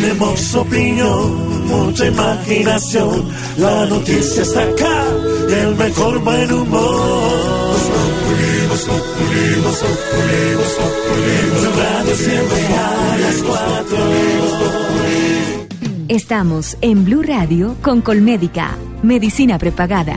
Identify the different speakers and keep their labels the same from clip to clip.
Speaker 1: Tenemos opinión, mucha imaginación. La noticia está acá y el mejor buen humor. En tu radio siempre a las cuatro.
Speaker 2: Estamos en Blue Radio con Colmédica, medicina prepagada.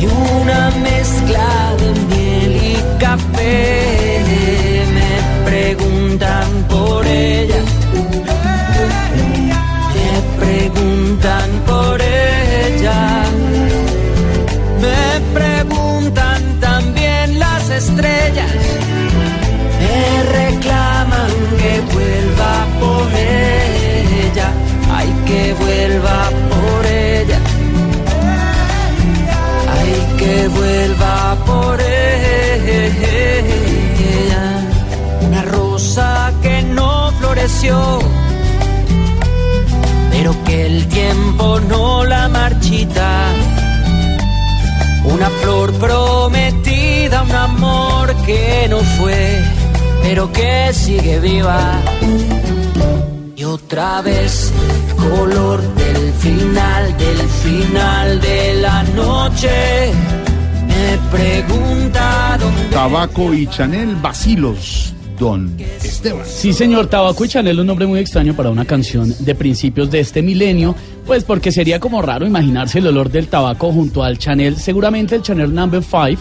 Speaker 3: Y una mezcla de miel y café. Me preguntan por ella. Me preguntan por ella. Me preguntan también las estrellas. Me reclaman que vuelva por ella. Ay, que vuelva por ella. Que vuelva por ella. Una rosa que no floreció, pero que el tiempo no la marchita. Una flor prometida, un amor que no fue, pero que sigue viva. Otra vez, color del final, del final de la noche. Me pregunta dónde.
Speaker 4: Tabaco y Chanel Basilos, Don Esteban.
Speaker 5: Sí, señor, Tabaco y Chanel es un nombre muy extraño para una canción de principios de este milenio, pues porque sería como raro imaginarse el olor del tabaco junto al Chanel, seguramente el Chanel Number 5.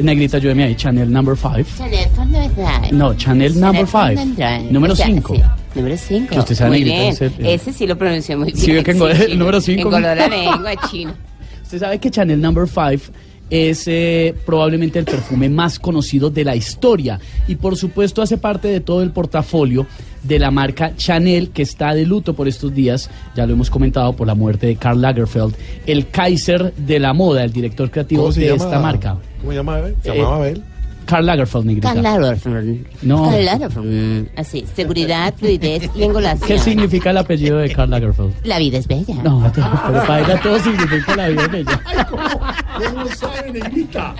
Speaker 5: Negrita, ayúdeme ahí, Chanel Number 5.
Speaker 6: Chanel Fondant.
Speaker 5: No, Chanel Number 5.
Speaker 6: Fondant.
Speaker 5: Número
Speaker 6: O sea,
Speaker 5: 5.
Speaker 6: Sí, Número 5.
Speaker 5: Que usted sabe,
Speaker 6: Muy bien.
Speaker 5: ese-
Speaker 6: Ese sí lo pronuncié muy bien.
Speaker 5: Sí, ve que engol- el
Speaker 6: chino.
Speaker 5: número cinco.
Speaker 6: Engoló la lengua, chino.
Speaker 5: Usted sabe que Chanel Number 5 es eh, probablemente el perfume más conocido de la historia y por supuesto hace parte de todo el portafolio de la marca Chanel que está de luto por estos días, ya lo hemos comentado por la muerte de Karl Lagerfeld, el Kaiser de la moda, el director creativo
Speaker 7: ¿Cómo se
Speaker 5: de
Speaker 7: llama?
Speaker 5: esta marca.
Speaker 7: ¿Cómo se llama Abel? ¿Se
Speaker 5: Eh,
Speaker 7: llamaba Abel?
Speaker 5: Karl Lagerfeld, negrita.
Speaker 6: Karl Lagerfeld.
Speaker 5: No.
Speaker 6: Karl Lagerfeld. Así, seguridad, fluidez y engolación.
Speaker 5: ¿Qué significa el apellido de Karl Lagerfeld?
Speaker 6: La vida es bella.
Speaker 5: No, pero para ella todo significa la vida es bella.
Speaker 4: ¿Cómo sabe, negrita?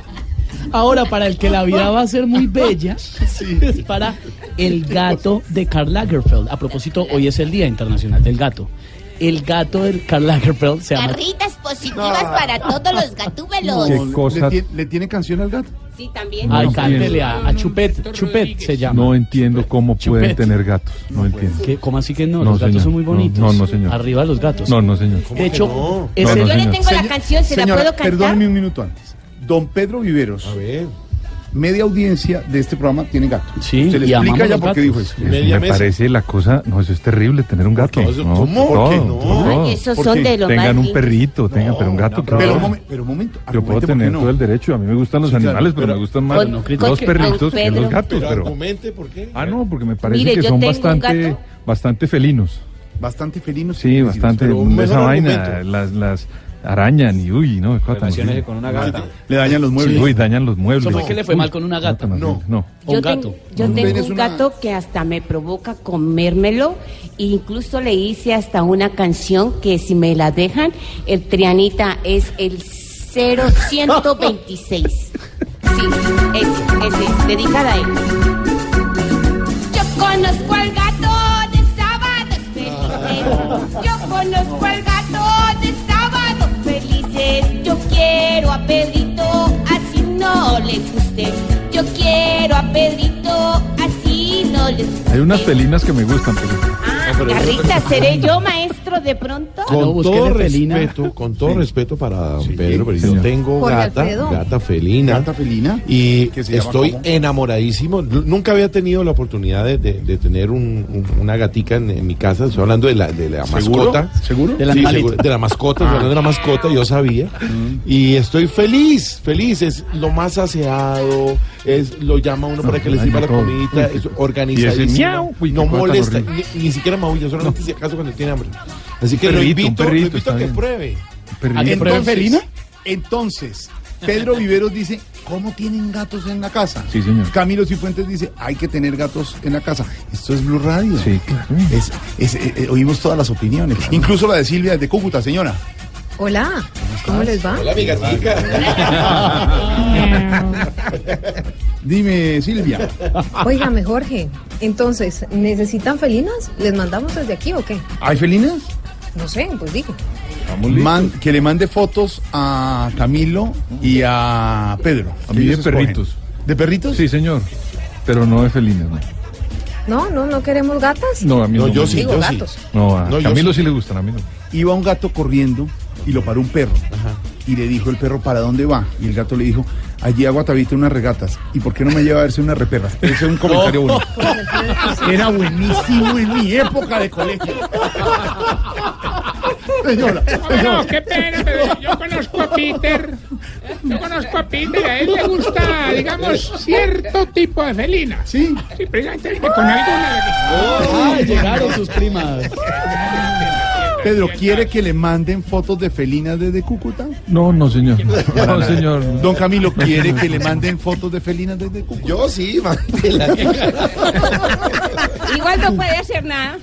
Speaker 5: Ahora, para el que la vida va a ser muy bella, es para el gato de Karl Lagerfeld. A propósito, hoy es el Día Internacional del Gato. El gato de Karl Lagerfeld se llama...
Speaker 6: Carritas positivas para todos los gatúbelos.
Speaker 4: No, ¿Le, tie- le tiene canción al gato?
Speaker 6: Sí, también.
Speaker 8: No
Speaker 5: cántele
Speaker 8: entiendo.
Speaker 5: a, a Chupet. Chupet se llama.
Speaker 8: No entiendo cómo pueden
Speaker 5: Chupet.
Speaker 8: tener gatos. No entiendo.
Speaker 5: ¿Qué? ¿Cómo así que no?
Speaker 8: No,
Speaker 5: los gatos
Speaker 8: señor.
Speaker 5: son muy bonitos.
Speaker 8: no, no, señor.
Speaker 5: Arriba los gatos.
Speaker 8: No, no, señor.
Speaker 5: De hecho,
Speaker 7: no?
Speaker 5: es
Speaker 8: No,
Speaker 5: el-
Speaker 8: no,
Speaker 6: Yo le
Speaker 8: señor.
Speaker 6: tengo la canción, ¿se la
Speaker 4: Señora,
Speaker 6: puedo cantar?
Speaker 4: perdóneme un minuto antes. Don Pedro Viveros,
Speaker 7: A ver.
Speaker 4: Media audiencia de este programa tiene gato.
Speaker 5: Sí,
Speaker 4: Se le explica ya por qué dijo eso.
Speaker 7: Media
Speaker 8: me
Speaker 7: mesa.
Speaker 8: parece la cosa, no, eso es terrible tener un gato. No,
Speaker 7: ¿cómo?
Speaker 8: todo,
Speaker 7: ¿Por qué no?
Speaker 8: todo.
Speaker 6: Ay, esos
Speaker 4: ¿Por
Speaker 6: son
Speaker 4: qué?
Speaker 6: de lo
Speaker 8: Tengan
Speaker 6: más
Speaker 8: un perrito, tengan, pero un gato.
Speaker 7: no,
Speaker 8: ¿qué
Speaker 4: Pero, un
Speaker 8: va?
Speaker 4: momen- pero un momento.
Speaker 8: Yo puedo tener
Speaker 4: no.
Speaker 8: todo el derecho. A mí me gustan los
Speaker 4: Sí, claro,
Speaker 8: animales, pero,
Speaker 7: pero-
Speaker 8: me gustan más
Speaker 6: Con-
Speaker 8: los perritos que los gatos.
Speaker 7: Pero
Speaker 8: Pero,
Speaker 7: argumente, ¿por qué?
Speaker 8: ah, no, porque me parece
Speaker 6: Mire,
Speaker 8: que son bastante, bastante felinos.
Speaker 4: Bastante felinos.
Speaker 8: Sí, bastante. Esa vaina, las, arañan y uy, no, horrible.
Speaker 9: con una gata.
Speaker 4: Le dañan los muebles.
Speaker 8: Uy, dañan los muebles.
Speaker 5: Eso fue que le fue mal con una gata.
Speaker 4: No.
Speaker 8: no.
Speaker 6: Yo,
Speaker 5: gato.
Speaker 6: tengo, yo
Speaker 4: No
Speaker 6: tengo
Speaker 4: tienes
Speaker 6: un
Speaker 4: una-
Speaker 6: gato que hasta me provoca comérmelo. e incluso le hice hasta una canción que si me la dejan, el Trianita es el 0126. Sí, ese, ese es, dedicada a él. Yo conozco al gato de sábados felices. Yo conozco al gato. Yo quiero a Pedrito, así no le guste. Yo quiero a Pedrito.
Speaker 8: Hay unas felinas que me gustan, pero
Speaker 6: Ah, Carrita, ¿seré yo maestro de pronto?
Speaker 5: Ah, no,
Speaker 7: Con todo
Speaker 5: felina.
Speaker 7: respeto, con todo respeto para don Pedro, pero yo
Speaker 8: señor.
Speaker 7: tengo gata, gata felina.
Speaker 4: Gata felina.
Speaker 7: Y
Speaker 4: ¿Que se llama
Speaker 7: estoy
Speaker 4: cómo?
Speaker 7: enamoradísimo. Nunca había tenido la oportunidad de, de- de tener un- un- una gatica en, en mi casa. Estoy hablando de la, de la
Speaker 4: ¿Seguro?
Speaker 7: mascota.
Speaker 4: ¿Seguro?
Speaker 5: De la
Speaker 7: Sí, seguro, de la mascota, estoy hablando de la mascota, yo sabía. Y estoy feliz, feliz. Es lo más aseado, es lo llama uno para que le sirva la
Speaker 8: todo.
Speaker 7: comidita, es organizadísimo.
Speaker 8: uy,
Speaker 7: no molesta, ni, ni siquiera maulla, solamente si acaso cuando tiene hambre. Así que
Speaker 8: Un
Speaker 7: lo
Speaker 8: perrito,
Speaker 7: invito, lo invito a que
Speaker 8: bien.
Speaker 7: pruebe.
Speaker 8: Perrito.
Speaker 5: ¿A que pruebe
Speaker 4: Entonces,
Speaker 5: felina?
Speaker 4: entonces, Pedro Viveros dice, ¿cómo tienen gatos en la casa?
Speaker 8: Sí, señor.
Speaker 4: Camilo Cifuentes dice, hay que tener gatos en la casa. Esto es Blue Radio.
Speaker 8: Sí, claro.
Speaker 4: Es- es- eh, eh, oímos todas las opiniones, incluso la de Silvia de Cúcuta, señora.
Speaker 10: Hola, ¿cómo les va?
Speaker 7: Hola, mi gatica.
Speaker 4: Dime, Silvia.
Speaker 10: Óigame, Jorge, entonces, ¿necesitan felinas? ¿Les mandamos desde aquí o qué?
Speaker 4: ¿Hay felinas?
Speaker 10: No sé, pues digo.
Speaker 4: Man- que le mande fotos a Camilo y a Pedro.
Speaker 8: A mí de
Speaker 4: escogen.
Speaker 8: perritos.
Speaker 4: ¿De perritos?
Speaker 8: Sí, señor. Pero no de felinas, no.
Speaker 10: No, no, no queremos gatas.
Speaker 8: No, a mí
Speaker 7: No,
Speaker 8: no.
Speaker 7: yo sí,
Speaker 10: Digo
Speaker 7: sí.
Speaker 10: gatos.
Speaker 8: No, a
Speaker 7: No,
Speaker 8: Camilo
Speaker 7: sí.
Speaker 8: sí le gustan, a mí no.
Speaker 4: Iba un gato corriendo y lo paró un perro. Y le dijo el perro, ¿para dónde va? Y el gato le dijo, allí a Guatavita unas regatas. ¿Y por qué no me lleva a verse unas reperras? Ese es un comentario bonito. Era buenísimo en mi época de colegio. Señora,
Speaker 11: No, qué pena, pero yo conozco a Peter. Yo conozco a Peter, a él le gusta, digamos, cierto tipo de felina.
Speaker 4: Sí.
Speaker 11: Sí, precisamente con alguna.
Speaker 5: Ah, llegaron sus primas.
Speaker 4: Pedro, ¿quiere que le manden fotos de felinas desde Cúcuta?
Speaker 8: No, no, señor. No, señor.
Speaker 4: Don Camilo, ¿quiere que le manden fotos de felinas desde Cúcuta?
Speaker 7: Yo sí, mándela.
Speaker 6: Igual no puede hacer nada.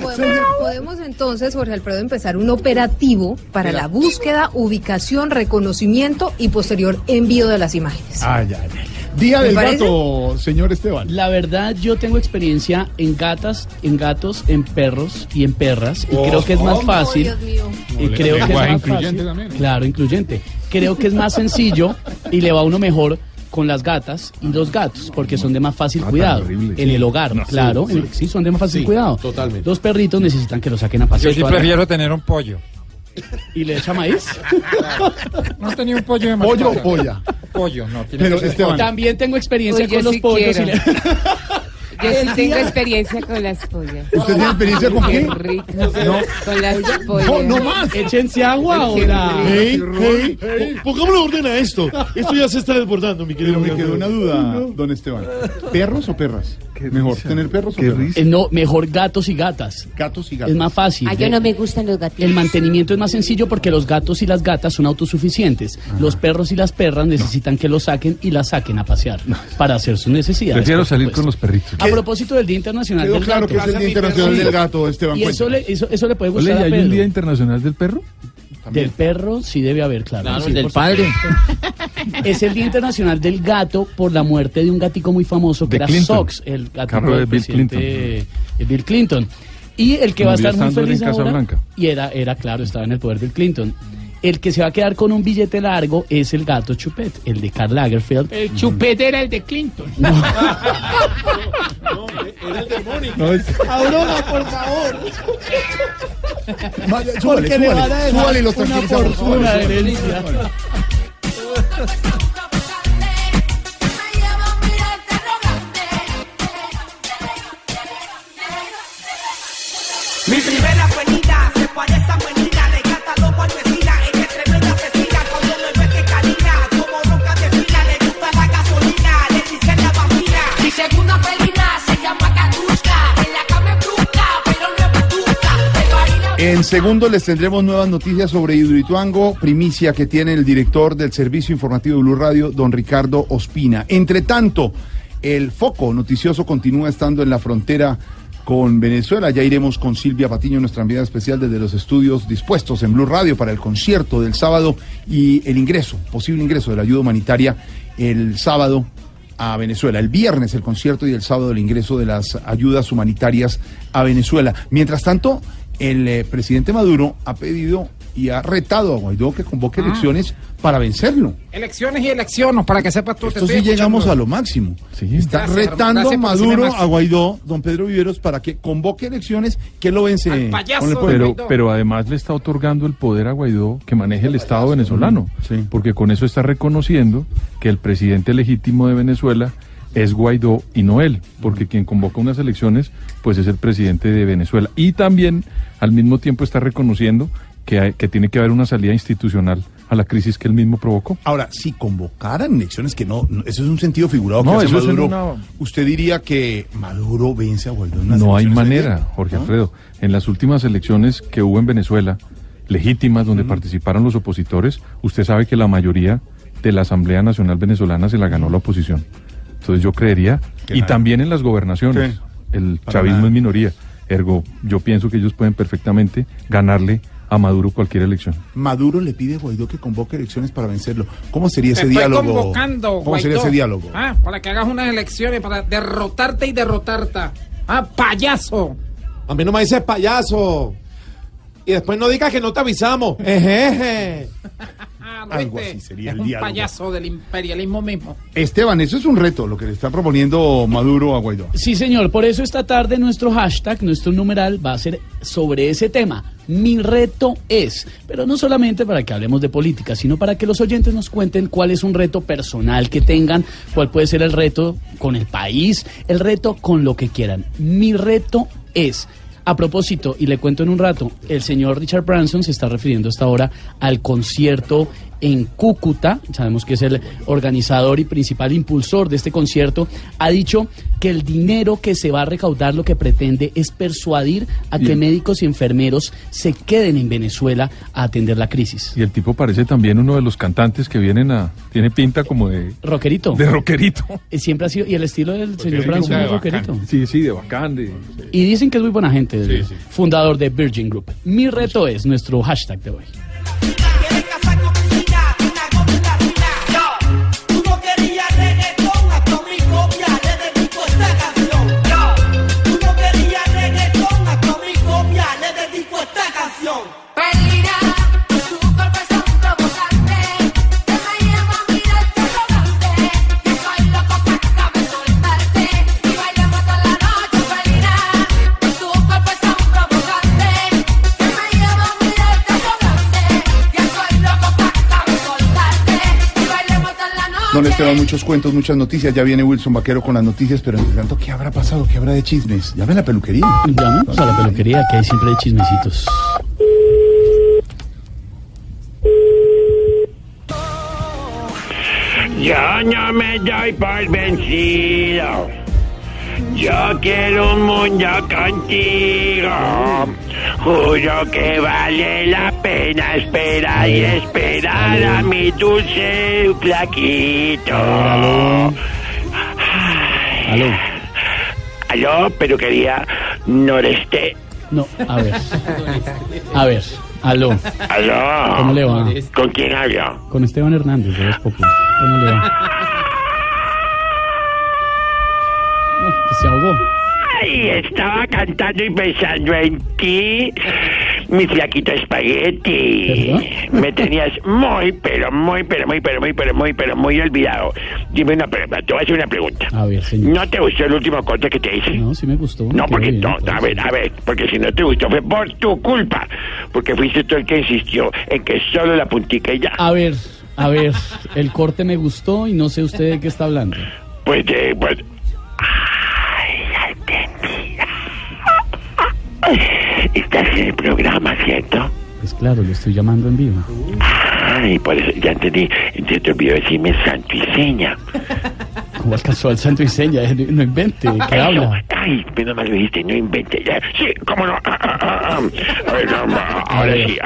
Speaker 10: Podemos, podemos entonces, Jorge Alfredo, empezar un operativo para la búsqueda, ubicación, reconocimiento y posterior envío de las imágenes.
Speaker 4: Ay, ay, ay. Día
Speaker 10: ¿Me
Speaker 4: del
Speaker 10: parece?
Speaker 4: gato, señor Esteban.
Speaker 5: La verdad, yo tengo experiencia en gatas, en gatos, en perros y en perras. Y creo que es más fácil.
Speaker 10: Dios mío.
Speaker 5: Y creo que es más
Speaker 11: incluyente
Speaker 5: fácil.
Speaker 11: también.
Speaker 5: Claro, incluyente. Creo que es más sencillo y le va a uno mejor con las gatas y los gatos, porque son de más fácil
Speaker 8: Ah,
Speaker 5: cuidado.
Speaker 8: horrible,
Speaker 5: En
Speaker 8: sí.
Speaker 5: el hogar, claro. en- Sí, son de más fácil
Speaker 7: Sí,
Speaker 5: cuidado.
Speaker 7: totalmente.
Speaker 5: Los perritos necesitan que los saquen a
Speaker 9: Yo
Speaker 5: pasear.
Speaker 9: sí
Speaker 5: toda la-
Speaker 9: prefiero tener un pollo.
Speaker 5: ¿Y le echa maíz?
Speaker 9: No tenía un pollo de
Speaker 4: ¿Pollo o polla?
Speaker 9: Pollo, no. Tiene
Speaker 4: Pero,
Speaker 9: que ser
Speaker 4: Esteban,
Speaker 5: También tengo experiencia
Speaker 6: Uy,
Speaker 5: con los
Speaker 6: sí
Speaker 5: pollos. y
Speaker 6: Yo sí tengo experiencia con las pollas.
Speaker 4: ¿usted tiene experiencia con
Speaker 6: Qué
Speaker 4: qué?
Speaker 6: rico. Con las pollas.
Speaker 4: No, no más.
Speaker 5: Échense agua
Speaker 6: rico.
Speaker 12: Hey, hey, po- pongámosle orden a esto. Esto ya se está desbordando, mi querido.
Speaker 4: Pero me quedó una duda, don Esteban. ¿Perros o perras? Mejor, ¿tener perros o
Speaker 8: Qué
Speaker 4: perras?
Speaker 8: risa.
Speaker 5: Eh, No, mejor gatos y gatas.
Speaker 4: Gatos y gatos.
Speaker 5: Es más fácil.
Speaker 6: Ah, yo no me gustan los gatitos.
Speaker 5: El mantenimiento es más sencillo porque los gatos y las gatas son autosuficientes. Los perros y las perras necesitan que los saquen y las saquen a pasear para hacer sus necesidades.
Speaker 8: Prefiero salir
Speaker 5: supuesto.
Speaker 8: con los perritos.
Speaker 5: A propósito del Día Internacional
Speaker 4: Quedó
Speaker 5: del
Speaker 4: claro
Speaker 5: Gato.
Speaker 4: que es el Día Internacional
Speaker 5: Sí.
Speaker 4: del Gato, Esteban.
Speaker 5: Y eso le, eso, eso le puede
Speaker 8: Ole,
Speaker 5: gustar
Speaker 8: ¿y
Speaker 5: a
Speaker 8: hay
Speaker 5: Pedro.
Speaker 8: un Día Internacional del Perro?
Speaker 5: Del perro sí debe haber, claro.
Speaker 9: Claro,
Speaker 5: sí,
Speaker 9: del
Speaker 5: por
Speaker 9: padre.
Speaker 5: Es el Día Internacional del Gato por la muerte de un gatico muy famoso que
Speaker 8: De
Speaker 5: era
Speaker 8: Clinton.
Speaker 5: Sox, el gato
Speaker 8: Carro de
Speaker 5: del
Speaker 8: Bill
Speaker 5: presidente,
Speaker 8: Clinton.
Speaker 5: Bill Clinton. Y el que va a estar muy
Speaker 8: estando
Speaker 5: feliz
Speaker 8: en Casa
Speaker 5: ahora,
Speaker 8: Blanca.
Speaker 5: y era, era claro, estaba en el poder Bill Clinton. El que se va a quedar con un billete largo es el gato Chupet, el de Karl Lagerfeld.
Speaker 11: El chupete era el de Clinton.
Speaker 8: No, es-
Speaker 5: Aurora, por favor.
Speaker 4: Vaya, súbale,
Speaker 5: Porque le van a
Speaker 4: súbale, súbale y los
Speaker 5: una fortuna
Speaker 4: súbale,
Speaker 5: de
Speaker 13: En
Speaker 4: segundos les tendremos nuevas noticias sobre Hidroituango, primicia que tiene el director del Servicio Informativo de Blue Radio, don Ricardo Ospina. Entre tanto, el foco noticioso continúa estando en la frontera con Venezuela. Ya iremos con Silvia Patiño, nuestra enviada especial desde los estudios dispuestos en Blue Radio para el concierto del sábado y el ingreso, posible ingreso de la ayuda humanitaria el sábado a Venezuela. El viernes el concierto y el sábado el ingreso de las ayudas humanitarias a Venezuela. Mientras tanto, el eh, presidente Maduro ha pedido y ha retado a Guaidó que convoque
Speaker 9: Ah.
Speaker 4: elecciones para vencerlo.
Speaker 9: Elecciones y elecciones, para que sepas tú.
Speaker 4: Esto sí llegamos
Speaker 9: escuchando.
Speaker 4: a lo máximo. Está
Speaker 9: Gracias,
Speaker 4: retando
Speaker 9: gracias
Speaker 4: Maduro a Guaidó, don Pedro Viveros, para que convoque elecciones que lo vence
Speaker 9: Al payaso
Speaker 4: el.
Speaker 8: Pero, pero además le está otorgando el poder a Guaidó que maneje el Estado venezolano, porque con eso está reconociendo que el presidente legítimo de Venezuela es Guaidó y no él, porque quien convoca unas elecciones pues es el presidente de Venezuela. Y también al mismo tiempo está reconociendo que, hay- que tiene que haber una salida institucional a la crisis que él mismo provocó.
Speaker 4: Ahora, si convocaran elecciones que no, no- eso es un sentido figurado que
Speaker 8: No,
Speaker 4: hace
Speaker 8: eso es en
Speaker 4: Maduro,
Speaker 8: una-
Speaker 4: usted diría que Maduro vence a Guaidó
Speaker 8: No hay manera, Jorge. Alfredo. En las últimas elecciones que hubo en Venezuela, legítimas, donde participaron los opositores, usted sabe que la mayoría de la Asamblea Nacional Venezolana se la ganó la oposición. Entonces yo creería,
Speaker 4: Que
Speaker 8: y
Speaker 4: nada.
Speaker 8: también en las gobernaciones, el
Speaker 4: Para
Speaker 8: chavismo
Speaker 4: nada.
Speaker 8: es minoría. Ergo, yo pienso que ellos pueden perfectamente ganarle a Maduro cualquier elección.
Speaker 4: Maduro le pide a Guaidó que convoque elecciones para vencerlo. ¿Cómo sería ese
Speaker 9: estoy
Speaker 4: diálogo?
Speaker 9: convocando,
Speaker 4: ¿Cómo sería ese diálogo?
Speaker 9: Ah, para que hagas unas elecciones, para derrotarte y derrotarte. Ah, payaso.
Speaker 7: A mí no me dices payaso. Y después no digas que no te avisamos. Ejeje.
Speaker 9: Ah, ¿no
Speaker 4: Algo así sería
Speaker 9: es
Speaker 4: el
Speaker 9: un
Speaker 4: diálogo.
Speaker 9: payaso del imperialismo mismo.
Speaker 4: Esteban, eso es un reto, lo que le está proponiendo Maduro a Guaidó.
Speaker 5: Sí, señor. Por eso esta tarde nuestro hashtag, nuestro numeral va a ser sobre ese tema. Mi reto es, pero no solamente para que hablemos de política, sino para que los oyentes nos cuenten cuál es un reto personal que tengan, cuál puede ser el reto con el país, el reto con lo que quieran. Mi reto es. A propósito, y le cuento en un rato, el señor Richard Branson se está refiriendo hasta ahora al concierto en Cúcuta, sabemos que es el organizador y principal impulsor de este concierto, ha dicho que el dinero que se va a recaudar lo que pretende es persuadir a que médicos y enfermeros se queden en Venezuela a atender la crisis.
Speaker 8: Y el tipo parece también uno de los cantantes que vienen a... Tiene pinta como de...
Speaker 5: Rockerito.
Speaker 8: De rockerito.
Speaker 5: Eh, Siempre ha sido, y el estilo del señor Branson es rockerito.
Speaker 8: Sí, sí, de bacán. De...
Speaker 5: Y dicen que es muy buena gente, el fundador de Virgin Group. Mi reto es nuestro hashtag de hoy.
Speaker 4: Don Esteban, muchos cuentos, muchas noticias. Ya viene Wilson Vaquero con las noticias, pero entre tanto, ¿qué habrá pasado? ¿Qué habrá de chismes? Llame a la peluquería.
Speaker 5: Vamos a la peluquería, que ahí siempre hay chismecitos.
Speaker 14: Yo no me doy por vencido. Yo quiero un mundo contigo. Juro que vale la pena esperar y esperar a mi dulce flaquito.
Speaker 5: Aló.
Speaker 14: Aló, peluquería Noreste.
Speaker 5: No, a ver. A ver, aló.
Speaker 14: Aló.
Speaker 5: ¿Cómo le va?
Speaker 14: ¿Con quién hablo?
Speaker 5: Con Esteban Hernández de Populi. ¿Cómo le va? Se ahogó.
Speaker 14: Ay, estaba cantando y pensando en ti, mi flaquito espagueti. Me tenías muy, pero muy, pero muy, pero muy, pero muy, pero muy olvidado. Dime una pregunta, te voy a hacer una pregunta.
Speaker 5: A ver, señor.
Speaker 14: ¿No te gustó el último corte que te hice?
Speaker 5: No, sí me gustó.
Speaker 14: No, porque
Speaker 5: bien,
Speaker 14: no, a ver, a ver, porque si no te gustó fue por tu culpa, porque fuiste tú el que insistió en que solo la puntica y ya.
Speaker 5: A ver, a ver, el corte me gustó y no sé usted de qué está hablando.
Speaker 14: Pues, eh, pues, estás en el programa, ¿cierto?
Speaker 5: Pues claro, lo estoy llamando en vivo.
Speaker 14: Ay, por eso ya entendí. Entonces te olvidó decirme santo y seña.
Speaker 5: ¿Cómo alcanzó al santo y seña? No invente, ¿de qué habla?
Speaker 14: Ay, menos mal lo dijiste, no invente. Ya, Sí, cómo no. Ah, ah, ah, ahora sí.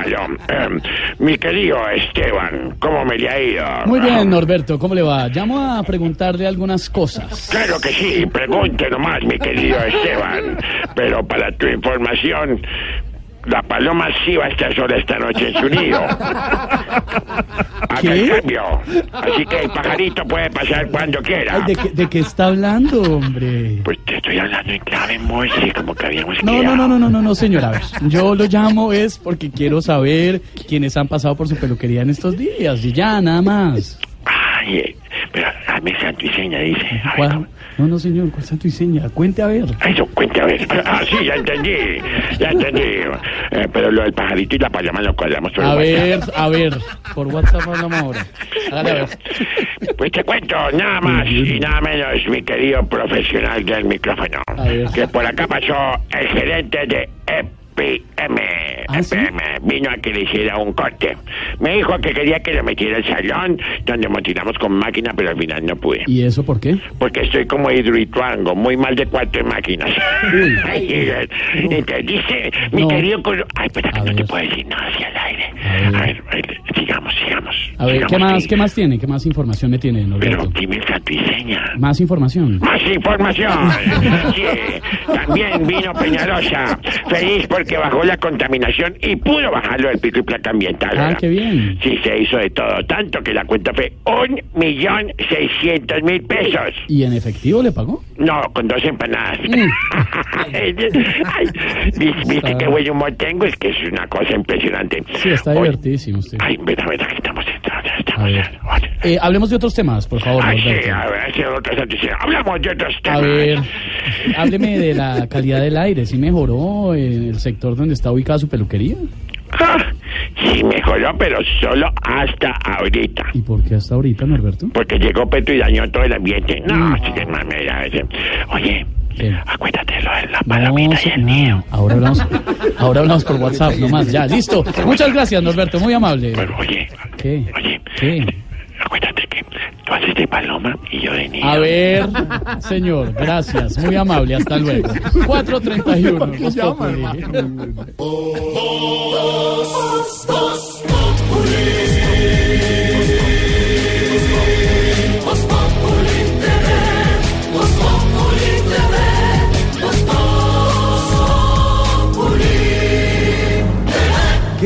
Speaker 14: Em, mi querido Esteban, ¿cómo me le ha ido?
Speaker 5: Muy bien, Norberto, ¿cómo le va? Llamo a preguntarle algunas cosas.
Speaker 14: Claro que sí, pregunte nomás, mi querido Esteban. Pero para tu información, la paloma sí va a estar sola esta noche en su nido. El cambio. Así que el pajarito puede pasar cuando quiera.
Speaker 5: Ay, ¿de, qué, de qué está hablando, hombre?
Speaker 14: Pues te estoy hablando en clave Morse, como que habíamos
Speaker 5: No, no,
Speaker 14: quedado.
Speaker 5: no, no, no, no, no, señora. A ver, yo lo llamo es porque quiero saber quiénes han pasado por su peluquería en estos días. Y ya, nada más.
Speaker 14: Ay, eh, pero dame santo y seña, dice. A ver.
Speaker 5: No, no, señor, ¿cuál santo y seña? Cuente a ver.
Speaker 14: Eso, cuente a ver. Ah, sí, ya entendí. Ya entendí. Eh, pero lo del pajarito y la paloma lo cuadramos por
Speaker 5: A
Speaker 14: WhatsApp.
Speaker 5: ver, a ver. Por WhatsApp hablamos ahora. Hágale a ver.
Speaker 14: Pues te cuento nada más y nada menos, mi querido profesional del micrófono, que por acá pasó el gerente de EPM. EPM vino a que le hiciera un corte. Me dijo que quería que le metiera el salón donde motilamos con máquina, pero al final no pude.
Speaker 5: ¿Y eso por qué?
Speaker 14: Porque estoy como hidroituango, muy mal de cuatro máquinas. Ay, dice, mi
Speaker 5: No.
Speaker 14: querido... Ay, espera, que no te puedo decir nada hacia el aire. A ver, a ver, sigamos, sigamos.
Speaker 5: A ver, ¿qué más,
Speaker 14: sí.
Speaker 5: ¿qué más tiene? ¿Qué más información me tiene,
Speaker 14: Pero
Speaker 5: Norberto?
Speaker 14: dime el santo y seña.
Speaker 5: Más información.
Speaker 14: Más información. Sí, también vino Peñalosa, feliz porque bajó la contaminación y pudo bajarlo del pico y placa ambiental.
Speaker 5: Ah, qué bien.
Speaker 14: Sí, se hizo de todo, tanto que la cuenta fue un millón seiscientos mil pesos.
Speaker 5: ¿Y en efectivo le pagó?
Speaker 14: No, con dos empanadas.
Speaker 5: Mm.
Speaker 14: Ay, ¿vis- ¿Viste qué buen humor tengo? Es que es una cosa impresionante.
Speaker 5: Sí, está divertidísimo usted.
Speaker 14: Ay, verdad, verdad que estamos...
Speaker 5: A ver. Eh, hablemos de otros temas, por favor,
Speaker 14: Ay, sí,
Speaker 5: Norberto.
Speaker 14: a ver, seña. Hablamos de otros
Speaker 5: A
Speaker 14: temas.
Speaker 5: ver, hábleme de la calidad del aire. ¿Sí mejoró en el sector donde está ubicada su peluquería?
Speaker 14: Ah, Sí, mejoró, pero solo hasta ahorita.
Speaker 5: ¿Y por qué hasta ahorita, Norberto?
Speaker 14: Porque llegó Petro y dañó todo el ambiente. No,
Speaker 5: Mm.
Speaker 14: sí que mamera. Oye, acuérdate de lo de la
Speaker 5: No,
Speaker 14: palomita y
Speaker 5: sí,
Speaker 14: el.
Speaker 5: Ahora hablamos, ahora hablamos por WhatsApp nomás. Ya, listo. Muchas gracias, Norberto. Muy amable.
Speaker 14: oye,
Speaker 5: ¿Qué?
Speaker 14: Oye,
Speaker 5: ¿Qué?
Speaker 14: Acuérdate que tú haces de paloma y yo de nido.
Speaker 5: A ver, señor, gracias. Muy amable. Hasta luego. 431. Voz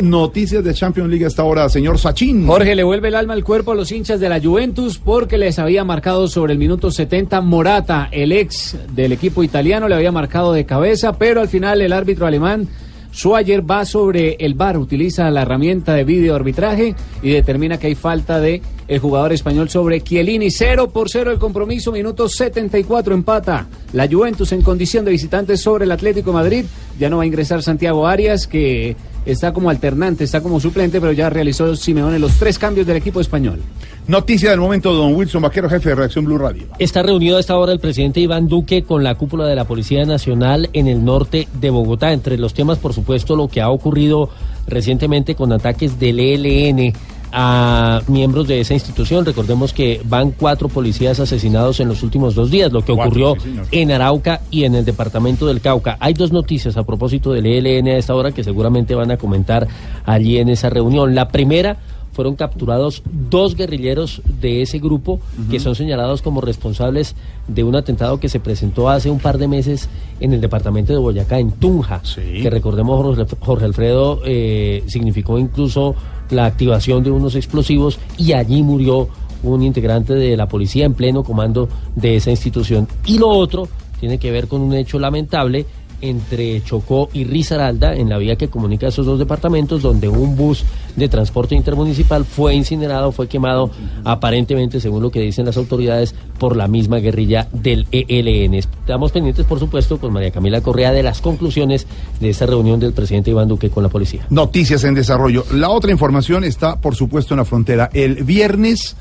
Speaker 4: Noticias de Champions League hasta ahora, señor Sachin.
Speaker 15: Jorge le vuelve el alma al cuerpo a los hinchas de la Juventus porque les había marcado sobre el minuto 70 Morata, el ex del equipo italiano, le había marcado de cabeza, pero al final el árbitro alemán Schwager va sobre el VAR, utiliza la herramienta de video arbitraje y determina que hay falta de el jugador español sobre Chiellini. 0 por 0 el compromiso, minuto 74 empata. La Juventus en condición de visitantes sobre el Atlético de Madrid. Ya no va a ingresar Santiago Arias, que está como alternante, está como suplente, pero ya realizó Simeone los tres cambios del equipo español.
Speaker 4: Noticia del momento, don Wilson Vaquero, jefe de Reacción Blue Radio.
Speaker 16: Está reunido a esta hora el presidente Iván Duque con la cúpula de la Policía Nacional en el norte de Bogotá. Entre los temas, por supuesto, lo que ha ocurrido recientemente con ataques del ELN a miembros de esa institución. Recordemos que van cuatro policías asesinados en los últimos dos días, lo que
Speaker 17: Cuatro,
Speaker 16: ocurrió
Speaker 17: sí,
Speaker 16: en Arauca y en el departamento del Cauca. Hay dos noticias a propósito del ELN a esta hora que seguramente van a comentar allí en esa reunión. La primera fueron capturados dos guerrilleros de ese grupo que son señalados como responsables de un atentado que se presentó hace un par de meses en el departamento de Boyacá, en Tunja, que recordemos Jorge, Jorge Alfredo eh, significó incluso la activación de unos explosivos y allí murió un integrante de la policía en pleno comando de esa institución. Y lo otro tiene que ver con un hecho lamentable entre Chocó y Risaralda, en la vía que comunica esos dos departamentos, donde un bus de transporte intermunicipal fue incinerado, fue quemado, aparentemente, según lo que dicen las autoridades, por la misma guerrilla del ELN. Estamos pendientes, por supuesto, con María Camila Correa de las conclusiones de esta reunión del presidente Iván Duque con la policía.
Speaker 4: Noticias en desarrollo. La otra información está, por supuesto, en la frontera. El viernes,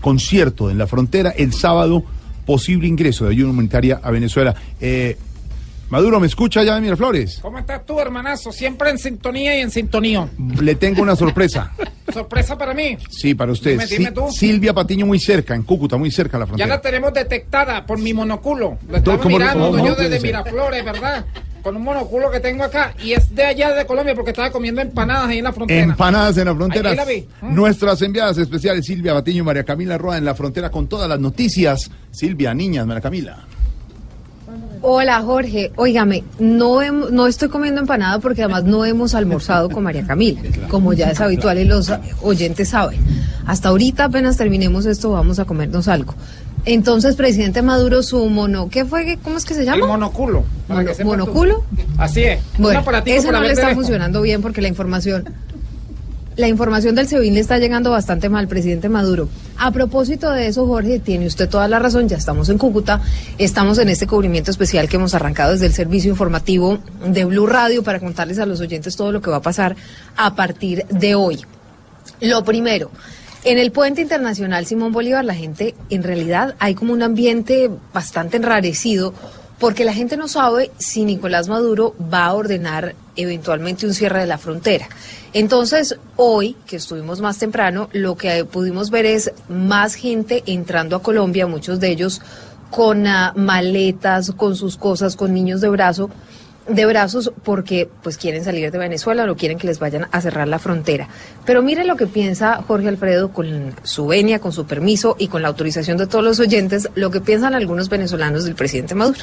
Speaker 4: concierto en la frontera. El sábado, posible ingreso de ayuda humanitaria a Venezuela. Eh, Maduro, ¿me escucha ya de Miraflores?
Speaker 9: ¿Cómo estás tú, hermanazo? Siempre en sintonía y en sintonía.
Speaker 4: Le tengo una sorpresa.
Speaker 9: Sorpresa para mí.
Speaker 4: Sí, para usted.
Speaker 9: Dime, tú.
Speaker 4: Silvia Patiño muy cerca, en Cúcuta, muy cerca a la
Speaker 9: Ya
Speaker 4: frontera.
Speaker 9: la tenemos detectada por mi monoculo. Lo estaba
Speaker 4: ¿Cómo-
Speaker 9: mirando yo desde? Miraflores, ¿verdad?
Speaker 18: con un monoculo que tengo acá y es de allá de Colombia porque estaba comiendo empanadas ahí en la frontera.
Speaker 4: Empanadas en la frontera.
Speaker 18: Ahí la vi.
Speaker 4: Nuestras enviadas especiales Silvia Batiño y María Camila Roa en la frontera con todas las noticias. Silvia, niñas, María Camila.
Speaker 10: Hola Jorge, óigame, no, no estoy comiendo empanada porque además no hemos almorzado con María Camila, como ya es habitual y los oyentes saben. Hasta ahorita apenas terminemos esto vamos a comernos algo. Entonces, presidente Maduro, su mono, ¿qué fue? ¿Cómo es que se llama?
Speaker 18: El monoculo.
Speaker 10: Mono-
Speaker 18: tú.
Speaker 10: ¿Monoculo?
Speaker 18: Así es.
Speaker 10: Bueno,
Speaker 18: para
Speaker 10: no le está funcionando bien porque la información, la información del SEBIN le está llegando bastante mal, presidente Maduro. A propósito de eso, Jorge, tiene usted toda la razón, ya estamos en Cúcuta, estamos en este cubrimiento especial que hemos arrancado desde el servicio informativo de Blue Radio para contarles a los oyentes todo lo que va a pasar a partir de hoy. Lo primero, en el puente internacional Simón Bolívar la gente, en realidad hay como un ambiente bastante enrarecido porque la gente no sabe si Nicolás Maduro va a ordenar eventualmente un cierre de la frontera. Entonces, hoy, que estuvimos más temprano, lo que pudimos ver es más gente entrando a Colombia, muchos de ellos con ah, maletas, con sus cosas, con niños de brazo, de brazos porque pues quieren salir de Venezuela o no quieren que les vayan a cerrar la frontera. Pero mire lo que piensa Jorge Alfredo con su venia, con su permiso y con la autorización de todos los oyentes, lo que piensan algunos venezolanos del presidente Maduro.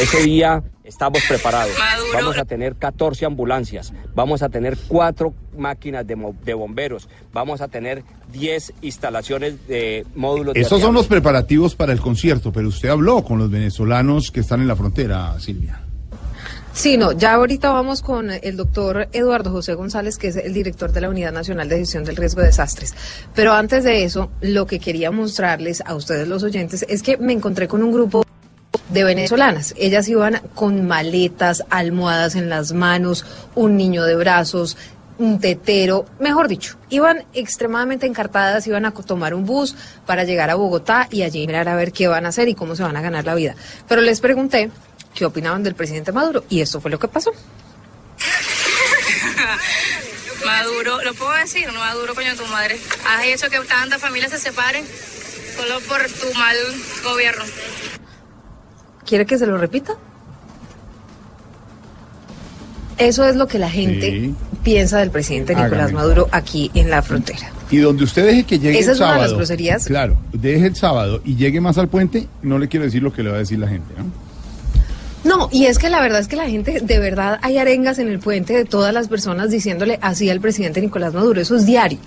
Speaker 19: Ese día estamos preparados. Vamos a tener 14 ambulancias, vamos a tener cuatro máquinas de, mo- de bomberos, vamos a tener 10 instalaciones de módulos de
Speaker 4: Esos son los preparativos para el concierto, pero usted habló con los venezolanos que están en la frontera, Silvia.
Speaker 10: Sí, no, ya ahorita vamos con el doctor Eduardo José González, que es el director de la Unidad Nacional de Gestión del Riesgo de Desastres. Pero antes de eso, lo que quería mostrarles a ustedes los oyentes es que me encontré con un grupo de venezolanas. Ellas iban con maletas, almohadas en las manos, un niño de brazos, un tetero, mejor dicho, iban extremadamente encartadas, iban a tomar un bus para llegar a Bogotá y allí mirar a ver qué van a hacer y cómo se van a ganar la vida. Pero les pregunté qué opinaban del presidente Maduro y esto fue lo que pasó.
Speaker 20: Maduro, ¿lo puedo decir? No, Maduro, coño, tu madre. Has hecho que tantas familias se separen solo por tu mal gobierno.
Speaker 10: ¿Quiere que se lo repita? Eso es lo que la gente
Speaker 4: Sí.
Speaker 10: piensa del presidente Nicolás
Speaker 4: Hágame.
Speaker 10: Maduro aquí en la frontera.
Speaker 4: Y donde usted deje que llegue
Speaker 10: Esa
Speaker 4: el
Speaker 10: es una de
Speaker 4: sábado.
Speaker 10: las groserías.
Speaker 4: Claro, deje el sábado y llegue más al puente, no le quiero decir lo que le va a decir la gente, ¿no?
Speaker 10: No, y es que la verdad es que la gente, de verdad, hay arengas en el puente de todas las personas diciéndole así al presidente Nicolás Maduro. Eso es diario.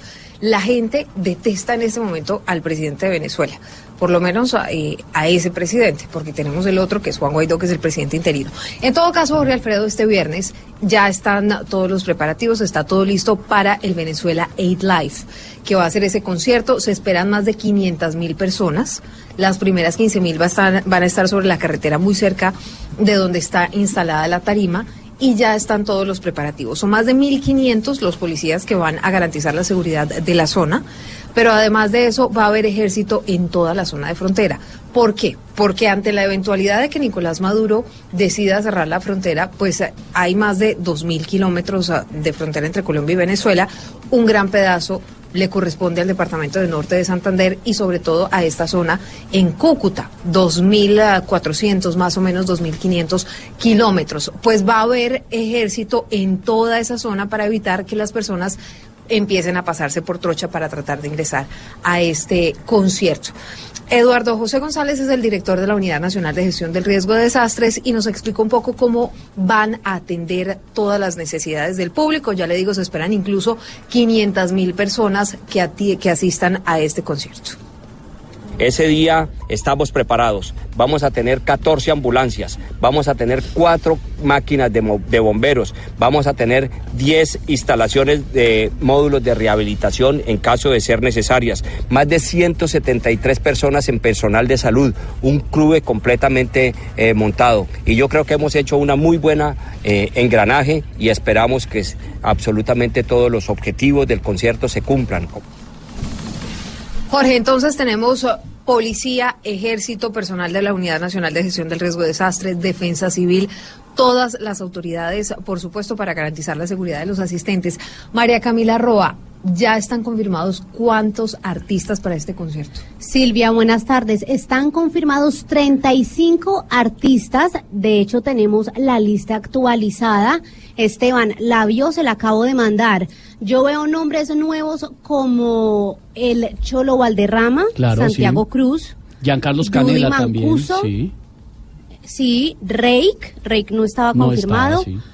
Speaker 10: La gente detesta en este momento al presidente de Venezuela, por lo menos a, eh, a ese presidente, porque tenemos el otro que es Juan Guaidó, que es el presidente interino. En todo caso, Jorge Alfredo, este viernes ya están todos los preparativos, está todo listo para el Venezuela Aid Life, que va a hacer ese concierto. Se esperan más de 500 mil personas. Las primeras 15 mil van, van a estar sobre la carretera muy cerca de donde está instalada la tarima y ya están todos los preparativos. Son más de 1.500 los policías que van a garantizar la seguridad de la zona, pero además de eso va a haber ejército en toda la zona de frontera. ¿Por qué? Porque ante la eventualidad de que Nicolás Maduro decida cerrar la frontera, pues eh, hay más de 2.000 kilómetros ah, de frontera entre Colombia y Venezuela, un gran pedazo le corresponde al departamento de Norte de Santander y sobre todo a esta zona en Cúcuta, 2.400 más o menos 2.500 kilómetros. Pues va a haber ejército en toda esa zona para evitar que las personas empiecen a pasarse por trocha para tratar de ingresar a este concierto. Eduardo José González es el director de la Unidad Nacional de Gestión del Riesgo de Desastres y nos explicó un poco cómo van a atender todas las necesidades del público. Ya le digo, se esperan incluso 500 mil personas que, que asistan a este concierto.
Speaker 19: Ese día estamos preparados. Vamos a tener 14 ambulancias, vamos a tener cuatro máquinas de, bomberos, vamos a tener 10 instalaciones de módulos de rehabilitación en caso de ser necesarias, más de 173 personas en personal de salud, un club completamente eh, montado. Y yo creo que hemos hecho una muy buena eh, engranaje y esperamos que absolutamente todos los objetivos del concierto se cumplan.
Speaker 10: Jorge, entonces tenemos policía, ejército, personal de la Unidad Nacional de Gestión del Riesgo de Desastres, defensa civil, todas las autoridades, por supuesto, para garantizar la seguridad de los asistentes. María Camila Roa, ya están confirmados cuántos artistas para este concierto.
Speaker 21: Silvia, buenas tardes. Están confirmados 35 artistas. De hecho, tenemos la lista actualizada. Esteban, la vio, se la acabo de mandar. Yo veo nombres nuevos como el Cholo Valderrama,
Speaker 5: Claro,
Speaker 21: Santiago
Speaker 5: sí.
Speaker 21: Cruz,
Speaker 5: Giancarlos Canela también.
Speaker 21: Mancuso.
Speaker 5: Sí.
Speaker 21: sí, Reik, Reik no estaba
Speaker 5: No
Speaker 21: confirmado.
Speaker 5: estaba, sí.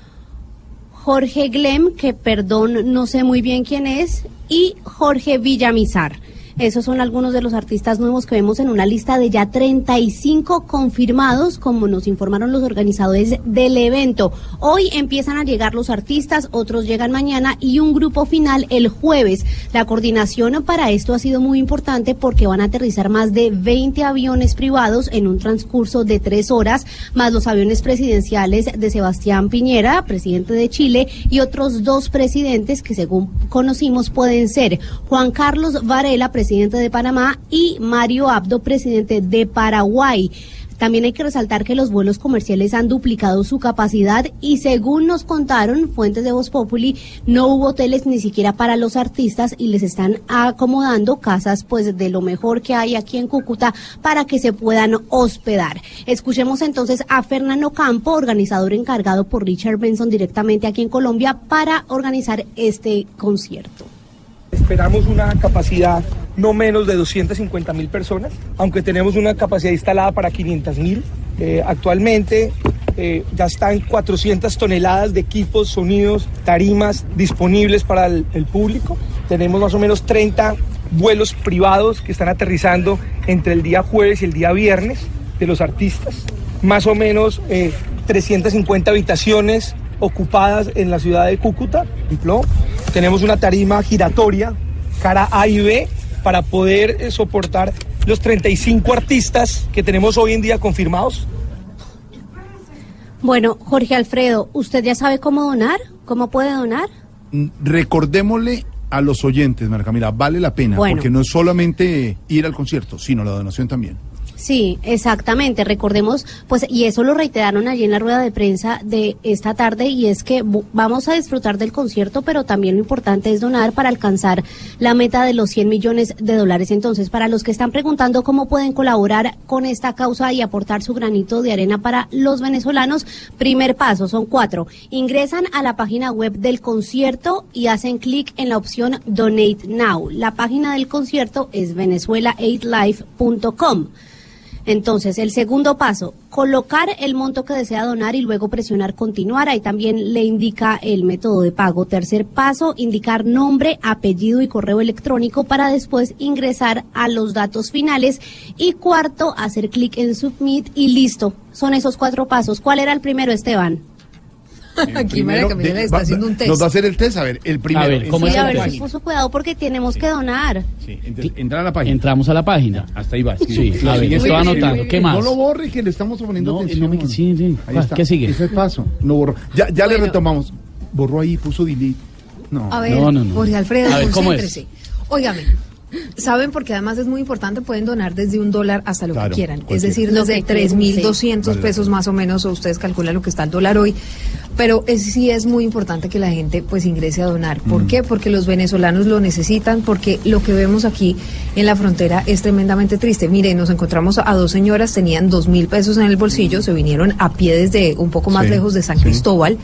Speaker 21: Jorge Glem, que perdón, no sé muy bien quién es, y Jorge Villamizar. Esos son algunos de los artistas nuevos que vemos en una lista de ya 35 confirmados, como nos informaron los organizadores del evento. Hoy empiezan a llegar los artistas, otros llegan mañana y un grupo final el jueves. La coordinación para esto ha sido muy importante porque van a aterrizar más de 20 aviones privados en un transcurso de tres horas, más los aviones presidenciales de Sebastián Piñera, presidente de Chile, y otros dos presidentes que según conocimos pueden ser Juan Carlos Varela, presidente de Panamá, y Mario Abdo, presidente de Paraguay. También hay que resaltar que los vuelos comerciales han duplicado su capacidad y según nos contaron fuentes de Voz Populi, no hubo hoteles ni siquiera para los artistas y les están acomodando casas pues de lo mejor que hay aquí en Cúcuta para que se puedan hospedar. Escuchemos entonces a Fernando Campo, organizador encargado por Richard Benson directamente aquí en Colombia para organizar este concierto.
Speaker 22: Esperamos una capacidad no menos de 250 mil personas, aunque tenemos una capacidad instalada para 500 mil. Eh, actualmente eh, ya están 400 toneladas de equipos, sonidos, tarimas disponibles para el, público. Tenemos más o menos 30 vuelos privados que están aterrizando entre el día jueves y el día viernes de los artistas. Más o menos eh, 350 habitaciones ocupadas en la ciudad de Cúcuta. por ejemplo. Tenemos una tarima giratoria, cara A y B, para poder eh, soportar los 35 artistas que tenemos hoy en día confirmados.
Speaker 21: Bueno, Jorge Alfredo, ¿usted ya sabe cómo donar? ¿Cómo puede donar?
Speaker 4: Mm, Recordémosle a los oyentes, Marca, mira, vale la pena,
Speaker 21: Bueno.
Speaker 4: porque no es solamente ir al concierto, sino la donación también.
Speaker 21: Sí, exactamente. Recordemos, pues, y eso lo reiteraron allí en la rueda de prensa de esta tarde, y es que vamos a disfrutar del concierto, pero también lo importante es donar para alcanzar la meta de los 100 millones de dólares. Entonces, para los que están preguntando cómo pueden colaborar con esta causa y aportar su granito de arena para los venezolanos, primer paso, son cuatro. Ingresan a la página web del concierto y hacen clic en la opción Donate Now. La página del concierto es venezuela8life.com. Entonces, el segundo paso, colocar el monto que desea donar y luego presionar continuar. Ahí también le indica el método de pago. Tercer paso, indicar nombre, apellido y correo electrónico para después ingresar a los datos finales. Y cuarto, hacer clic en Submit y listo. Son esos cuatro pasos. ¿Cuál era el primero, Esteban?
Speaker 10: Aquí María Camila está
Speaker 4: va-
Speaker 10: haciendo un test.
Speaker 4: Nos va a hacer el test, a ver, el primero.
Speaker 5: A ver, ¿cómo
Speaker 21: Sí,
Speaker 5: es
Speaker 21: a ver si puso cuidado porque tenemos que donar.
Speaker 4: Entra a la página.
Speaker 5: Entramos a la página.
Speaker 4: Hasta ahí va.
Speaker 5: Sí, a ver, estoy anotando. ¿Qué más?
Speaker 4: No lo borre, que le estamos poniendo
Speaker 5: No,
Speaker 4: atención.
Speaker 5: no me- sí, sí.
Speaker 4: Ahí está.
Speaker 5: ¿Qué sigue?
Speaker 4: Ese paso. No borró. Ya, ya le retomamos. Borró ahí, puso delete. No.
Speaker 10: A ver,
Speaker 5: No, no, no.
Speaker 10: Jorge Alfredo,
Speaker 5: A ver, ¿cómo es?
Speaker 10: concéntrese. Óigame, saben porque además es muy importante, pueden donar desde un dólar hasta lo
Speaker 4: Claro,
Speaker 10: que quieran. Es decir, desde
Speaker 21: que quieran,
Speaker 10: 3.200
Speaker 4: sí.
Speaker 10: pesos más o menos, o ustedes calculan lo que está el dólar hoy. Pero es, sí es muy importante que la gente pues ingrese a donar. ¿Por qué? Porque los venezolanos lo necesitan, porque lo que vemos aquí en la frontera es tremendamente triste. Mire, nos encontramos a dos señoras, tenían dos mil pesos en el bolsillo, se vinieron a pie desde un poco más
Speaker 4: Sí,
Speaker 10: lejos de San
Speaker 4: sí.
Speaker 10: Cristóbal.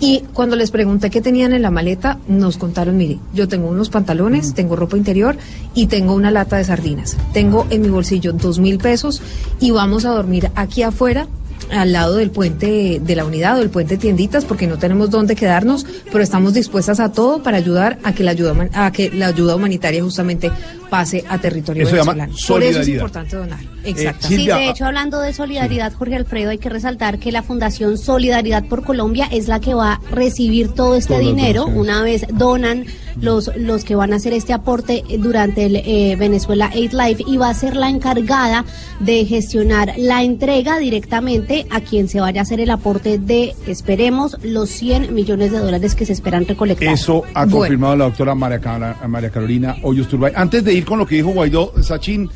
Speaker 10: Y cuando les pregunté qué tenían en la maleta, nos contaron, mire, yo tengo unos pantalones, tengo ropa interior y tengo una lata de sardinas. Tengo en mi bolsillo dos mil pesos y vamos a dormir aquí afuera al lado del puente de la unidad o del puente tienditas porque no tenemos dónde quedarnos, pero estamos dispuestas a todo para ayudar a que la ayuda a que la ayuda humanitaria justamente pase a territorio
Speaker 4: Eso se llama
Speaker 10: venezolano. Por eso es importante donar. Exacto.
Speaker 21: Sí,
Speaker 4: Silvia,
Speaker 21: de
Speaker 4: ah,
Speaker 21: hecho, hablando de solidaridad, Jorge Alfredo, hay que resaltar que la Fundación Solidaridad por Colombia es la que va a recibir todo este dinero una vez donan los, los que van a hacer este aporte durante el eh, Venezuela Aid Life y va a ser la encargada de gestionar la entrega directamente a quien se vaya a hacer el aporte de, esperemos, los 100 millones de dólares que se esperan recolectar.
Speaker 4: Eso ha
Speaker 10: Bueno.
Speaker 4: confirmado la doctora María, Carolina Hoyos Turbay. Antes de ir con lo que dijo Guaidó, Sachin,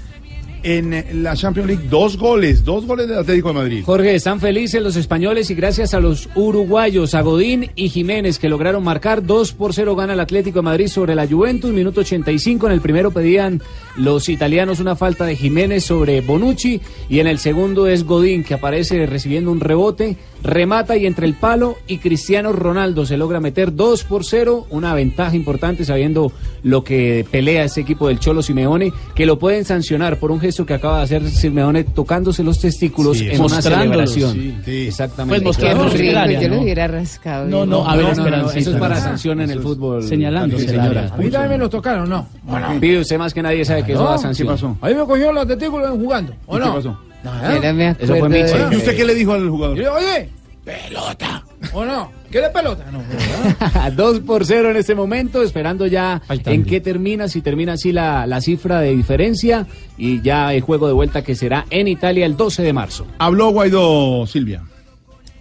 Speaker 4: en la Champions League, dos goles, dos goles del Atlético de Madrid.
Speaker 15: Jorge, están felices los españoles y gracias a los uruguayos, a Godín y Jiménez, que lograron marcar 2 por 0 gana el Atlético de Madrid sobre la Juventus, minuto 85. En el primero pedían los italianos una falta de Jiménez sobre Bonucci y en el segundo es Godín, que aparece recibiendo un rebote, remata y entre el palo y Cristiano Ronaldo se logra meter 2 por 0, una ventaja importante sabiendo lo que pelea ese equipo del Cholo Simeone, que lo pueden sancionar por un gesto que acaba de hacer Simeone tocándose los testículos
Speaker 5: Sí,
Speaker 15: en una
Speaker 5: mostrándolos,
Speaker 15: celebración.
Speaker 5: sí.
Speaker 15: Exactamente.
Speaker 5: Pues mostrando yo lo
Speaker 15: ¿no?
Speaker 5: hubiera
Speaker 6: rascado.
Speaker 5: No, no, a ver,
Speaker 15: no,
Speaker 5: Esperancita.
Speaker 15: eso es para sanción en el fútbol.
Speaker 5: Señalando,
Speaker 15: Sí,
Speaker 5: señora.
Speaker 18: A mí también me lo tocaron, ¿no?
Speaker 15: Bueno, pide usted más que nadie sabe que eso
Speaker 18: No,
Speaker 15: da sanción.
Speaker 18: ¿qué pasó? Ahí me cogió los testículos jugando, ¿o
Speaker 4: ¿Y qué
Speaker 18: no?
Speaker 4: pasó?
Speaker 18: Nada.
Speaker 6: Yo no me
Speaker 15: Eso fue
Speaker 6: de-
Speaker 4: ¿Y usted qué le dijo al jugador?
Speaker 18: Oye, pelota. ¿O no? ¿Quieres pelota? No, ¿verdad?
Speaker 15: 2 por 0 en este momento, esperando ya en qué termina, si termina así la, la cifra de diferencia y ya el juego de vuelta que será en Italia el 12 de marzo.
Speaker 4: Habló Guaidó, Silvia.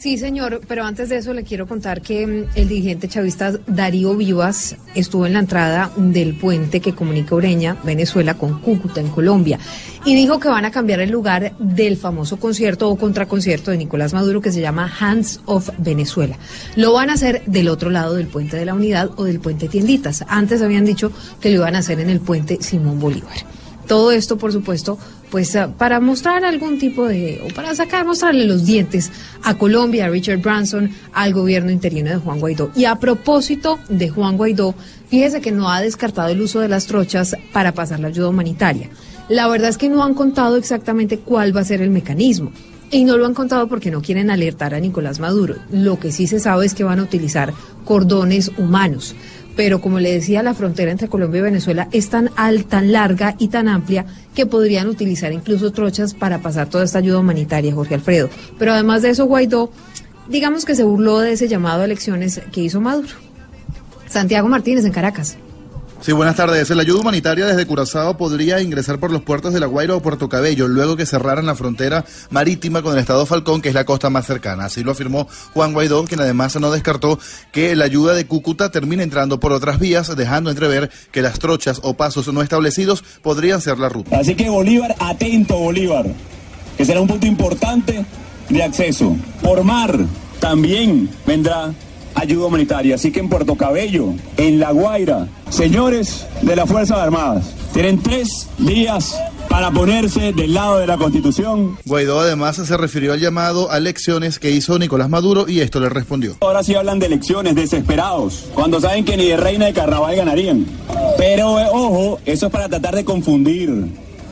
Speaker 10: Sí, señor, pero antes de eso le quiero contar que mm, el dirigente chavista Darío Vivas estuvo en la entrada del puente que comunica Ureña, Venezuela, con Cúcuta, en Colombia, y dijo que van a cambiar el lugar del famoso concierto o contraconcierto de Nicolás Maduro que se llama Hands of Venezuela. Lo van a hacer del otro lado del puente de la Unidad o del puente Tienditas. Antes habían dicho que lo iban a hacer en el puente Simón Bolívar. Todo esto, por supuesto, pues ah, para mostrar algún tipo de, o para sacar, mostrarle los dientes a Colombia, a Richard Branson, al gobierno interino de Juan Guaidó. Y a propósito de Juan Guaidó, fíjese que no ha descartado el uso de las trochas para pasar la ayuda humanitaria. La verdad es que no han contado exactamente cuál va a ser el mecanismo. Y no lo han contado porque no quieren alertar a Nicolás Maduro. Lo que sí se sabe es que van a utilizar cordones humanos pero como le decía, la frontera entre Colombia y Venezuela es tan alta, tan larga y tan amplia que podrían utilizar incluso trochas para pasar toda esta ayuda humanitaria, Jorge Alfredo. Pero además de eso, Guaidó, digamos que se burló de ese llamado a elecciones que hizo Maduro. Santiago Martínez en Caracas.
Speaker 23: Sí, buenas tardes. La ayuda humanitaria desde Curazao podría ingresar por los puertos de La Guaira o Puerto Cabello, luego que cerraran la frontera marítima con el estado Falcón, que es la costa más cercana. Así lo afirmó Juan Guaidó, quien además no descartó que la ayuda de Cúcuta termine entrando por otras vías, dejando entrever que las trochas o pasos no establecidos podrían ser la ruta.
Speaker 24: Así que Bolívar, atento Bolívar, que será un punto importante de acceso. Por mar también vendrá ayuda humanitaria, así que en Puerto Cabello, en La Guaira, señores de las Fuerzas Armadas, tienen tres días para ponerse del lado de la Constitución.
Speaker 23: Guaidó además se refirió al llamado a elecciones que hizo Nicolás Maduro y esto le respondió.
Speaker 24: Ahora sí hablan de elecciones, desesperados, cuando saben que ni de reina de carnaval ganarían. Pero eh, ojo, eso es para tratar de confundir,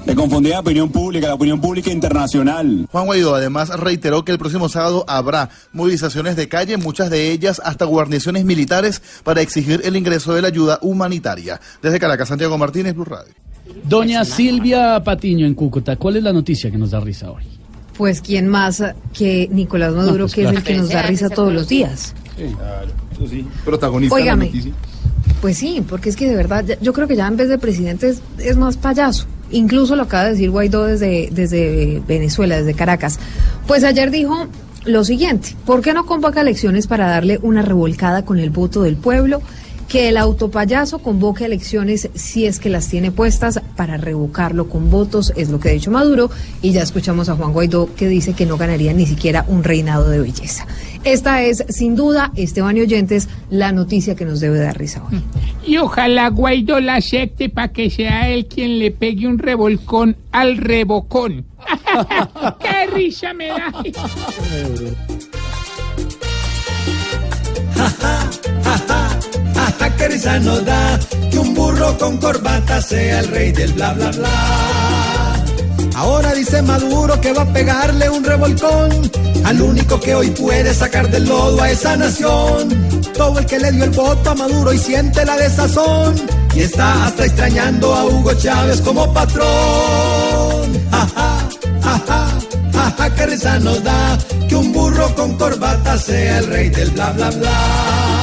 Speaker 24: de confundir la opinión pública, la opinión pública internacional.
Speaker 23: Juan Guaidó además reiteró que el próximo sábado habrá movilizaciones de calle, muchas de ellas hasta guarniciones militares para exigir el ingreso de la ayuda humanitaria. Desde Caracas, Santiago Martínez, Blue Radio.
Speaker 5: Doña Silvia Patiño en Cúcuta, ¿cuál es la noticia que nos da risa hoy?
Speaker 10: Pues quién más que Nicolás Maduro,
Speaker 5: No, pues
Speaker 10: que
Speaker 5: claro.
Speaker 10: es el que nos da risa todos los días.
Speaker 4: Eso sí, protagonista
Speaker 10: Óigame.
Speaker 4: de la noticia.
Speaker 10: Pues sí, porque es que de verdad, yo creo que ya en vez de presidente es, es más payaso. Incluso lo acaba de decir Guaidó desde, desde Venezuela, desde Caracas. Pues ayer dijo lo siguiente, ¿por qué no convoca elecciones para darle una revolcada con el voto del pueblo? Que el autopayaso convoque elecciones si es que las tiene puestas para revocarlo con votos, es lo que ha dicho Maduro. Y ya escuchamos a Juan Guaidó que dice que no ganaría ni siquiera un reinado de belleza. Esta es, sin duda, Esteban y Oyentes, la noticia que nos debe dar risa hoy.
Speaker 25: Y ojalá Guaidó la acepte para que sea él quien le pegue un revolcón al rebocón. ¡Qué risa me da!
Speaker 26: Hasta que risa nos da que un burro con corbata sea el rey del bla bla bla. Ahora dice Maduro que va a pegarle un revolcón al único que hoy puede sacar del lodo a esa nación. Todo el que le dio el voto a Maduro y siente la desazón y está hasta extrañando a Hugo Chávez como patrón. Ja, ja, ja, que risa nos da que un burro con corbata sea el rey del bla bla bla.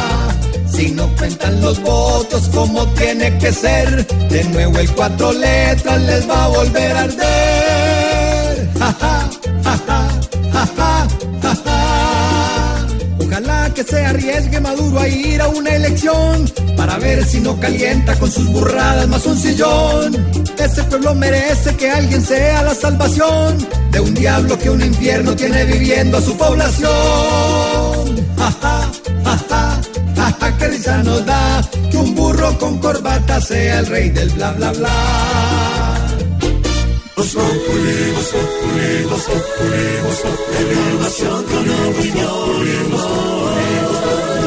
Speaker 26: Si no cuentan los votos como tiene que ser, de nuevo el cuatro letras les va a volver a arder. Ja, ja, ja, ja, ja, ja, ja, ja. Ojalá que se arriesgue Maduro a ir a una elección para ver si no calienta con sus burradas más un sillón. Ese pueblo merece que alguien sea la salvación de un diablo que un infierno tiene viviendo a su población. Ja, ja, ja, ja, ja, qué risa nos da que un burro con corbata sea el rey del bla bla bla.
Speaker 3: Voz Populi, Voz Populi, Voz Populi, información con opinión.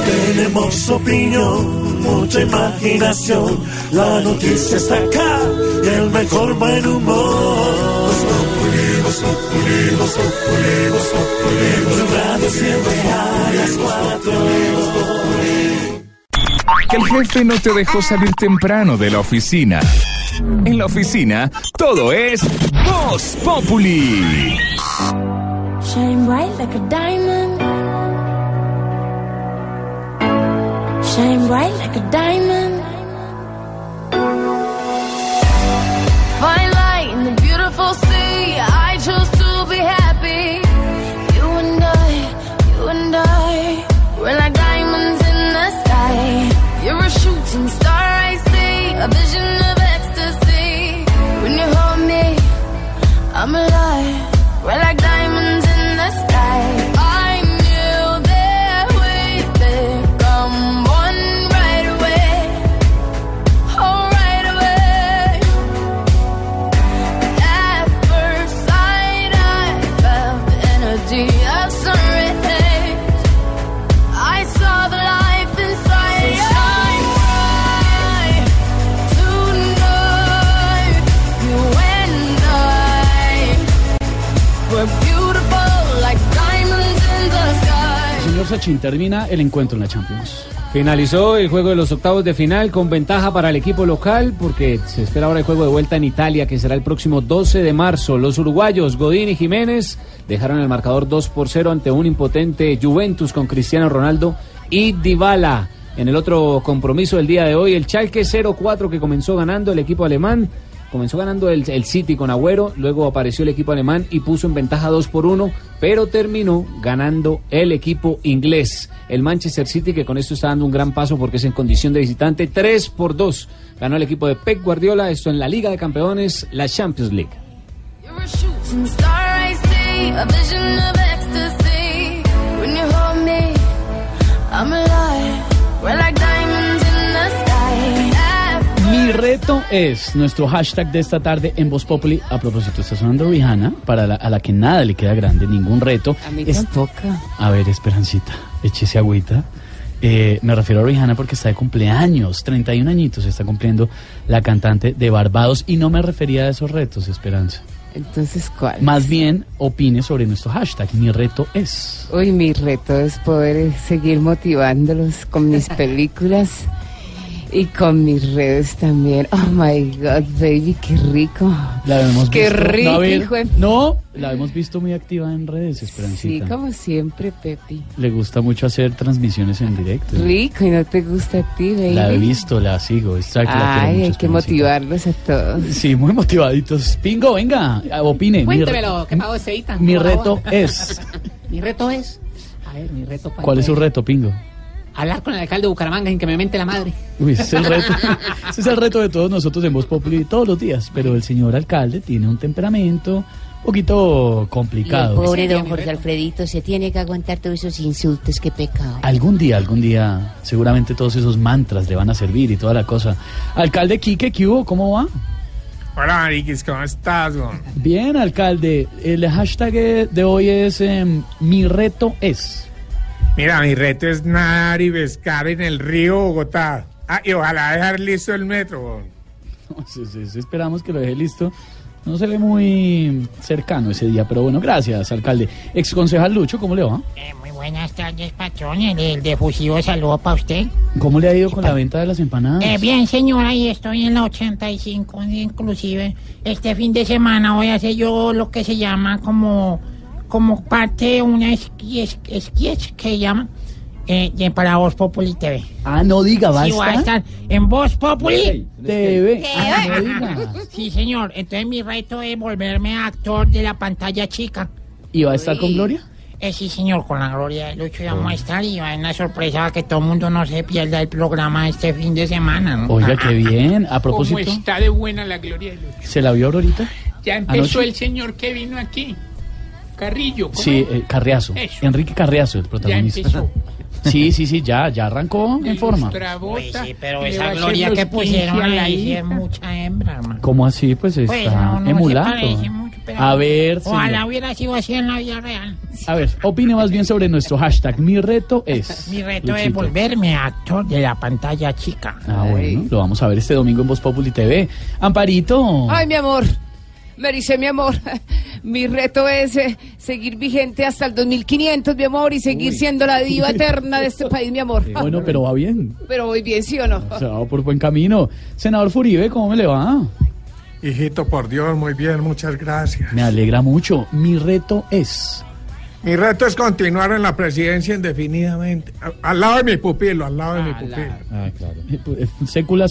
Speaker 3: Tenemos opinión, mucha imaginación. La noticia está acá y el mejor buen humor.
Speaker 27: Que el jefe no te dejó salir temprano de la oficina. En la oficina, todo es Voz Populi.
Speaker 28: Shine bright like a diamond. Shine bright like a diamond. Fine light in the beautiful sea.
Speaker 5: Sachin, termina el encuentro en la Champions.
Speaker 15: Finalizó el juego de los octavos de final con ventaja para el equipo local porque se espera ahora el juego de vuelta en Italia que será el próximo 12 de marzo. Los uruguayos Godín y Jiménez dejaron el marcador 2 por 0 ante un impotente Juventus con Cristiano Ronaldo y Dybala. En el otro compromiso del día de hoy, el Schalke 0-4 que comenzó ganando el equipo alemán. Comenzó ganando el, el City con Agüero, luego apareció el equipo alemán y puso en ventaja 2 por 1, pero terminó ganando el equipo inglés. El Manchester City, que con esto está dando un gran paso porque es en condición de visitante, 3 por 2. Ganó el equipo de Pep Guardiola, esto en la Liga de Campeones, la Champions League.
Speaker 28: You're
Speaker 5: Mi reto es nuestro hashtag de esta tarde en Voz Populi. A propósito, está sonando Rihanna, para la, a la que nada le queda grande, ningún reto.
Speaker 12: A mí
Speaker 5: Es-
Speaker 12: toca.
Speaker 5: A ver, Esperancita, échese agüita. Eh, me refiero a Rihanna porque está de cumpleaños, 31 añitos está cumpliendo la cantante de Barbados y no me refería a esos retos, Esperanza.
Speaker 12: Entonces, ¿cuál?
Speaker 5: Más bien, opine sobre nuestro hashtag. Mi reto es.
Speaker 12: Uy, mi reto es poder seguir motivándolos con mis películas y con mis redes también. Oh my God, baby, qué rico.
Speaker 5: La hemos
Speaker 12: Qué
Speaker 5: visto.
Speaker 12: rico,
Speaker 5: No,
Speaker 12: hijo de-
Speaker 5: no, la hemos visto muy activa en redes,
Speaker 12: Sí,
Speaker 5: Esperancita.
Speaker 12: como siempre, Pepi.
Speaker 5: Le gusta mucho hacer transmisiones en directo.
Speaker 12: Rico, ¿y no te gusta a ti, baby?
Speaker 5: La he visto, la sigo. Exacto,
Speaker 12: Ay,
Speaker 5: mucho,
Speaker 12: hay que motivarlos a todos.
Speaker 5: Sí, muy motivaditos. Pingo, venga, opine.
Speaker 18: Cuéntemelo, ¿qué pasó, Seita?
Speaker 5: Mi reto es.
Speaker 18: Mi reto es. A ver, mi reto.
Speaker 5: ¿Cuál es su reto, Pingo?
Speaker 18: Hablar con el alcalde de Bucaramanga sin que me mente la madre.
Speaker 5: Uy, ese es el reto. ese es el reto de todos nosotros en Voz Populi todos los días. Pero el señor alcalde tiene un temperamento un poquito
Speaker 12: Y el
Speaker 5: complicado.
Speaker 12: pobre don Jorge Alfredito se tiene que aguantar todos esos insultos, qué pecado.
Speaker 5: Algún día, algún día, seguramente todos esos mantras le van a servir y toda la cosa. Alcalde Quique, ¿qué hubo? ¿Cómo va?
Speaker 25: Hola, Mariquis, ¿cómo estás?
Speaker 5: Bien, alcalde. El hashtag de hoy es em, mi reto es.
Speaker 25: Mira, mi reto es nadar y pescar en el río Bogotá. Ah, y ojalá dejar listo el metro, güey.
Speaker 5: Sí, sí, sí, esperamos que lo deje listo. No se ve muy cercano ese día, pero bueno, gracias, alcalde. Ex concejal Lucho, ¿cómo le va?
Speaker 29: Eh, muy buenas tardes, patrón. El, el defusivo saludo para usted.
Speaker 5: ¿Cómo le ha ido con la venta de las empanadas?
Speaker 29: Eh, bien, señora, ahí estoy en la 85. Inclusive, este fin de semana voy a hacer yo lo que se llama como, como parte de una sketch, sketch que llama eh, de- para Voz Populi TV.
Speaker 5: Ah, no diga, ¿va a
Speaker 29: Sí, voy a
Speaker 5: estar?
Speaker 29: estar en Voz Populi
Speaker 5: TV.
Speaker 29: Ah,
Speaker 5: no diga.
Speaker 29: Sí, señor. Entonces mi reto es volverme actor de la pantalla chica.
Speaker 5: ¿Y va a estar con Gloria?
Speaker 29: Eh, sí, señor, con la gloria de Lucho ya vamos a estar y va a una sorpresa que todo el mundo no se pierda el programa este fin de semana. ¿no?
Speaker 5: Oiga, qué bien. A
Speaker 25: ¿Cómo
Speaker 5: propósito,
Speaker 25: está de buena la gloria de Lucho?
Speaker 5: ¿se la vio ahorita?
Speaker 25: Ya empezó
Speaker 5: ¿Anoche?
Speaker 25: el señor que vino aquí. Carrillo. ¿cómo
Speaker 5: Sí, eh, Carriazo.
Speaker 25: Eso.
Speaker 5: Enrique Carriazo, el protagonista.
Speaker 25: empezó.
Speaker 5: Sí, sí, sí, ya, ya arrancó en forma.
Speaker 29: Uy, sí, pero esa gloria que pusieron
Speaker 25: 15
Speaker 29: ahí es mucha hembra, hermano.
Speaker 5: ¿Cómo así? Pues está
Speaker 29: Pues no, no se
Speaker 5: emulando.
Speaker 29: parece mucho, pero-
Speaker 5: A ver,
Speaker 29: Ojalá
Speaker 5: señor.
Speaker 29: hubiera sido así en la vida real.
Speaker 5: A ver, opine más bien sobre nuestro hashtag. Mi reto es.
Speaker 29: Mi reto es
Speaker 5: Luchito.
Speaker 29: volverme actor de la pantalla chica.
Speaker 5: Ah, bueno, lo vamos a ver este domingo en Voz Populi TV. Amparito.
Speaker 12: Ay, mi amor. Me dice mi amor, mi reto es eh, seguir vigente hasta el 2500, mi amor, y seguir siendo la diva eterna de este país, mi amor.
Speaker 5: Bueno, pero va bien.
Speaker 12: Pero voy bien, ¿sí o no?
Speaker 5: Se va por buen camino. Senador Furibe, ¿cómo me le va?
Speaker 30: Hijito, por Dios, muy bien, muchas gracias.
Speaker 5: Me alegra mucho. Mi reto es.
Speaker 30: Mi reto es continuar en la presidencia indefinidamente. Al lado de mi pupilo, al lado de mi pupilo.
Speaker 5: Ah, claro. Sécula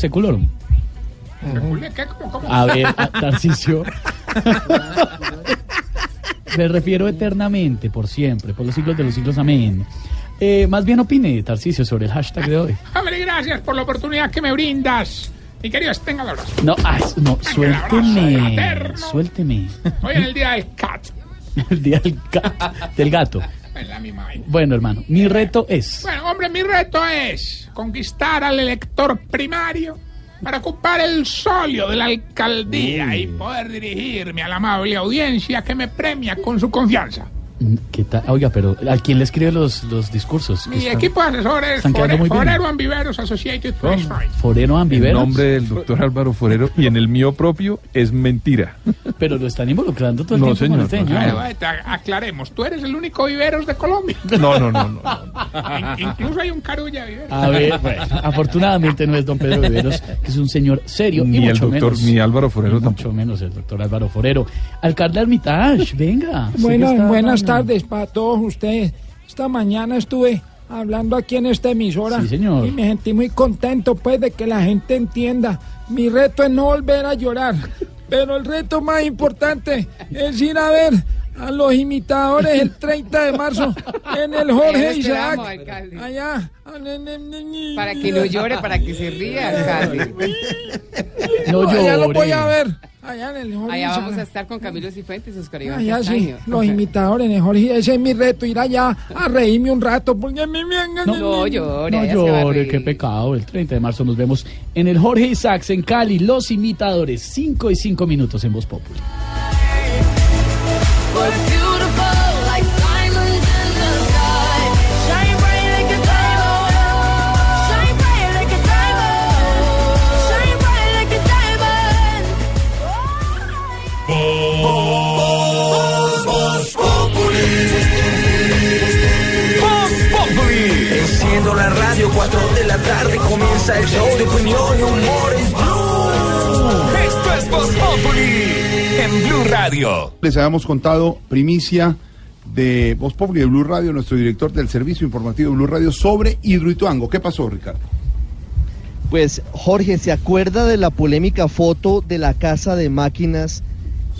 Speaker 5: seculorum.
Speaker 25: ¿Qué? ¿Cómo, cómo?
Speaker 5: A ver, Tarcisio. Me refiero eternamente, por siempre, por los siglos de los siglos, amén. Eh, más bien opine, Tarcisio, sobre el hashtag de hoy.
Speaker 25: Hombre, gracias por la oportunidad que me brindas. Mi querido, tenga el abrazo.
Speaker 5: No, no, suélteme, suélteme.
Speaker 25: Hoy en el día del cat.
Speaker 5: El día del, ga- del gato.
Speaker 25: La.
Speaker 5: Bueno, hermano, mi reto es.
Speaker 25: Bueno, hombre, mi reto es conquistar al elector primario para ocupar el solio de la alcaldía y poder dirigirme a la amable audiencia que me premia con su confianza.
Speaker 5: ¿Qué tal? Oiga, pero ¿a quién le escribe los, los discursos?
Speaker 25: Mi
Speaker 5: Están-
Speaker 25: equipo de asesores
Speaker 5: están quedando muy bien.
Speaker 25: Forero Ambiveros Associated Press.
Speaker 5: Forero
Speaker 8: En
Speaker 5: Ambiveros.
Speaker 8: nombre del doctor Álvaro Forero y en el mío propio es mentira.
Speaker 5: Pero lo están involucrando todo el
Speaker 8: No,
Speaker 5: tiempo con
Speaker 8: señor,
Speaker 5: este
Speaker 8: no,
Speaker 5: señor.
Speaker 25: Aclaremos, tú eres el único Viveros de Colombia.
Speaker 8: No, no, no, no.
Speaker 25: In- incluso hay un Carulla Viveros.
Speaker 5: A ver, bueno, afortunadamente no es don Pedro Viveros, que es un señor serio y
Speaker 8: Ni el
Speaker 5: mucho
Speaker 8: doctor,
Speaker 5: menos,
Speaker 8: ni Álvaro Forero
Speaker 5: y mucho menos el doctor Álvaro Forero. Alcalde Armitage, venga.
Speaker 29: Bueno, buenas. Tardes para todos ustedes. Esta mañana estuve hablando aquí en esta emisora
Speaker 5: Sí, señor.
Speaker 29: y me sentí muy contento pues de que la gente entienda. Mi reto es no volver a llorar, pero el reto más importante es ir a ver a los imitadores el 30 de marzo en el Jorge Isaac. Allá.
Speaker 12: Para que no llore, para que se ría, alcalde.
Speaker 5: No
Speaker 29: Allá lo
Speaker 5: llore.
Speaker 29: voy a ver. Allá en el Jorge
Speaker 12: Allá
Speaker 29: Isaac.
Speaker 12: vamos a estar con Camilo Cifuentes, Oscar Iván
Speaker 29: Allá sí, los imitadores en el Jorge. Ese es mi reto, ir allá a reírme un rato. Porque me
Speaker 12: No, no llore,
Speaker 5: No llore, qué pecado. El 30 de marzo nos vemos en el Jorge Isaacs en Cali. Los imitadores, 5 y 5 minutos en Voz Popular.
Speaker 3: 4 de la tarde comienza el show de opinión y humor en Blue.
Speaker 27: Esto es Voz Radio.
Speaker 4: Les habíamos contado primicia de Voz Populi de Blue Radio, nuestro director del servicio informativo de Blue Radio, sobre Hidroituango. ¿Qué pasó, Ricardo?
Speaker 31: Pues Jorge, ¿se acuerda de la polémica foto de la casa de máquinas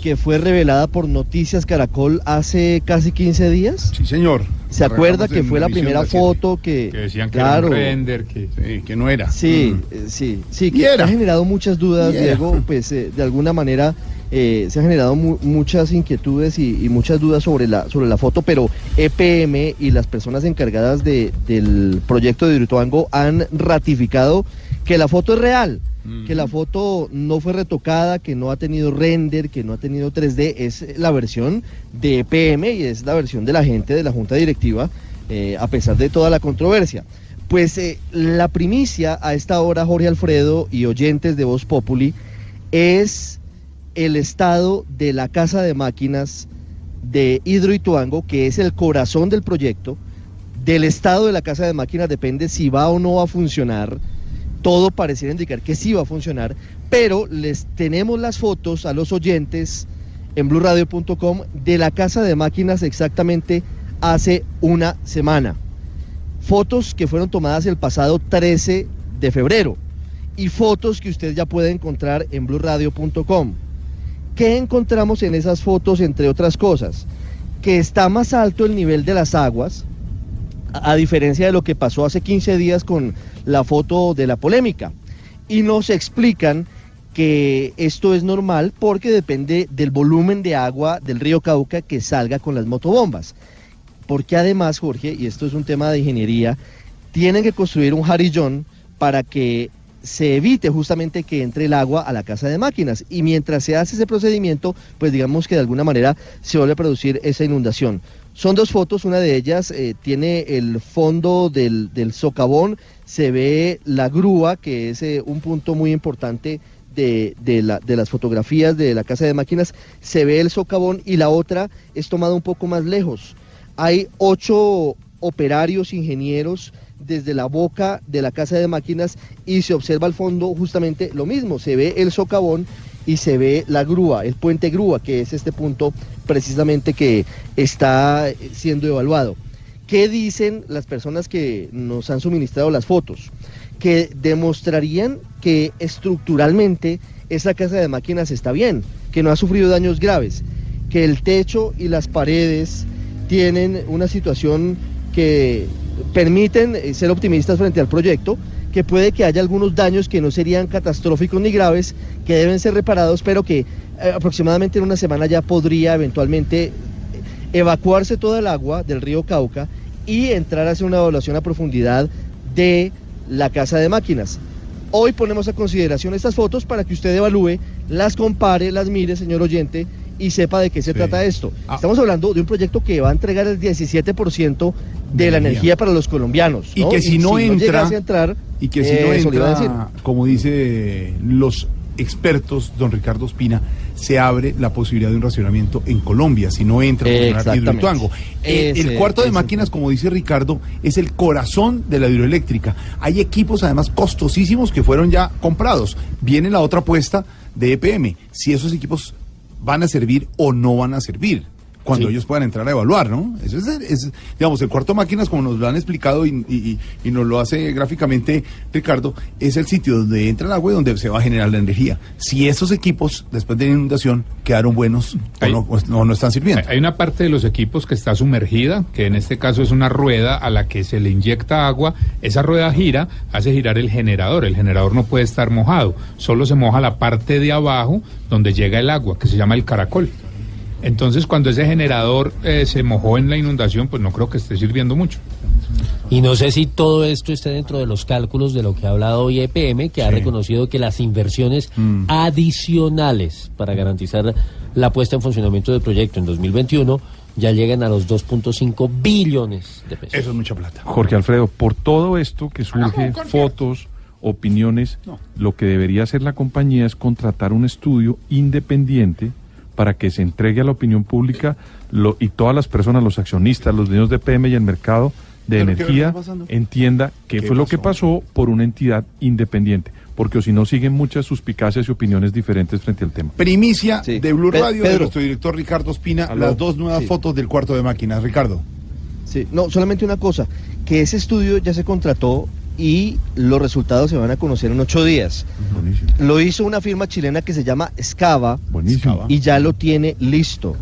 Speaker 31: que fue revelada por Noticias Caracol hace casi 15 días?
Speaker 4: Sí, señor.
Speaker 31: ¿Se acuerda que fue la primera foto que...
Speaker 4: Que decían que
Speaker 31: claro,
Speaker 4: era un render, que, sí, que no era.
Speaker 31: Sí,
Speaker 4: Mm.
Speaker 31: eh, sí, sí, que
Speaker 4: era.
Speaker 31: ha generado muchas dudas. Diego, pues eh, de alguna manera eh, se han generado mu- muchas inquietudes y, y muchas dudas sobre la, sobre la foto, pero EPM y las personas encargadas de, del proyecto de Hidroituango han ratificado que la foto es real, que la foto no fue retocada, que no ha tenido render, que no ha tenido 3D, es la versión de EPM y es la versión de la gente de la Junta Directiva, eh, a pesar de toda la controversia. Pues eh, la primicia a esta hora, Jorge Alfredo y oyentes de Voz Populi, es el estado de la casa de máquinas de Hidroituango, que es el corazón del proyecto. Del estado de la casa de máquinas depende si va o no va a funcionar. Todo pareciera indicar que sí va a funcionar, pero les tenemos las fotos a los oyentes en blurradio.com de la casa de máquinas exactamente hace una semana. Fotos que fueron tomadas el pasado 13 de febrero y fotos que usted ya puede encontrar en blurradio.com. ¿Qué encontramos en esas fotos, entre otras cosas? que está más alto el nivel de las aguas, a diferencia de lo que pasó hace 15 días con la foto de la polémica. Y nos explican que esto es normal porque depende del volumen de agua del río Cauca que salga con las motobombas. Porque además, Jorge, y esto es un tema de ingeniería, tienen que construir un jarillón para que se evite justamente que entre el agua a la casa de máquinas. Y mientras se hace ese procedimiento, pues digamos que de alguna manera se vuelve a producir esa inundación. Son dos fotos, una de ellas eh, tiene el fondo del, socavón, se ve la grúa, que es eh, un punto muy importante de, de de las fotografías de la casa de máquinas, se ve el socavón y la otra es tomada un poco más lejos. Hay ocho operarios, ingenieros desde la boca de la casa de máquinas y se observa al fondo justamente lo mismo, se ve el socavón y se ve la grúa, el puente grúa, que es este punto precisamente que está siendo evaluado. ¿Qué dicen las personas que nos han suministrado las fotos? Que demostrarían que estructuralmente esa casa de máquinas está bien, que no ha sufrido daños graves, que el techo y las paredes tienen una situación que permiten eh, ser optimistas frente al proyecto, que puede que haya algunos daños que no serían catastróficos ni graves, que deben ser reparados, pero que eh, aproximadamente en una semana ya podría eventualmente eh, evacuarse toda el agua del río Cauca y entrar a hacer una evaluación a profundidad de la casa de máquinas. Hoy ponemos a consideración estas fotos para que usted evalúe, las compare, las mire, señor oyente, y sepa de qué se trata esto. Estamos hablando de un proyecto que va a entregar el 17% de la
Speaker 4: energía.
Speaker 31: energía para los colombianos.
Speaker 4: Y que si no entra-
Speaker 31: llegase a entrar,
Speaker 4: Y que si no
Speaker 31: decir.
Speaker 4: entra, como dice los expertos, don Ricardo Espina, se abre la posibilidad de un racionamiento en Colombia, si no entra a. Hidroituango. Eh, el cuarto de
Speaker 31: ese
Speaker 4: máquinas, como dice Ricardo, es el corazón de la hidroeléctrica. Hay equipos además costosísimos que fueron ya comprados. Viene la otra apuesta de EPM, si esos equipos van a servir o no van a servir. Cuando
Speaker 8: Sí.
Speaker 4: ellos puedan entrar a evaluar, ¿no? Eso es, es, digamos, el cuarto máquinas, como nos lo han explicado y, y- y- y nos lo hace gráficamente Ricardo, es el sitio donde entra el agua y donde se va a generar la energía. Si esos equipos, después de la inundación, quedaron buenos o no, o no están sirviendo.
Speaker 25: Hay una parte de los equipos que está sumergida, que en este caso es una rueda a la que se le inyecta agua. Esa rueda gira, hace girar el generador. El generador no puede estar mojado, solo se moja la parte de abajo donde llega el agua, que se llama el caracol. Entonces, cuando ese generador eh, se mojó en la inundación, pues no creo que esté sirviendo mucho.
Speaker 16: Y no sé si todo esto esté dentro de los cálculos de lo que ha hablado hoy EPM, que ha reconocido que las inversiones adicionales para garantizar la puesta en funcionamiento del proyecto en 2021 ya llegan a los 2.5 billones de pesos.
Speaker 4: Eso es mucha plata.
Speaker 8: Jorge Alfredo, por todo esto que surge, fotos, opiniones, lo que debería hacer la compañía es contratar un estudio independiente para que se entregue a la opinión pública lo- y todas las personas, los accionistas, los dueños de PM y el mercado de
Speaker 4: ¿Pero qué
Speaker 8: energía entienda qué,
Speaker 4: ¿Qué
Speaker 8: fue lo que pasó por una entidad independiente, porque si no siguen muchas suspicacias y opiniones diferentes frente al tema.
Speaker 4: Primicia de Blue Radio de nuestro director Ricardo Espina,
Speaker 31: Aló.
Speaker 4: las dos nuevas
Speaker 31: Sí.
Speaker 4: fotos del cuarto de máquinas. Ricardo.
Speaker 31: Sí, no, solamente una cosa, que ese estudio ya se contrató y los resultados se van a conocer en ocho días. Lo hizo una firma chilena que se llama Scava y ya lo tiene listo.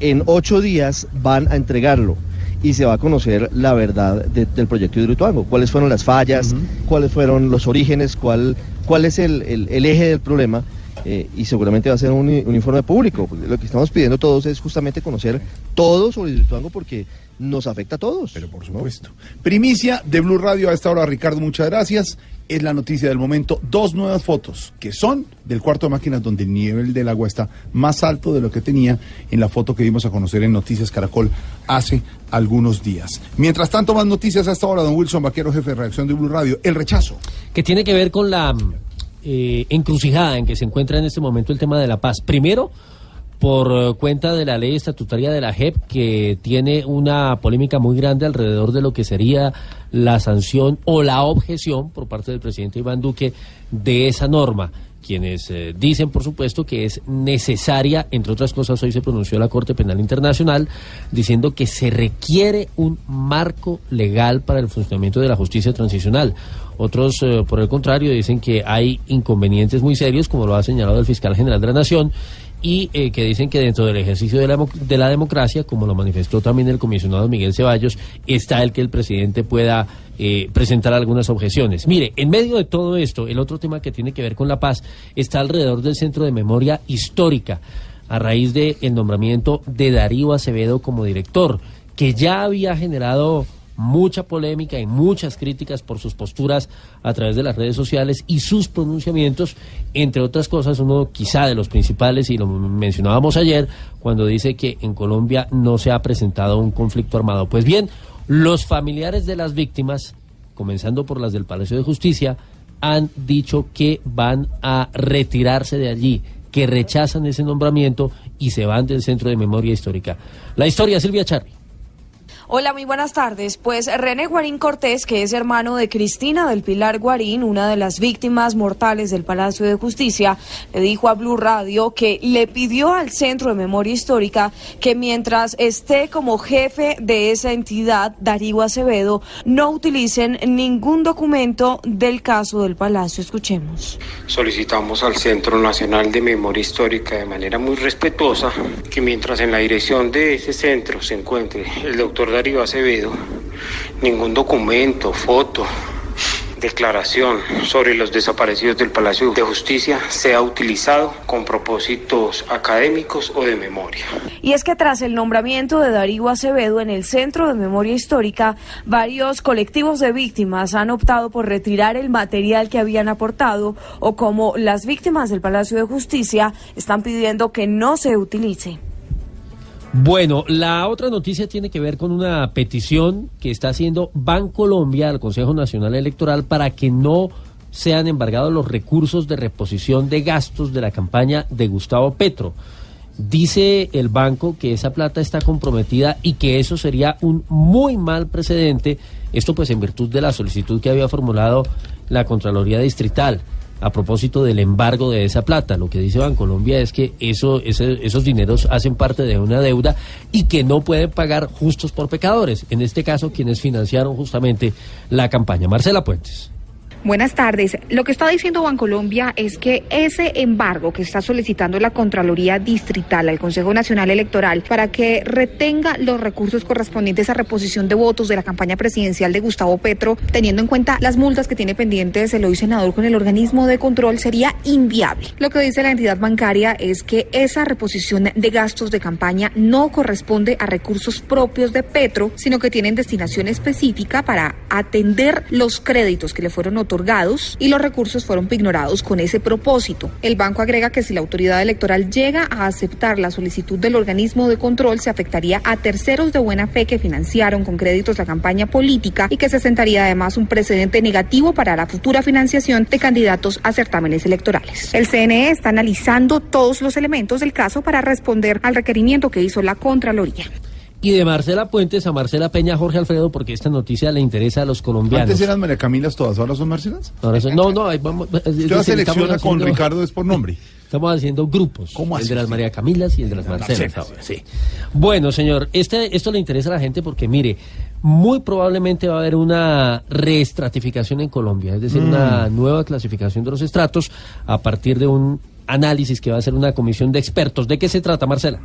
Speaker 31: En ocho días van a entregarlo y se va a conocer la verdad de- del proyecto Hidroituango, cuáles fueron las fallas, cuáles fueron los orígenes, cuál, cuál es el, el- el eje del problema. eh, y seguramente va a ser un, un informe público. Lo que estamos pidiendo todos es justamente conocer todo sobre Hidroituango porque nos afecta a todos. Pero
Speaker 4: por supuesto. Primicia de Blue Radio a esta hora, Ricardo, muchas gracias. Es la noticia del momento. Dos nuevas fotos que son del cuarto de máquinas donde el nivel del agua está más alto de lo que tenía en la foto que dimos a conocer en Noticias Caracol hace algunos días. Mientras tanto, más noticias a esta hora, don Wilson Vaquero, jefe de redacción de Blue Radio. El rechazo.
Speaker 16: que tiene que ver con la eh, encrucijada en que se encuentra en este momento el tema de la paz. Primero, por eh, cuenta de la ley estatutaria de la JEP, que tiene una polémica muy grande alrededor de lo que sería la sanción o la objeción por parte del presidente Iván Duque de esa norma. Quienes eh, dicen, por supuesto, que es necesaria, entre otras cosas, hoy se pronunció la Corte Penal Internacional diciendo que se requiere un marco legal para el funcionamiento de la justicia transicional. Otros, eh, por el contrario, dicen que hay inconvenientes muy serios, como lo ha señalado el fiscal general de la Nación, y eh, que dicen que dentro del ejercicio de la, de la democracia, como lo manifestó también el comisionado Miguel Ceballos, está el que el presidente pueda eh, presentar algunas objeciones. Mire, en medio de todo esto, el otro tema que tiene que ver con la paz está alrededor del Centro de Memoria Histórica, a raíz del nombramiento de Darío Acevedo como director, que ya había generado mucha polémica y muchas críticas por sus posturas a través de las redes sociales y sus pronunciamientos, entre otras cosas, uno quizá de los principales, y lo mencionábamos ayer, cuando dice que en Colombia no se ha presentado un conflicto armado. Pues bien, los familiares de las víctimas, comenzando por las del Palacio de Justicia, han dicho que van a retirarse de allí, que rechazan ese nombramiento y se van del Centro de Memoria Histórica. La historia, Silvia Charri.
Speaker 32: Hola, muy buenas tardes. Pues René Guarín Cortés, que es hermano de Cristina del Pilar Guarín, una de las víctimas mortales del Palacio de Justicia, le dijo a Blue Radio que le pidió al Centro de Memoria Histórica que mientras esté como jefe de esa entidad, Darío Acevedo, no utilicen ningún documento del caso del Palacio. Escuchemos.
Speaker 33: Solicitamos al Centro Nacional de Memoria Histórica de manera muy respetuosa que mientras en la dirección de ese centro se encuentre el doctor Darío Acevedo, ningún documento, foto, declaración sobre los desaparecidos del Palacio de Justicia sea utilizado con propósitos académicos o de memoria.
Speaker 32: Y es que tras el nombramiento de Darío Acevedo en el Centro de Memoria Histórica, varios colectivos de víctimas han optado por retirar el material que habían aportado o como las víctimas del Palacio de Justicia están pidiendo que no se utilice.
Speaker 16: Bueno, la otra noticia tiene que ver con una petición que está haciendo Bancolombia al Consejo Nacional Electoral para que no sean embargados los recursos de reposición de gastos de la campaña de Gustavo Petro. Dice el banco que esa plata está comprometida y que eso sería un muy mal precedente, esto pues en virtud de la solicitud que había formulado la Contraloría Distrital a propósito del embargo de esa plata. Lo que dice Bancolombia es que eso, ese- esos dineros hacen parte de una deuda y que no pueden pagar justos por pecadores. En este caso, quienes financiaron justamente la campaña. Marcela Puentes.
Speaker 34: Buenas tardes. Lo que está diciendo Bancolombia es que ese embargo que está solicitando la Contraloría Distrital al Consejo Nacional Electoral para que retenga los recursos correspondientes a reposición de votos de la campaña presidencial de Gustavo Petro, teniendo en cuenta las multas que tiene pendientes el hoy senador con el organismo de control, sería inviable. Lo que dice la entidad bancaria es que esa reposición de gastos de campaña no corresponde a recursos propios de Petro, sino que tienen destinación específica para atender los créditos que le fueron otorgados y los recursos fueron ignorados con ese propósito. El banco agrega que si la autoridad electoral llega a aceptar la solicitud del organismo de control, se afectaría a terceros de buena fe que financiaron con créditos la campaña política y que se sentaría además un precedente negativo para la futura financiación de candidatos a certámenes electorales. El CNE está analizando todos los elementos del caso para responder al requerimiento que hizo la Contraloría.
Speaker 16: Y de Marcela Puentes a Marcela Peña, Jorge Alfredo, porque esta noticia le interesa a los colombianos.
Speaker 4: Antes eran María Camilas todas, ahora son Marcelas.
Speaker 16: Ahora son- no, no, ahí vamos.
Speaker 4: Usted selecciona con
Speaker 16: haciendo-
Speaker 4: Ricardo es por nombre.
Speaker 16: Estamos haciendo grupos.
Speaker 4: ¿Cómo
Speaker 16: el
Speaker 4: así?
Speaker 16: de las María Camilas y el de las Marcelas. Ahora, sí. Bueno, señor, este, esto le interesa a la gente porque, mire, muy probablemente va a haber una reestratificación en Colombia, es decir,
Speaker 4: Mm.
Speaker 16: una nueva clasificación de los estratos a partir de un análisis que va a hacer una comisión de expertos. ¿De qué se trata, Marcela?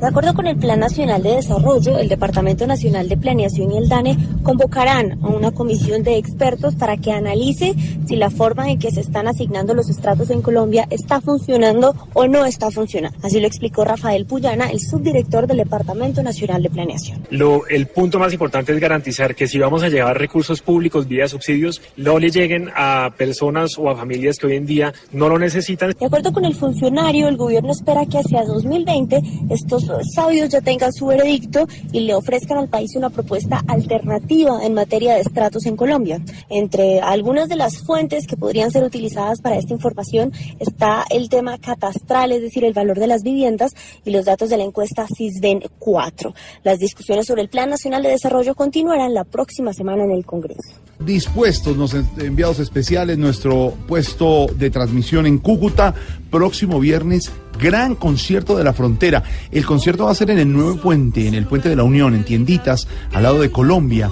Speaker 35: De acuerdo con el Plan Nacional de Desarrollo, el Departamento Nacional de Planeación y el DANE convocarán a una comisión de expertos para que analice si la forma en que se están asignando los estratos en Colombia está funcionando o no está funcionando. Así lo explicó Rafael Puyana, el subdirector del Departamento Nacional de Planeación.
Speaker 36: Lo, el punto más importante es garantizar que si vamos a llevar recursos públicos vía subsidios, no le lleguen a personas o a familias que hoy en día no lo necesitan.
Speaker 35: De acuerdo con el funcionario, el gobierno espera que hacia 2020 estos sabios ya tengan su veredicto y le ofrezcan al país una propuesta alternativa en materia de estratos en Colombia. Entre algunas de las fuentes que podrían ser utilizadas para esta información está el tema catastral, es decir, el valor de las viviendas y los datos de la encuesta CISBEN 4. Las discusiones sobre el Plan Nacional de Desarrollo continuarán la próxima semana en el Congreso.
Speaker 4: Dispuestos, los enviados especiales, nuestro puesto de transmisión en Cúcuta, próximo viernes gran concierto de la frontera. El concierto va a ser en el nuevo puente, en el puente de la Unión, en tienditas, al lado de Colombia.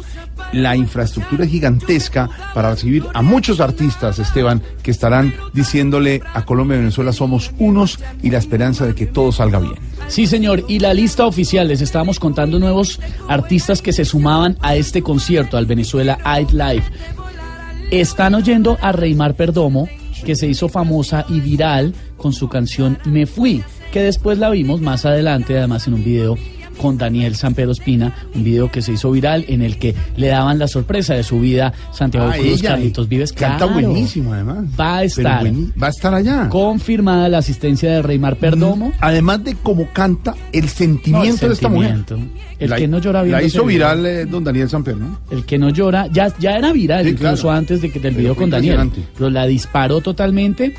Speaker 4: La infraestructura es gigantesca para recibir a muchos artistas, Esteban, que estarán diciéndole a Colombia y Venezuela somos unos y la esperanza de que todo salga bien.
Speaker 5: Sí, señor. Y la lista oficial, les estábamos contando nuevos artistas que se sumaban a este concierto, al Venezuela Live. Están oyendo a Reymar Perdomo, que se hizo famosa y viral con su canción Me Fui, que después la vimos más adelante, además en un video con Daniel San Pedro Espina, un video que se hizo viral en el que le daban la sorpresa de su vida Santiago
Speaker 4: Ah,
Speaker 5: Cruz, Carlitos Vives.
Speaker 4: Canta
Speaker 5: claro.
Speaker 4: buenísimo, además.
Speaker 5: Va a estar.
Speaker 4: va a estar allá.
Speaker 5: Confirmada la asistencia de Reymar Perdomo.
Speaker 4: Además de cómo canta, el sentimiento,
Speaker 5: No, el
Speaker 4: de esta mujer.
Speaker 5: El
Speaker 4: La-
Speaker 5: que no llora
Speaker 4: La hizo
Speaker 5: video.
Speaker 4: viral eh, don Daniel Samper, ¿no?
Speaker 5: El que no llora, ya, ya era viral,
Speaker 4: Sí,
Speaker 5: incluso
Speaker 4: claro.
Speaker 5: antes de que del
Speaker 4: Pero
Speaker 5: video con Daniel. Pero la disparó totalmente.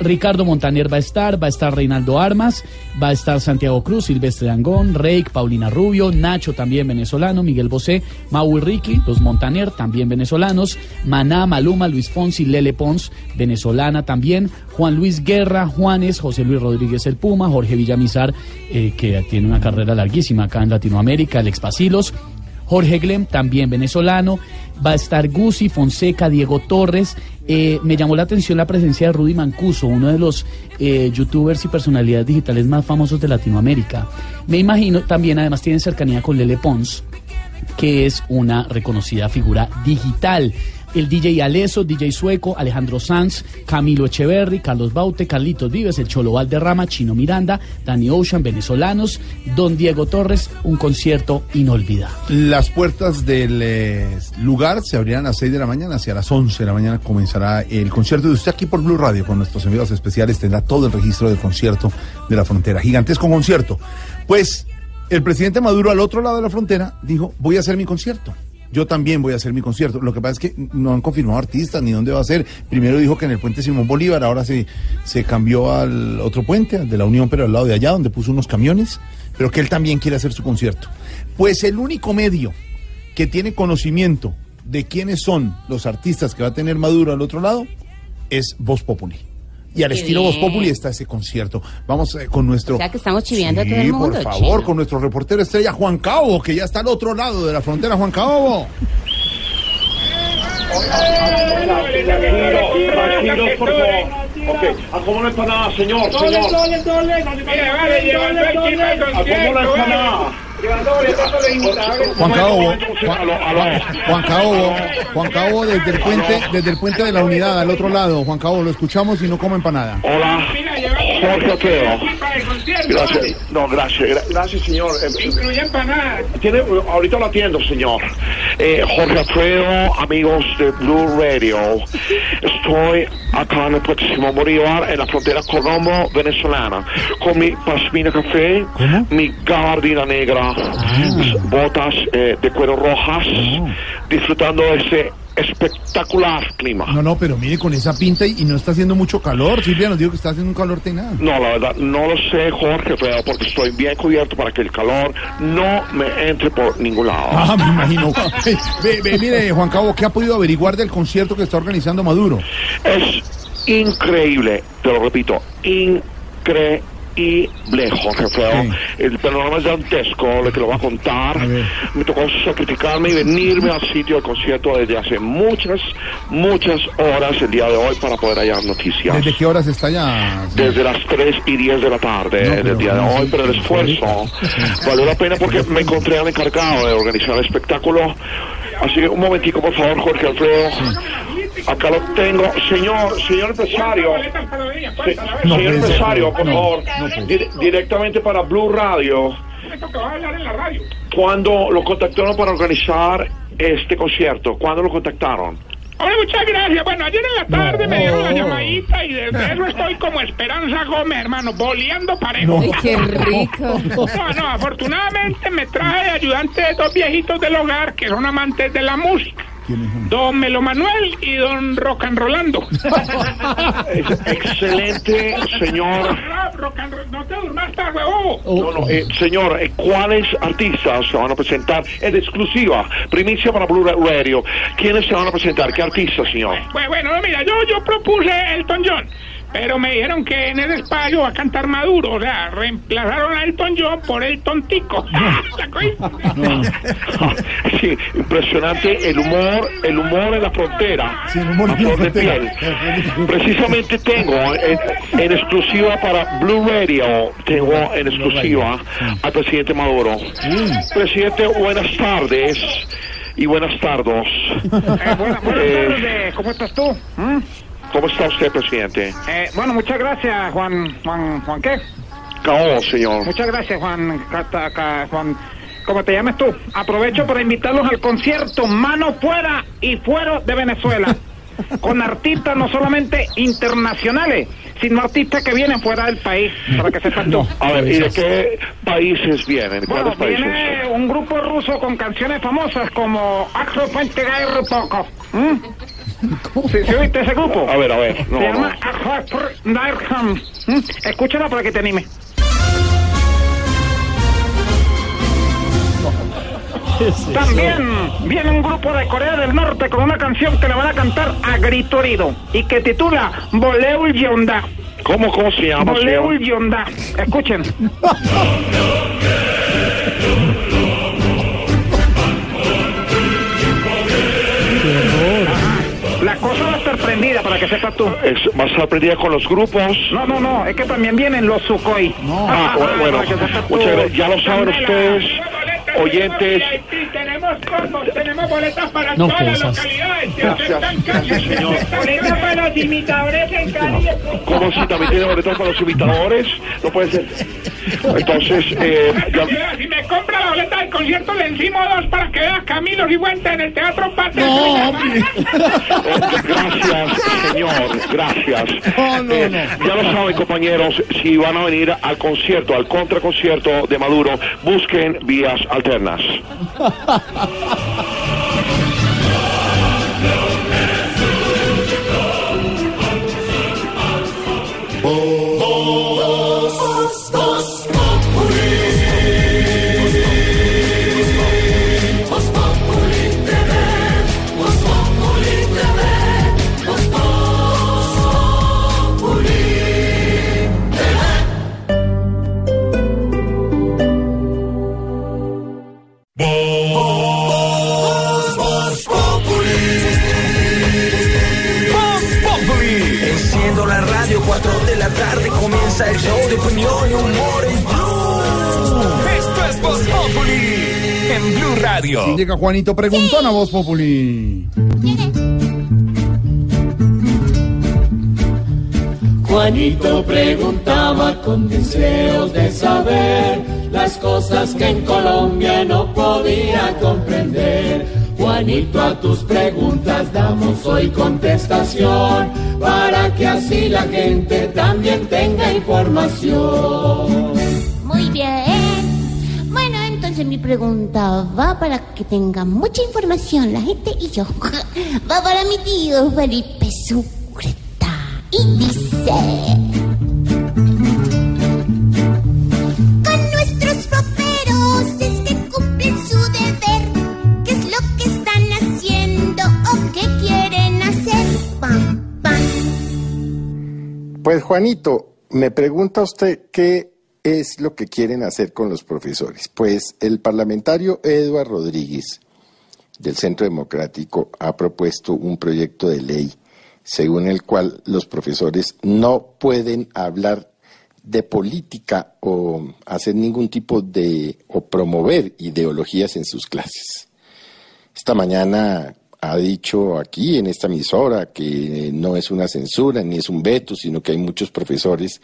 Speaker 5: Ricardo Montaner va a estar, va a estar Reinaldo Armas, va a estar Santiago Cruz, Silvestre Dangón, Reik, Paulina Rubio, Nacho también venezolano, Miguel Bosé, Mau y Ricky, los Montaner también venezolanos, Maná, Maluma, Luis Fonsi, Lele Pons, venezolana también, Juan Luis Guerra, Juanes, José Luis Rodríguez El Puma, Jorge Villamizar, eh, que tiene una carrera larguísima acá en Latinoamérica, el Expacilos, Jorge Glem, también venezolano. Va a estar Gusi, Fonseca, Diego Torres. Eh, me llamó la atención la presencia de Rudy Mancuso, uno de los eh, youtubers y personalidades digitales más famosos de Latinoamérica. Me imagino, también además tienen cercanía con Lele Pons, que es una reconocida figura digital. El DJ Aleso, DJ Sueco, Alejandro Sanz, Camilo Echeverry, Carlos Baute, Carlitos Vives, el Cholo Valderrama, Chino Miranda, Danny Ocean, venezolanos, Don Diego Torres, un concierto inolvidable.
Speaker 4: Las puertas del eh, lugar se abrirán a las 6 de la mañana, hacia las 11 de la mañana comenzará el concierto de usted aquí por Blue Radio con nuestros enviados especiales. Tendrá todo el registro del concierto de la frontera. Gigantesco concierto. Pues el presidente Maduro al otro lado de la frontera dijo, voy a hacer mi concierto. Yo también voy a hacer mi concierto. Lo que pasa es que no han confirmado artistas ni dónde va a ser. Primero dijo que en el puente Simón Bolívar, ahora se, se cambió al otro puente, al de la Unión, pero al lado de allá, donde puso unos camiones, pero que él también quiere hacer su concierto. Pues el único medio que tiene conocimiento de quiénes son los artistas que va a tener Maduro al otro lado es Voz Populi. Y al
Speaker 12: Qué
Speaker 4: estilo Voz. Populi está ese concierto. Vamos eh, con nuestro...
Speaker 12: O sea que estamos chiviando a todo
Speaker 4: Sí,
Speaker 12: el mundo.
Speaker 4: por favor,
Speaker 12: chino.
Speaker 4: con nuestro reportero estrella Juan Cabo, que ya está al otro lado de la frontera. Juan Cabo.
Speaker 14: La empanada, señor, señor. Acomodo la empanada.
Speaker 4: Juan Cabo, Juan, Cabo, Juan Cabo desde el puente, desde el puente de la unidad al otro lado. Juan Cabo, lo escuchamos y no come empanada.
Speaker 14: Hola, Jorge Otero. Gracias. No, gracias, gra- gracias, señor. Eh,
Speaker 25: Incluye empanada.
Speaker 14: Tiene, ahorita lo atiendo, señor. Eh, Jorge Alfredo, amigos de Blue Radio. Estoy acá en el puente Simón Bolívar, en la frontera Colombo, venezolana, con mi pasmina café, mi gabardina negra, botas eh, de cuero rojas, disfrutando de ese espectacular clima.
Speaker 4: No, no, pero mire con esa pinta y, y no está haciendo mucho calor. Silvia nos dijo que está haciendo un calor tenaz.
Speaker 14: No, la verdad, no lo sé, Jorge, pero porque estoy bien cubierto para que el calor no me entre por ningún lado.
Speaker 4: Ah, me imagino. Ve, ve, mire, Juan Cabo, ¿qué ha podido averiguar del concierto que está organizando Maduro?
Speaker 14: Es increíble, te lo repito, increíble, Jorge Alfredo. El panorama es dantesco, lo que lo voy a contar. Me tocó sacrificarme y venirme al sitio del concierto desde hace muchas, muchas horas el día de hoy para poder hallar noticias.
Speaker 4: ¿Desde qué horas está ya?
Speaker 14: Desde las 3 y 10 de la tarde del día de hoy, pero el esfuerzo valió la pena porque me encontré al encargado de organizar el espectáculo. Así que un momentico, por favor, Jorge Alfredo. Acá lo tengo. Señor, señor empresario. Se-
Speaker 25: No
Speaker 14: señor empresario, por
Speaker 25: No,
Speaker 14: favor.
Speaker 25: no
Speaker 14: directamente para Blue Radio. ¿Cuándo lo contactaron para organizar este concierto? ¿Cuándo lo contactaron?
Speaker 25: Hombre, muchas gracias. Bueno, ayer en la tarde me dieron la llamadita y desde eso estoy como Esperanza Gómez, hermano, boleando parejo.
Speaker 12: Ay, qué rico.
Speaker 25: No, no, afortunadamente me traje de ayudante de dos viejitos del hogar que son amantes de la música. Don Melo Manuel y Don Rock and Rolando.
Speaker 14: Excelente, señor.
Speaker 25: No te durmas, huevo.
Speaker 14: No, no, eh, señor, eh, ¿cuáles artistas se van a presentar en exclusiva? Primicia para Blue Radio. ¿Quiénes se van a presentar? ¿Qué artistas, señor?
Speaker 25: Bueno, bueno, mira, yo, yo propuse Elton John.
Speaker 11: Pero me dijeron que en ese espacio va a cantar Maduro. O sea, reemplazaron a Elton John por el tontico.
Speaker 14: Sí, impresionante el humor, el humor en la frontera.
Speaker 4: Sí, el humor en la
Speaker 14: de
Speaker 4: frontera.
Speaker 14: piel. Precisamente tengo en, en exclusiva para Blue Radio, tengo en exclusiva al presidente Maduro. Presidente, buenas tardes y buenas tardes.
Speaker 18: Eh, buena- buenas
Speaker 14: Eh,
Speaker 18: tardes, ¿cómo estás tú? ¿Mm?
Speaker 14: ¿Cómo está usted, presidente?
Speaker 18: Eh, bueno, muchas gracias, Juan. Juan, ¿Juan qué?
Speaker 14: Cao, señor.
Speaker 18: Muchas gracias, Juan. Juan. ¿Cómo te llamas tú? Aprovecho para invitarlos al concierto Mano Fuera y Fuero de Venezuela. Con artistas no solamente internacionales, sino artistas que vienen fuera del país, para que sepas tú.
Speaker 14: A ver, ¿y de qué países vienen?
Speaker 18: Bueno,
Speaker 14: ¿Cuáles países?
Speaker 18: viene un grupo ruso con canciones famosas como Axel Fuente Gair Poco. ¿Mm? ¿Sí, sí oíste ese grupo?
Speaker 14: A ver, a ver, no,
Speaker 18: Se llama
Speaker 14: no.
Speaker 18: Fuente Gair ¿Mm? Escúchala para que te anime. También viene un grupo de Corea del Norte con una canción que le van a cantar a grito herido y que titula Boleul Yonda.
Speaker 14: ¿Cómo, cómo se llama,
Speaker 18: Boleul? Yonda. Escuchen. La cosa va a estar prendida para que sepas tú.
Speaker 14: Es más sorprendida con los grupos.
Speaker 18: No, no, no, es que también vienen los Sukhoi.
Speaker 14: Ah, bueno, bueno, muchas gracias. Ya lo saben ustedes, oyentes.
Speaker 11: Tenemos combos, tenemos boletas para
Speaker 14: No,
Speaker 11: todas las localidades.
Speaker 14: Gracias, gracias, señor.
Speaker 11: Boletas para los imitadores en Cali.
Speaker 14: ¿Cómo si también tiene boletos para los imitadores? No puede ser. Entonces, eh, ya-
Speaker 11: Si me compra la boleta del concierto, le encimo dos para que vea Camilo Cifuentes en el Teatro Patria.
Speaker 14: No, Gracias, señor, gracias. Eh, Ya lo saben, compañeros, si van a venir al concierto, al contraconcierto de Maduro, busquen vías alternas.
Speaker 37: Voz,
Speaker 26: 4 de la tarde comienza el show de opinión y humor en Blue. Esto es Voz Populi en Blue Radio.
Speaker 4: Sí, llega Juanito Preguntón a Voz Populi.
Speaker 37: Juanito preguntaba con deseos de saber las cosas que en Colombia no podía comprender. Juanito, a tus preguntas damos hoy contestación para que así la gente también tenga información.
Speaker 38: Muy bien. Bueno, entonces mi pregunta va para que tenga mucha información la gente y yo. Va para mi tío Felipe Sucreta. Y dice...
Speaker 39: Pues Juanito, me pregunta usted qué es lo que quieren hacer con los profesores. Pues el parlamentario Eduard Rodríguez del Centro Democrático ha propuesto un proyecto de ley según el cual los profesores no pueden hablar de política o hacer ningún tipo de o promover ideologías en sus clases. Esta mañana ha dicho aquí en esta emisora que no es una censura ni es un veto, sino que hay muchos profesores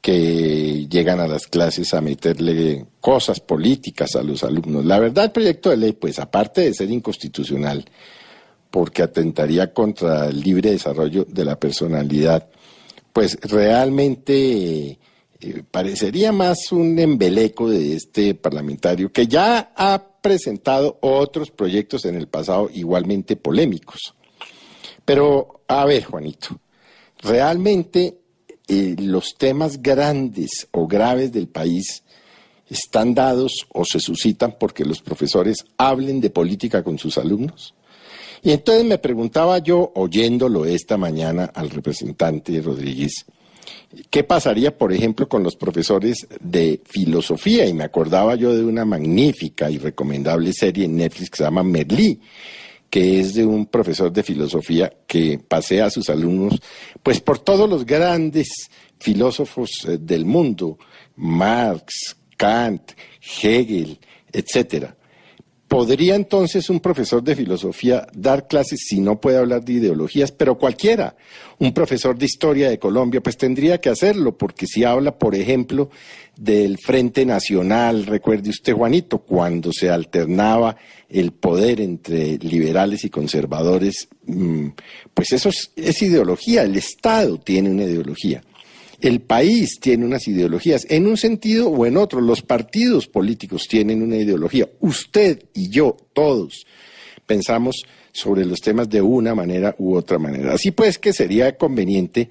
Speaker 39: que llegan a las clases a meterle cosas políticas a los alumnos. La verdad, el proyecto de ley, pues aparte de ser inconstitucional, porque atentaría contra el libre desarrollo de la personalidad, pues realmente eh, parecería más un embeleco de este parlamentario que ya ha presentado otros proyectos en el pasado igualmente polémicos. Pero, a ver, Juanito, realmente eh, los temas grandes o graves del país están dados o se suscitan porque los profesores hablen de política con sus alumnos. Y entonces me preguntaba yo, oyéndolo esta mañana al representante Rodríguez, ¿qué pasaría, por ejemplo, con los profesores de filosofía? Y me acordaba yo de una magnífica y recomendable serie en Netflix que se llama Merlí, que es de un profesor de filosofía que pasea a sus alumnos, pues por todos los grandes filósofos eh, del mundo, Marx, Kant, Hegel, etcétera. ¿Podría entonces un profesor de filosofía dar clases si no puede hablar de ideologías? Pero cualquiera. Un profesor de historia de Colombia, pues tendría que hacerlo, porque si habla, por ejemplo, del Frente Nacional, recuerde usted, Juanito, cuando se alternaba el poder entre liberales y conservadores, mm, pues eso es, es ideología, el Estado tiene una ideología. El país tiene unas ideologías, en un sentido o en otro. Los partidos políticos tienen una ideología. Usted y yo, todos, pensamos sobre los temas de una manera u otra manera. Así pues que sería conveniente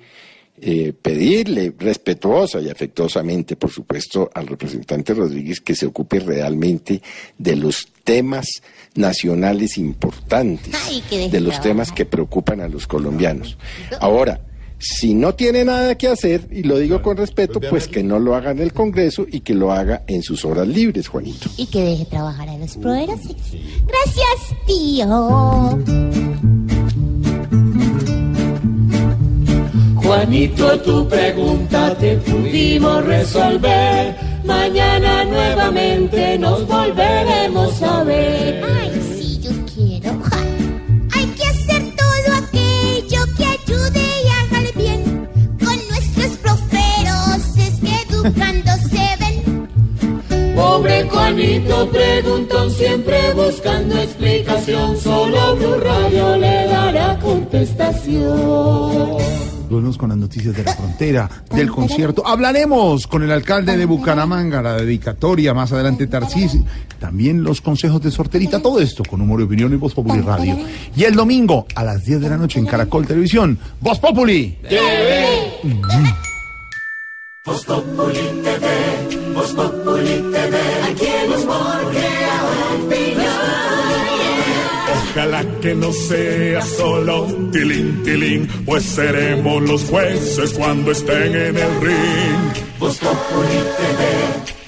Speaker 39: eh, pedirle respetuosa y afectuosamente, por supuesto, al representante Rodríguez que se ocupe realmente de los temas nacionales importantes,
Speaker 40: Ay,
Speaker 39: de los temas que preocupan a los colombianos. Ahora, si no tiene nada que hacer, y lo digo con respeto, pues que no lo haga en el Congreso y que lo haga en sus horas libres, Juanito.
Speaker 40: Y que deje trabajar a los proveedores. Gracias, tío.
Speaker 41: Juanito, tu pregunta te pudimos resolver. Mañana nuevamente nos volveremos Juanito preguntón, siempre buscando explicación. Solo Blue Radio le dará contestación.
Speaker 4: Volvemos con las noticias de la frontera, del concierto. Hablaremos con el alcalde de Bucaramanga, la dedicatoria, más adelante Tarcís, también los consejos de sorterita, todo esto con humor y opinión y Voz Populi Radio. Y el domingo a las 10 de la noche en Caracol Televisión, Voz Populi.
Speaker 41: Voz Populi TV, Voz Populi TV, aquí en opinión.
Speaker 42: Ojalá que no sea solo tilín, tilín, pues seremos los jueces cuando estén en el ring.
Speaker 41: Voz Populi TV,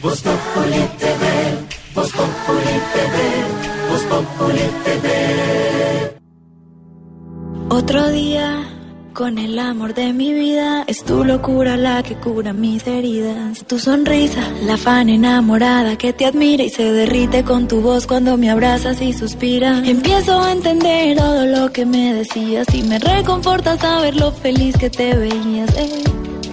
Speaker 41: Voz Populi TV, Voz Populi TV, Voz Populi TV.
Speaker 43: Otro día con el amor de mi vida es tu locura la que cura mis heridas. Tu sonrisa, la fan enamorada que te admira y se derrite con tu voz cuando me abrazas y suspiras. Empiezo a entender todo lo que me decías y me reconforta saber lo feliz que te veías. eh.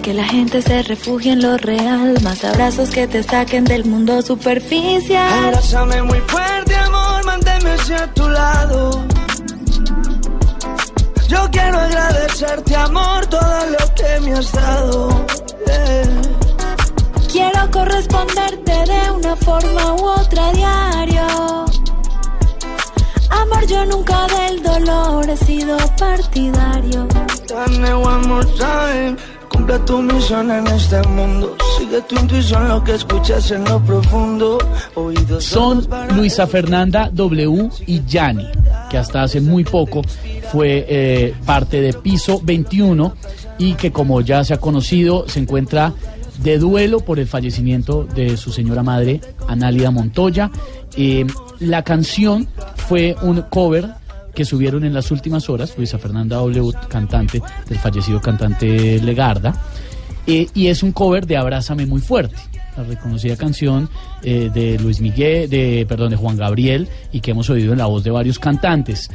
Speaker 43: Que la gente se refugie en lo real, más abrazos que te saquen del mundo superficial.
Speaker 41: Abrázame muy fuerte, amor, manténme a tu lado. Yo quiero agradecerte, amor, todo lo que me has dado.
Speaker 43: Quiero corresponderte de una forma u otra diario. Amor, yo nunca del dolor he sido partidario.
Speaker 41: Dame one more time. Cumple tu misión en este mundo. Sigue tu intuición, lo que escuchas en lo profundo. Oídos
Speaker 5: Son Luisa Fernanda W y Yani, que hasta hace muy poco fue eh, parte de Piso 21 y que como ya se ha conocido se encuentra de duelo por el fallecimiento de su señora madre, Análida Montoya. Eh, la canción fue un cover que subieron en las últimas horas, Luisa Fernanda W, cantante del fallecido cantante Legarda, eh, y es un cover de Abrázame muy fuerte, la reconocida canción eh, de Luis Miguel, de perdón, de Juan Gabriel y que hemos oído en la voz de varios cantantes.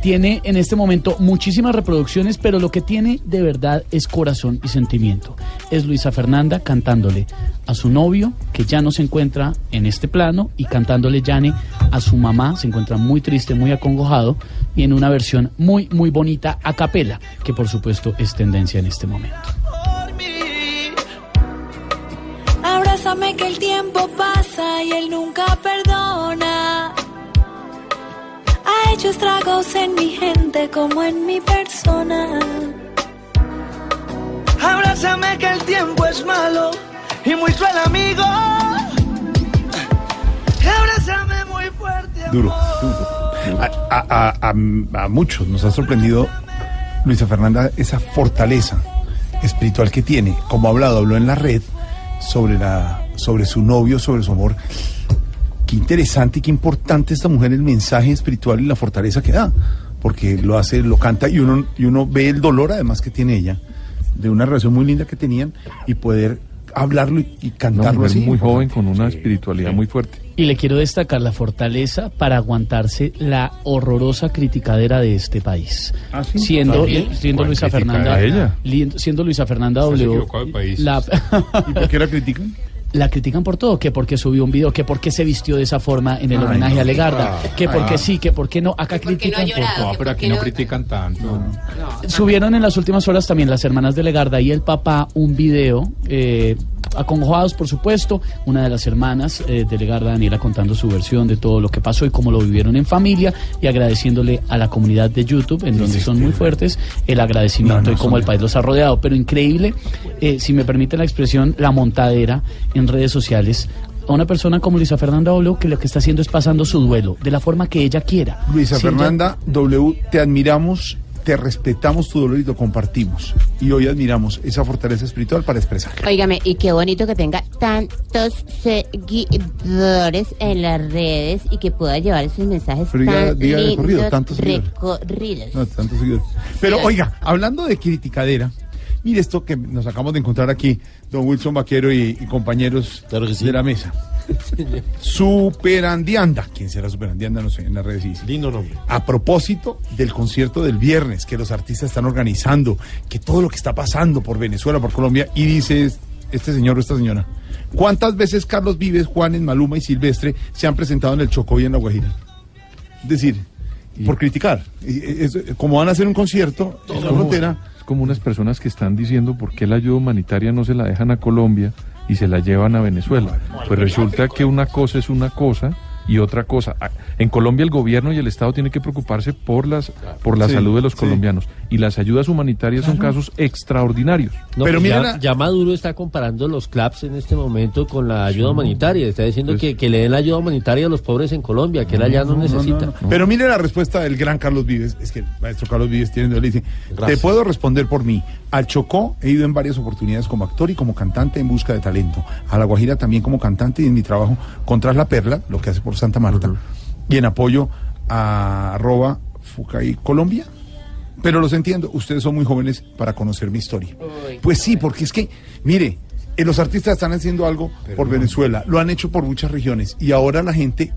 Speaker 5: Tiene en este momento muchísimas reproducciones, pero lo que tiene de verdad es corazón y sentimiento. Es Luisa Fernanda cantándole a su novio, que ya no se encuentra en este plano, y cantándole Yane a su mamá, se encuentra muy triste, muy acongojado, y en una versión muy, muy bonita a capela, que por supuesto es tendencia en este momento.
Speaker 43: Abrázame que el tiempo pasa y él nunca perdona. Ha hecho estragos en mi gente como en mi persona.
Speaker 41: Abrázame que el tiempo es malo y muy cruel amigo. Abrázame muy fuerte.
Speaker 4: Duro, duro. A, a- a- a- a muchos nos ha sorprendido, Luisa Fernanda, esa fortaleza espiritual que tiene. Como ha hablado, habló en la red sobre, la, sobre su novio, sobre su amor. Qué interesante y qué importante esta mujer, el mensaje espiritual y la fortaleza que da. Porque lo hace, lo canta y uno, y uno ve el dolor además que tiene ella, de una relación muy linda que tenían y poder hablarlo y, y
Speaker 8: Una
Speaker 4: cantarlo
Speaker 8: mujer
Speaker 4: así.
Speaker 8: muy joven con una espiritualidad muy fuerte.
Speaker 5: Y le quiero destacar la fortaleza para aguantarse la horrorosa criticadera de este país.
Speaker 4: sí?
Speaker 5: Siendo, siendo
Speaker 4: ¿Cuál
Speaker 5: Luisa? Fernanda.
Speaker 4: ¿A ella?
Speaker 5: Siendo Luisa Fernanda W. La,
Speaker 4: ¿Y por qué la critican?
Speaker 5: La critican por todo, que porque subió un video, que porque se vistió de esa forma en el
Speaker 4: Ay,
Speaker 5: homenaje
Speaker 4: no.
Speaker 5: a Legarda, que
Speaker 4: Ay.
Speaker 5: porque sí, que porque no, acá critican por todo.
Speaker 44: No, pero aquí no critican tanto.
Speaker 5: Subieron en las últimas horas también las hermanas de Legarda y el papá un video, eh, acongojados por supuesto, una de las hermanas eh, de Legarda, Daniela, contando su versión de todo lo que pasó y cómo lo vivieron en familia y agradeciéndole a la comunidad de YouTube, en donde son muy fuertes, el agradecimiento
Speaker 4: No, no,
Speaker 5: y cómo el país los ha rodeado. Pero increíble, eh, si me permite la expresión, la montadera en redes sociales. A una persona como Luisa Fernanda Olo que lo que está haciendo es pasando su duelo de la forma que ella quiera.
Speaker 4: Luisa
Speaker 5: Si ella-
Speaker 4: Fernanda W, te admiramos, te respetamos tu dolor y lo compartimos. Y hoy admiramos esa fortaleza espiritual para expresar.
Speaker 40: Óigame, y qué bonito que tenga tantos seguidores en las redes y que pueda llevar esos mensajes
Speaker 4: Pero diga-
Speaker 40: tan
Speaker 4: diga de
Speaker 40: lindos
Speaker 4: corrido, tantos
Speaker 40: recorridos.
Speaker 4: No, tantos seguidores. Pero
Speaker 40: Sí.
Speaker 4: oiga, hablando de criticadera, mire esto que nos acabamos de encontrar aquí, don Wilson Vaquero y, y compañeros de la mesa. Superandianda. ¿Quién será Superandianda? No sé, en las redes sí. Lindo nombre. A propósito del concierto del viernes que los artistas están organizando, que todo lo que está pasando por Venezuela, por Colombia, y dice este señor o esta señora, ¿cuántas veces Carlos Vives, Juanes, Maluma y Silvestre se han presentado en el Chocó y en La Guajira? Es decir, por criticar. Y, eh, es- como van a hacer un concierto en
Speaker 8: Es
Speaker 4: la
Speaker 8: como,
Speaker 4: frontera,
Speaker 8: es como unas personas que están diciendo por qué la ayuda humanitaria no se la dejan a Colombia y se la llevan a Venezuela. Pues resulta que una cosa es una cosa y otra cosa. Ah, En Colombia el gobierno y el Estado tienen que preocuparse por las por la
Speaker 16: Sí,
Speaker 8: salud de los
Speaker 16: sí.
Speaker 8: Y las ayudas humanitarias son casos extraordinarios.
Speaker 16: No, pues ya, ya Maduro está comparando los CLAPS en este momento con la ayuda humanitaria. Está diciendo que, que le den la ayuda humanitaria a los pobres en Colombia, que él allá no, necesita.
Speaker 4: Pero mire la respuesta del gran Carlos Vives. Es que el maestro Carlos Vives tiene, le dice,
Speaker 16: Gracias.
Speaker 4: te puedo responder por mí. Al Chocó he ido en varias oportunidades como actor y como cantante en busca de talento. A La Guajira también como cantante y en mi trabajo con Tras la Perla, lo que hace por Santa Marta. Y en apoyo a arroba Fucay Colombia. Pero los entiendo, ustedes son muy jóvenes para conocer mi historia. Pues sí, porque es que, mire, eh, los artistas están haciendo algo por Venezuela, lo han hecho por muchas regiones y ahora la gente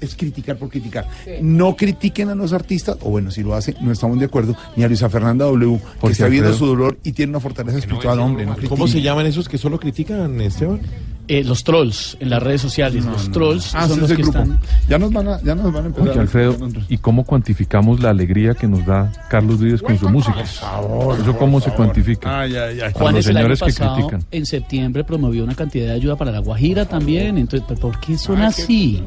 Speaker 4: es criticar por criticar. No critiquen a los artistas, o bueno, si lo hacen, no estamos de acuerdo, ni a Luisa Fernanda W, que
Speaker 8: Porque,
Speaker 4: está viendo su dolor y tiene una fortaleza espiritual, hombre. No
Speaker 45: ¿Cómo se llaman esos que solo critican, Esteban?
Speaker 5: Eh, los trolls en las redes sociales, los trolls
Speaker 4: Ah,
Speaker 5: son
Speaker 4: ese
Speaker 5: los que
Speaker 4: grupo.
Speaker 5: están...
Speaker 4: Ya nos van a, ya nos van a empezar.
Speaker 8: Oye, Alfredo, ¿y cómo cuantificamos la alegría que nos da Carlos Vives con su música? ¿Eso cómo se cuantifica?
Speaker 4: Ay, ay, ay.
Speaker 8: A los
Speaker 5: Juanes el año
Speaker 8: señores que
Speaker 5: pasado,
Speaker 8: critican.
Speaker 5: en septiembre, promovió una cantidad de ayuda para la Guajira también. Entonces, ¿pero ¿por qué son así?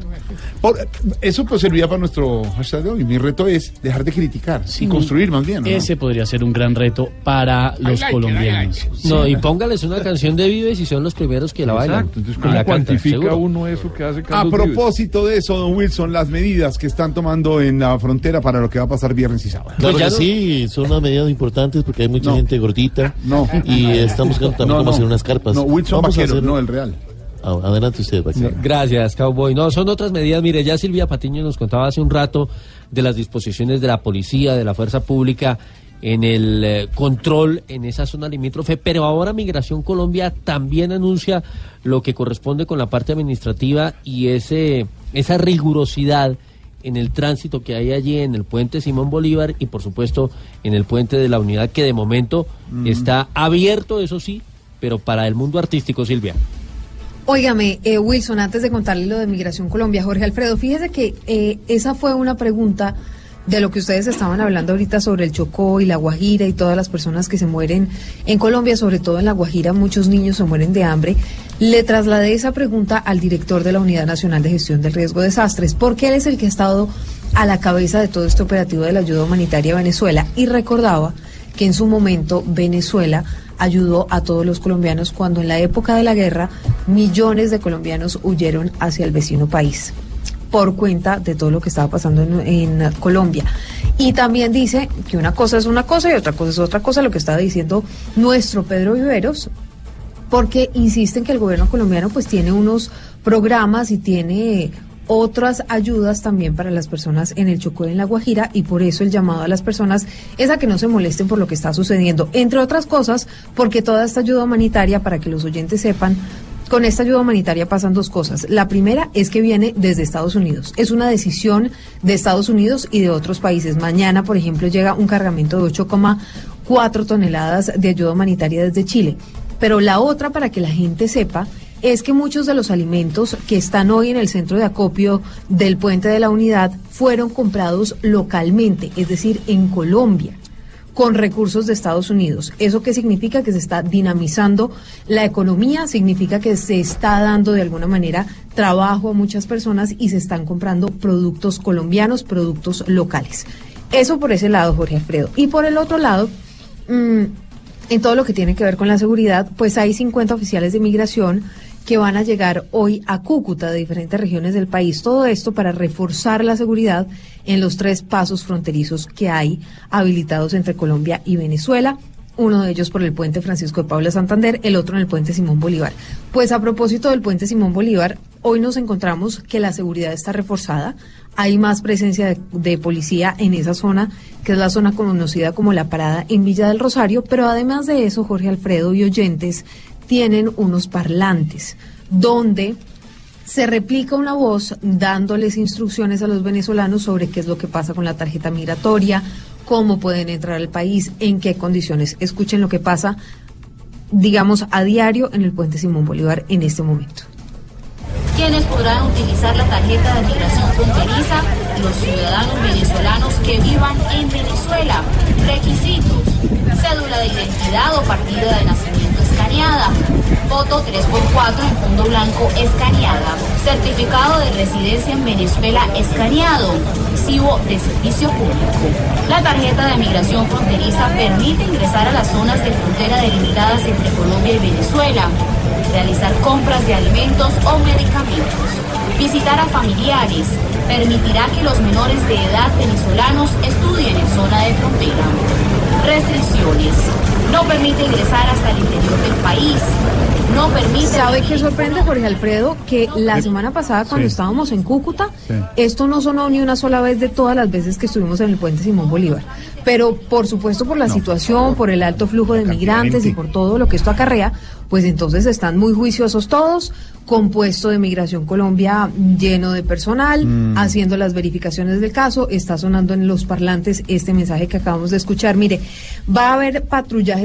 Speaker 4: Por- eso pues serviría para nuestro hashtag de hoy. Mi reto es dejar de criticar y construir más bien. ¿no?
Speaker 5: Ese podría ser un gran reto para los
Speaker 4: like it, I
Speaker 5: colombianos.
Speaker 16: No,
Speaker 5: Sí.
Speaker 16: y póngales una canción de Vives y son los primeros que la bailan.
Speaker 8: Exacto, entonces ¿cómo
Speaker 16: cantan,
Speaker 8: cuantifica
Speaker 16: seguro.
Speaker 8: uno eso que hace
Speaker 4: A
Speaker 8: Carlos Vives?
Speaker 4: propósito de eso, don Wilson, las medidas que están tomando en la frontera para lo que va a pasar viernes y sábado.
Speaker 45: Claro
Speaker 4: Pues
Speaker 45: que sí, son unas medidas importantes porque hay mucha
Speaker 4: No.
Speaker 45: gente gordita.
Speaker 4: No.
Speaker 45: Y estamos buscando también
Speaker 4: No,
Speaker 45: cómo
Speaker 4: no.
Speaker 45: hacer unas carpas.
Speaker 4: No, Wilson
Speaker 45: Vamos a
Speaker 4: Vaquero,
Speaker 45: hacer-
Speaker 4: no el Real.
Speaker 45: Ah, Adelante usted, Vaquero.
Speaker 16: Gracias, Cowboy. No, son otras medidas. Mire, ya Silvia Patiño nos contaba hace un rato de las disposiciones de la policía, de la fuerza pública en el eh, control en esa zona limítrofe, pero ahora Migración Colombia también anuncia lo que corresponde con la parte administrativa y ese esa rigurosidad en el tránsito que hay allí en el puente Simón Bolívar y por supuesto en el puente de la unidad que de momento
Speaker 46: Mm.
Speaker 16: está abierto, eso sí, pero para el mundo artístico, Silvia.
Speaker 46: Óigame, eh, Wilson, antes de contarle lo de Migración Colombia, Jorge Alfredo, fíjese que eh, esa fue una pregunta de lo que ustedes estaban hablando ahorita sobre el Chocó y la Guajira y todas las personas que se mueren en Colombia, sobre todo en la Guajira, muchos niños se mueren de hambre. Le trasladé esa pregunta al director de la Unidad Nacional de Gestión del Riesgo de Desastres, porque él es el que ha estado a la cabeza de todo este operativo de la ayuda humanitaria a Venezuela y recordaba que en su momento Venezuela ayudó a todos los colombianos cuando en la época de la guerra millones de colombianos huyeron hacia el vecino país.
Speaker 10: Por cuenta de todo lo que estaba pasando en, Colombia. Y también dice que una cosa es una cosa y otra cosa es otra cosa, lo que estaba diciendo nuestro Pedro Viveros, porque insisten que el gobierno colombiano pues tiene unos programas y tiene otras ayudas también para las personas en el Chocó y en La Guajira y por eso el llamado a las personas es a que no se molesten por lo que está sucediendo. Entre otras cosas, porque toda esta ayuda humanitaria, para que los oyentes sepan, con esta ayuda humanitaria pasan dos cosas. La primera es que viene desde Estados Unidos. Es una decisión de Estados Unidos y de otros países. Mañana, por ejemplo, llega un cargamento de 8,4 toneladas de ayuda humanitaria desde Chile. Pero la otra, para que la gente sepa, es que muchos de los alimentos que están hoy en el centro de acopio del puente de la unidad fueron comprados localmente, es decir, en Colombia con recursos de Estados Unidos. ¿Eso qué significa? Que se está dinamizando la economía, significa que se está dando de alguna manera trabajo a muchas personas y se están comprando productos colombianos, productos locales. Eso por ese lado, Jorge Alfredo. Y por el otro lado, mm, en todo lo que tiene que ver con la seguridad, pues hay 50 oficiales de migración que van a llegar hoy a Cúcuta de diferentes regiones del país. Todo esto para reforzar la seguridad en los tres pasos fronterizos que hay habilitados entre Colombia y Venezuela. Uno de ellos por el puente Francisco de Paula Santander, el otro en el puente Simón Bolívar. Pues a propósito del puente Simón Bolívar, hoy nos encontramos que la seguridad está reforzada. Hay más presencia de, policía en esa zona, que es la zona conocida como la parada en Villa del Rosario. Pero además de eso, Jorge Alfredo y oyentes, tienen unos parlantes donde se replica una voz dándoles instrucciones a los venezolanos sobre qué es lo que pasa con la tarjeta migratoria, cómo pueden entrar al país, en qué condiciones. Escuchen lo que pasa, digamos, a diario en el puente Simón Bolívar en este momento.
Speaker 38: quienes podrán utilizar la tarjeta de migración fronteriza, los ciudadanos venezolanos que vivan en Venezuela. Requisitos, cédula de identidad o partida de nacimiento escaneada, foto 3x4 en fondo blanco escaneada, certificado de residencia en Venezuela escaneado, recibo de servicio público. La tarjeta de migración fronteriza permite ingresar a las zonas de frontera delimitadas entre Colombia y Venezuela, realizar compras de alimentos o medicamentos, visitar a familiares, permitirá que los menores de edad venezolanos estudien en zona de frontera. Restricciones. No permite ingresar hasta el interior del país. No permite...
Speaker 10: ¿Sabe qué sorprende, Jorge Alfredo? Que la semana pasada, cuando
Speaker 4: Sí.
Speaker 10: estábamos en Cúcuta,
Speaker 4: Sí.
Speaker 10: esto no sonó ni una sola vez de todas las veces que estuvimos en el puente Simón Bolívar. Pero, por supuesto, por la situación, por el alto flujo de migrantes y por todo lo que esto acarrea, pues entonces están muy juiciosos todos, compuesto de Migración Colombia lleno de personal,
Speaker 4: Mm.
Speaker 10: haciendo las verificaciones del caso. Está sonando en los parlantes este mensaje que acabamos de escuchar. Mire, va a haber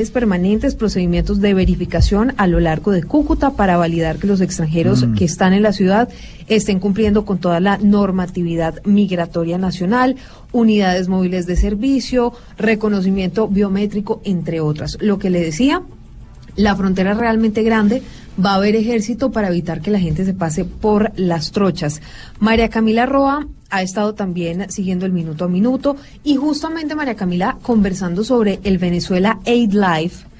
Speaker 10: permanentes, procedimientos de verificación a lo largo de Cúcuta para validar que los extranjeros
Speaker 4: Mm.
Speaker 10: que están en la ciudad estén cumpliendo con toda la normatividad migratoria nacional, unidades móviles de servicio, reconocimiento biométrico, entre otras. Lo que le decía, la frontera realmente grande, va a haber ejército para evitar que la gente se pase por las trochas. María Camila Roa ha estado también siguiendo el minuto a minuto y justamente María Camila conversando sobre el Venezuela Aid Life.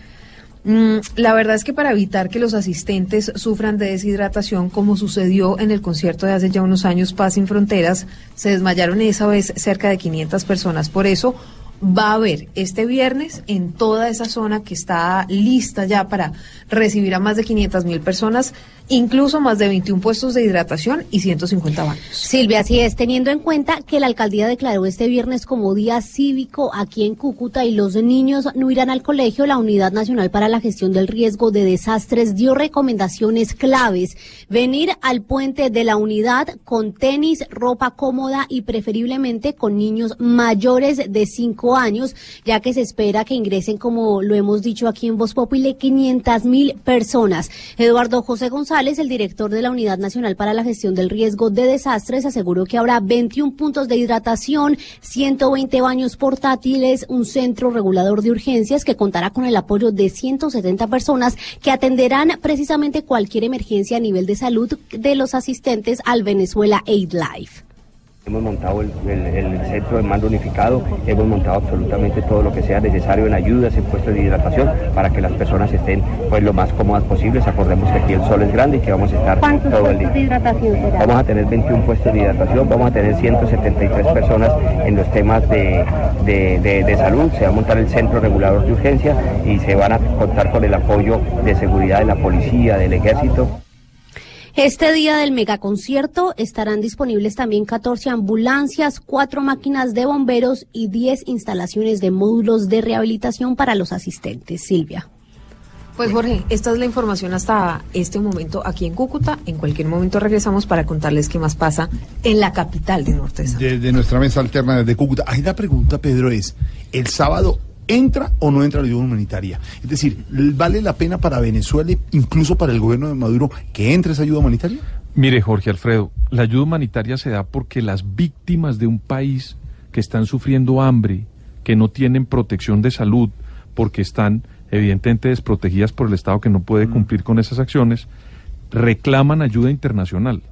Speaker 10: Mm, la verdad es que para evitar que los asistentes sufran de deshidratación, como sucedió en el concierto de hace ya unos años Paz sin Fronteras, se desmayaron esa vez cerca de 500 personas. Por eso va a haber este viernes en toda esa zona que está lista ya para recibir a más de 500 mil personas, incluso más de 21 puestos de hidratación y 150 baños.
Speaker 21: Silvia, así es, teniendo en cuenta que la alcaldía declaró este viernes como día cívico aquí en Cúcuta y los niños no irán al colegio, la Unidad Nacional para la Gestión del Riesgo de Desastres dio recomendaciones claves. Venir al puente de la unidad con tenis, ropa cómoda y preferiblemente con niños mayores de 5 años, ya que se espera que ingresen, como lo hemos dicho aquí en Voz Populi, 500 mil personas. Eduardo José González, el director de la Unidad Nacional para la Gestión del Riesgo de Desastres, aseguró que habrá 21 puntos de hidratación, 120 baños portátiles, un centro regulador de urgencias que contará con el apoyo de 170 personas que atenderán precisamente cualquier emergencia a nivel de salud de los asistentes al Venezuela Aid Life.
Speaker 47: Hemos montado el, el- el centro de mando unificado, hemos montado absolutamente todo lo que sea necesario en ayudas, en puestos de hidratación, para que las personas estén pues lo más cómodas posibles. Acordemos que aquí el sol es grande y que vamos a estar
Speaker 35: ¿Cuántos
Speaker 47: todo el día.
Speaker 35: de hidratación será?
Speaker 47: Vamos a tener 21 puestos de hidratación, vamos a tener 173 personas en los temas de, de- de- de salud, se va a montar el centro regulador de urgencia y se van a contar con el apoyo de seguridad de la policía, del ejército.
Speaker 48: Este día del megaconcierto estarán disponibles también 14 ambulancias, 4 máquinas de bomberos y 10 instalaciones de módulos de rehabilitación para los asistentes. Silvia.
Speaker 46: Pues Jorge, esta es la información hasta este momento aquí en Cúcuta. En cualquier momento regresamos para contarles qué más pasa en la capital de Norte.
Speaker 4: Desde nuestra mesa alterna desde Cúcuta. Ahí la pregunta, Pedro, es, ¿el sábado entra o no entra la ayuda humanitaria? Es decir, ¿vale la pena para Venezuela, incluso para el gobierno de Maduro, que entre esa ayuda humanitaria?
Speaker 8: Mire, Jorge Alfredo, la ayuda humanitaria se da porque las víctimas de un país que están sufriendo hambre, que no tienen protección de salud, porque están evidentemente desprotegidas por el Estado que no puede cumplir con esas acciones, reclaman ayuda internacional.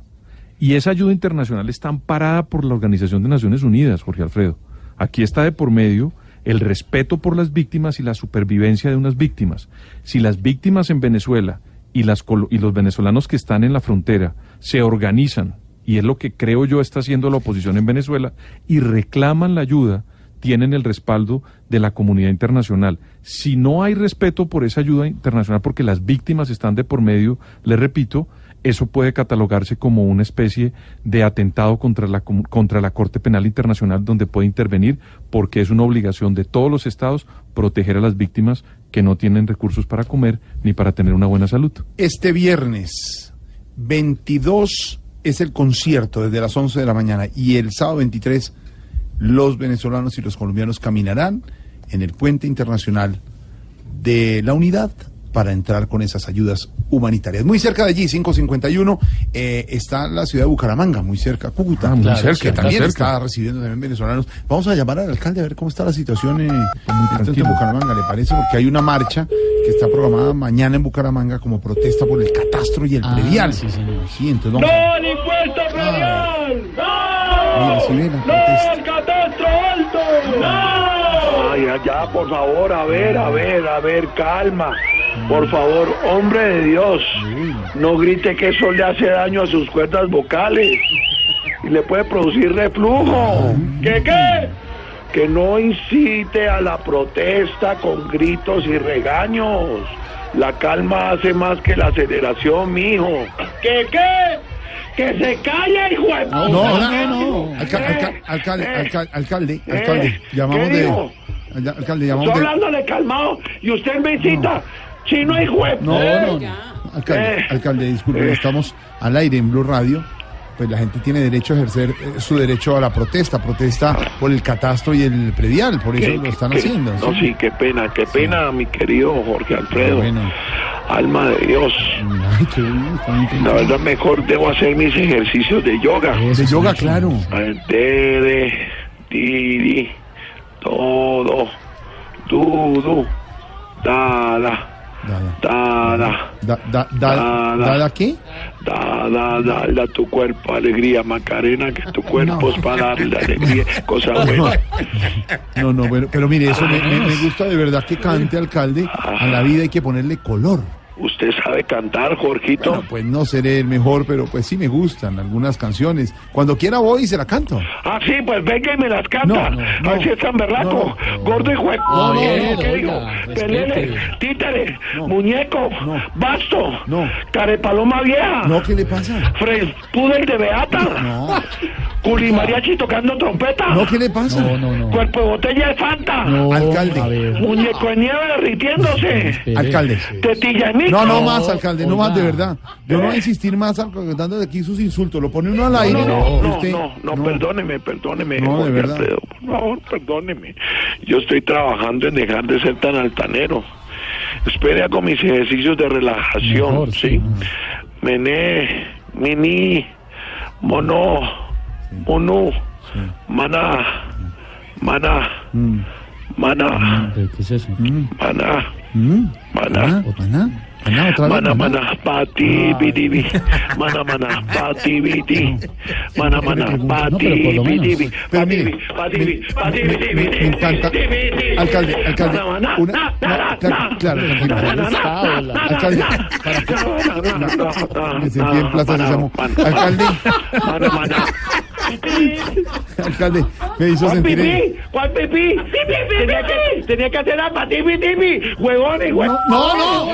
Speaker 8: Y esa ayuda internacional está amparada por la Organización de Naciones Unidas, Jorge Alfredo. Aquí está de por medio el respeto por las víctimas y la supervivencia de unas víctimas. Si las víctimas en Venezuela y, las, y los venezolanos que están en la frontera se organizan, y es lo que creo yo está haciendo la oposición en Venezuela, y reclaman la ayuda, tienen el respaldo de la comunidad internacional. Si no hay respeto por esa ayuda internacional, porque las víctimas están de por medio, les repito, eso puede catalogarse como una especie de atentado contra la, contra la Corte Penal Internacional donde puede intervenir porque es una obligación de todos los estados proteger a las víctimas que no tienen recursos para comer ni para tener una buena salud.
Speaker 4: Este viernes 22 es el concierto desde las 11 de la mañana y el sábado 23 los venezolanos y los colombianos caminarán en el puente internacional de la unidad para entrar con esas ayudas humanitarias. Muy cerca de allí, 551, eh, está la ciudad de Bucaramanga, muy cerca, Cúcuta,
Speaker 8: Ah, muy cerca,
Speaker 4: también
Speaker 8: cerca.
Speaker 4: está recibiendo también venezolanos. Vamos a llamar al alcalde a ver cómo está la situación en, en Bucaramanga, ¿le parece? Porque hay una marcha que está programada mañana en Bucaramanga como protesta por el catastro y el
Speaker 5: Ah,
Speaker 4: predial.
Speaker 5: sí, señor.
Speaker 4: Sí, entonces vamos a-
Speaker 3: ¡No al impuesto predial!
Speaker 4: Mira, ve la
Speaker 3: ¡No al catastro alto! ¡No!
Speaker 14: Ay, allá, por favor, a ver, a ver, a ver, calma. Por favor, hombre de Dios, no grite que eso le hace daño a sus cuerdas vocales y le puede producir reflujo. ¿Qué qué? Que no incite a la protesta con gritos y regaños. La calma hace más que la aceleración, mijo. ¿Qué qué? Que se calle, hijo de
Speaker 4: No, no, no, no. Alca- alca- alcalde, alca- alcalde, alcalde, llamamos
Speaker 14: ¿Qué
Speaker 4: de... Alcalde, llamamos
Speaker 14: Estoy
Speaker 4: de...
Speaker 14: hablándole calmado y usted me incita. Chino, hijo de...
Speaker 4: No, no, no. Alcalde,
Speaker 14: Eh.
Speaker 4: alcalde, disculpe, estamos al aire en Blue Radio. Pues la gente tiene derecho a ejercer eh, su derecho a la protesta, protesta por el catastro y el predial, por eso
Speaker 14: ¿Qué-
Speaker 4: lo están
Speaker 14: qué-
Speaker 4: haciendo.
Speaker 14: No, sí, qué pena, qué pena, mi querido Jorge Alfredo.
Speaker 4: Bueno.
Speaker 14: Alma de Dios.
Speaker 4: Ay, qué bien,
Speaker 14: La verdad, mejor debo hacer mis ejercicios de yoga.
Speaker 4: De yoga, claro.
Speaker 14: Tere, tiri, todo, dudu, dada, dada,
Speaker 4: Da, da, da,
Speaker 14: Dada.
Speaker 4: ¿Dada qué?
Speaker 14: dada, dale a tu cuerpo alegría, Macarena, que tu cuerpo es para darle alegría, cosa buena.
Speaker 4: No, no, bueno, pero mire, eso me gusta de verdad que cante, alcalde. A la vida hay que ponerle color.
Speaker 14: ¿Usted sabe cantar, Jorgito?
Speaker 4: Bueno, pues no seré el mejor, pero pues sí me gustan algunas canciones. Cuando quiera voy y se la canto.
Speaker 14: Ah, sí, pues venga y me las canta.
Speaker 4: No, no, no.
Speaker 14: Ay, si es tan berraco. Gordo y
Speaker 4: no,
Speaker 14: ¿Qué
Speaker 4: oiga,
Speaker 14: Pelele, títere, muñeco, basto,
Speaker 4: No.
Speaker 14: carepaloma vieja,
Speaker 4: No, ¿qué le pasa?
Speaker 14: Fred Pudel de Beata,
Speaker 4: No.
Speaker 14: Culi Mariachi tocando trompeta,
Speaker 4: No, ¿qué le pasa?
Speaker 5: No, no, no.
Speaker 14: cuerpo de botella de Fanta,
Speaker 5: No,
Speaker 4: Alcalde.
Speaker 14: muñeco de nieve derritiéndose.
Speaker 4: Alcalde.
Speaker 14: tetilla en
Speaker 4: No, no más, alcalde, no más, de verdad. Yo no voy a insistir más dando de aquí sus insultos. Lo pone uno al aire.
Speaker 14: no, no, no, no, no, perdóneme, perdóneme,
Speaker 4: No, de verdad.
Speaker 14: Alfredo, por favor, perdóneme. Yo estoy trabajando en dejar de ser tan altanero. Espere, hago mis ejercicios de relajación,
Speaker 5: Mejor,
Speaker 14: ¿sí?
Speaker 5: sí.
Speaker 14: Mené, mini, mono, monú, maná, maná,
Speaker 4: Mm,
Speaker 14: maná,
Speaker 5: ¿Pero ¿Qué es eso?
Speaker 14: maná,
Speaker 4: mm,
Speaker 14: maná,
Speaker 4: ¿Maná? Maná, otra vez, maná.
Speaker 14: mana, pati, bidibi. Mana, mana, pati, biti.
Speaker 4: Me-
Speaker 14: pati,
Speaker 4: encanta. Alcalde, alcalde, una, claro, claro, Alcalde, me sentí en Plaza Sésamo. Alcalde. alcalde, me hizo
Speaker 14: ¿Cuál
Speaker 4: sentir... en-
Speaker 14: pipí? ¿Cuál pipí? Tenía que, tenía que hacer la pati, bidibi. Huevones, huevones.
Speaker 4: No, no,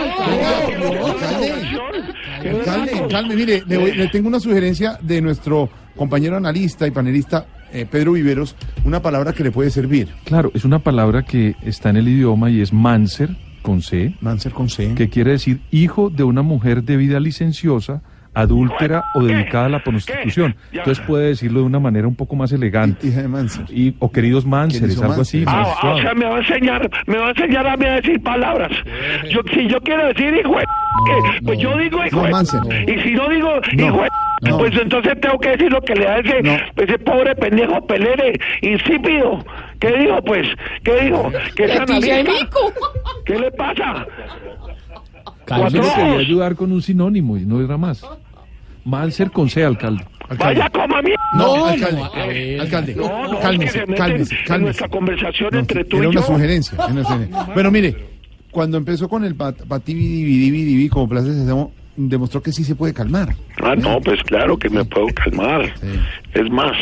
Speaker 4: Alcalde, calme, mire, le, voy- le tengo una sugerencia de nuestro compañero analista y panelista eh, Pedro Viveros, una palabra que le puede servir.
Speaker 8: Claro, es una palabra que está en el idioma y es manser, con C.
Speaker 4: Manser con C.
Speaker 8: Que quiere decir hijo de una mujer de vida licenciosa, adúltera o dedicada a la prostitución. Entonces puede decirlo de una manera un poco más elegante.
Speaker 4: Hija de Manser.
Speaker 8: Y, o queridos manseres, algo así. más
Speaker 14: Ah, ah, o sea, me va a enseñar, me va a enseñar a mí a decir palabras. Yo, si yo quiero decir hijo de ¿qué? pues yo digo hijo
Speaker 4: No.
Speaker 14: Y si no digo
Speaker 4: No,
Speaker 14: hijo de
Speaker 4: no.
Speaker 14: pues entonces tengo que decir lo que le da ese, ese pobre pendejo pelere insípido. ¿Qué dijo, pues? ¿Qué dijo? ¿Qué? ¿Qué le pasa?
Speaker 8: Yo le quería ayudar con un sinónimo y no era más. Manser con C, alcalde.
Speaker 14: Vaya como a mí.
Speaker 4: No, alcalde, alcalde,
Speaker 14: No, no,
Speaker 4: cálmese,
Speaker 14: es que se meten
Speaker 4: cálmese,
Speaker 14: en
Speaker 4: cálmese.
Speaker 14: nuestra conversación entre tú
Speaker 4: Era
Speaker 14: y
Speaker 4: una
Speaker 14: yo.
Speaker 4: sugerencia. era una sugerencia. Bueno, mire, cuando empezó con el pat- patibidibidibidibi como Plaza Sésamo, demostró que sí se puede calmar.
Speaker 14: Ah, no, pues claro que me puedo calmar. Es más,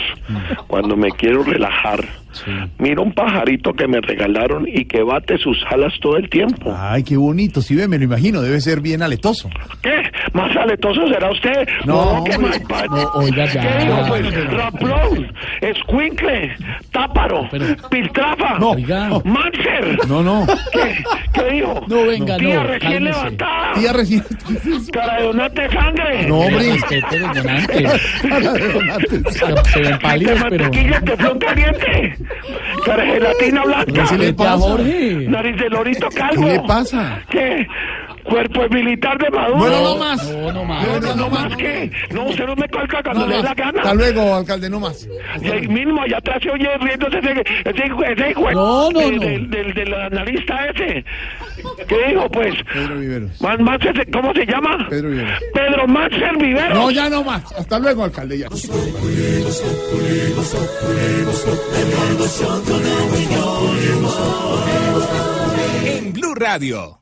Speaker 14: cuando me quiero relajar, miro un pajarito que me regalaron y que bate sus alas todo el tiempo.
Speaker 4: Ay, qué bonito, si ve, me lo imagino, debe ser bien aletoso.
Speaker 14: ¿Qué? ¿Más aletoso será usted?
Speaker 4: No,
Speaker 14: que
Speaker 4: hombre,
Speaker 14: más
Speaker 4: no, oiga, ya.
Speaker 14: ¿Qué digo, pues?
Speaker 4: No, no, no.
Speaker 14: Ramplón, escuincle, táparo, piltrafa,
Speaker 4: No,
Speaker 14: mancher.
Speaker 4: No, no.
Speaker 14: ¿Qué? ¿Qué dijo?
Speaker 4: No, venga,
Speaker 14: Tía
Speaker 4: no,
Speaker 14: recién
Speaker 4: cálmese.
Speaker 14: levantada.
Speaker 4: Tía recién.
Speaker 14: Cara de donante sangre.
Speaker 4: No, hombre. Cara de donantes.
Speaker 5: Se ven pálidos,
Speaker 14: de
Speaker 5: pero...
Speaker 14: mantequilla, teflón caliente. Cara gelatina blanca.
Speaker 4: ¿Qué le pasa?
Speaker 14: Nariz de lorito calvo.
Speaker 4: ¿Qué le pasa?
Speaker 14: ¿Qué? Cuerpo militar de Maduro.
Speaker 4: Bueno, no más.
Speaker 5: No, no más.
Speaker 14: No, no, no más que. No, usted no me colga cuando
Speaker 4: No
Speaker 14: le dé la gana.
Speaker 4: Hasta luego, alcalde, no más.
Speaker 14: Y ahí mismo, allá atrás se oye riéndose ese, ese, hijo- ese hijo
Speaker 5: No, no,
Speaker 14: de-
Speaker 5: no.
Speaker 14: Del, del, del analista ese. ¿Qué dijo, pues?
Speaker 4: Pedro Viveros.
Speaker 14: Man- ¿Cómo se llama?
Speaker 4: Pedro Viveros.
Speaker 14: Pedro Manser Viveros.
Speaker 4: No, ya no más. Hasta luego, alcalde, ya.
Speaker 41: En Blue Radio.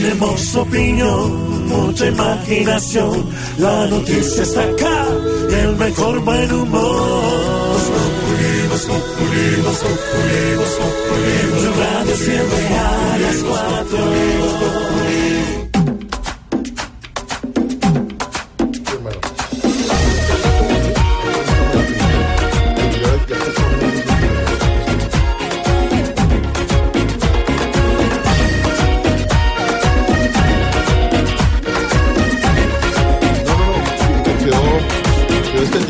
Speaker 49: Tenemos opinión, mucha imaginación. La noticia está acá, el mejor buen humor. Blue Radio siempre a las cuatro.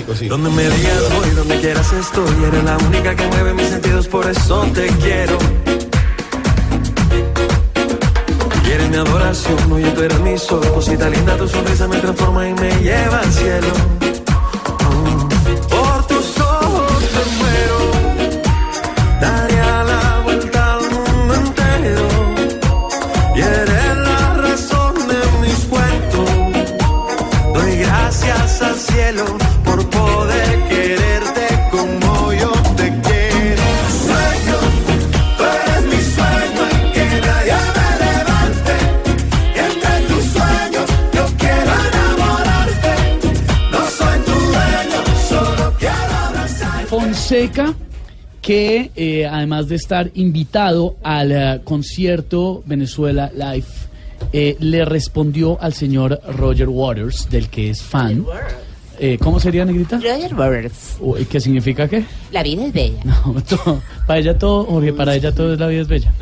Speaker 1: Donde me digas voy, donde quieras estoy. Eres la única que mueve mis sentidos, por eso te quiero. Y mi adoración, oye, tú eres mi sol. Cosita linda, tu sonrisa me transforma y me lleva al cielo.
Speaker 5: Fonseca, que eh, además de estar invitado al eh, concierto Venezuela Live, eh, le respondió al señor Roger Waters, del que es fan. Eh, ¿Cómo sería, Negrita?
Speaker 50: Roger Waters.
Speaker 5: Uy, ¿Qué significa qué?
Speaker 50: La vida es bella.
Speaker 5: No, todo- para ella todo, Jorge, para ella todo es la vida es bella.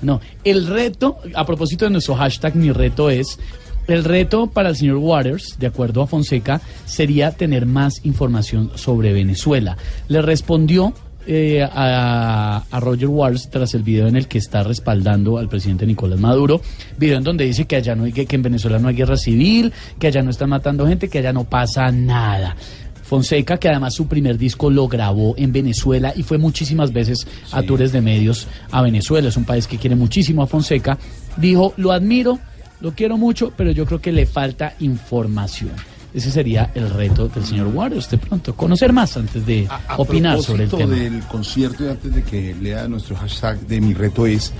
Speaker 5: No, el reto, a propósito de nuestro hashtag, mi reto es, el reto para el señor Waters, de acuerdo a Fonseca, sería tener más información sobre Venezuela. Le respondió eh, a, a Roger Waters tras el video en el que está respaldando al presidente Nicolás Maduro, video en donde dice que allá no hay, que, que en Venezuela no hay guerra civil, que allá no están matando gente, que allá no pasa nada. Fonseca, que además su primer disco lo grabó en Venezuela y fue muchísimas veces a tours de medios a Venezuela. Es un país que quiere muchísimo a Fonseca. Dijo, lo admiro, lo quiero mucho, pero yo creo que le falta información. Ese sería el reto del señor Waters de pronto, conocer más antes de
Speaker 4: A
Speaker 5: opinar sobre el tema.
Speaker 4: del concierto y antes de que lea nuestro hashtag de mi reto es,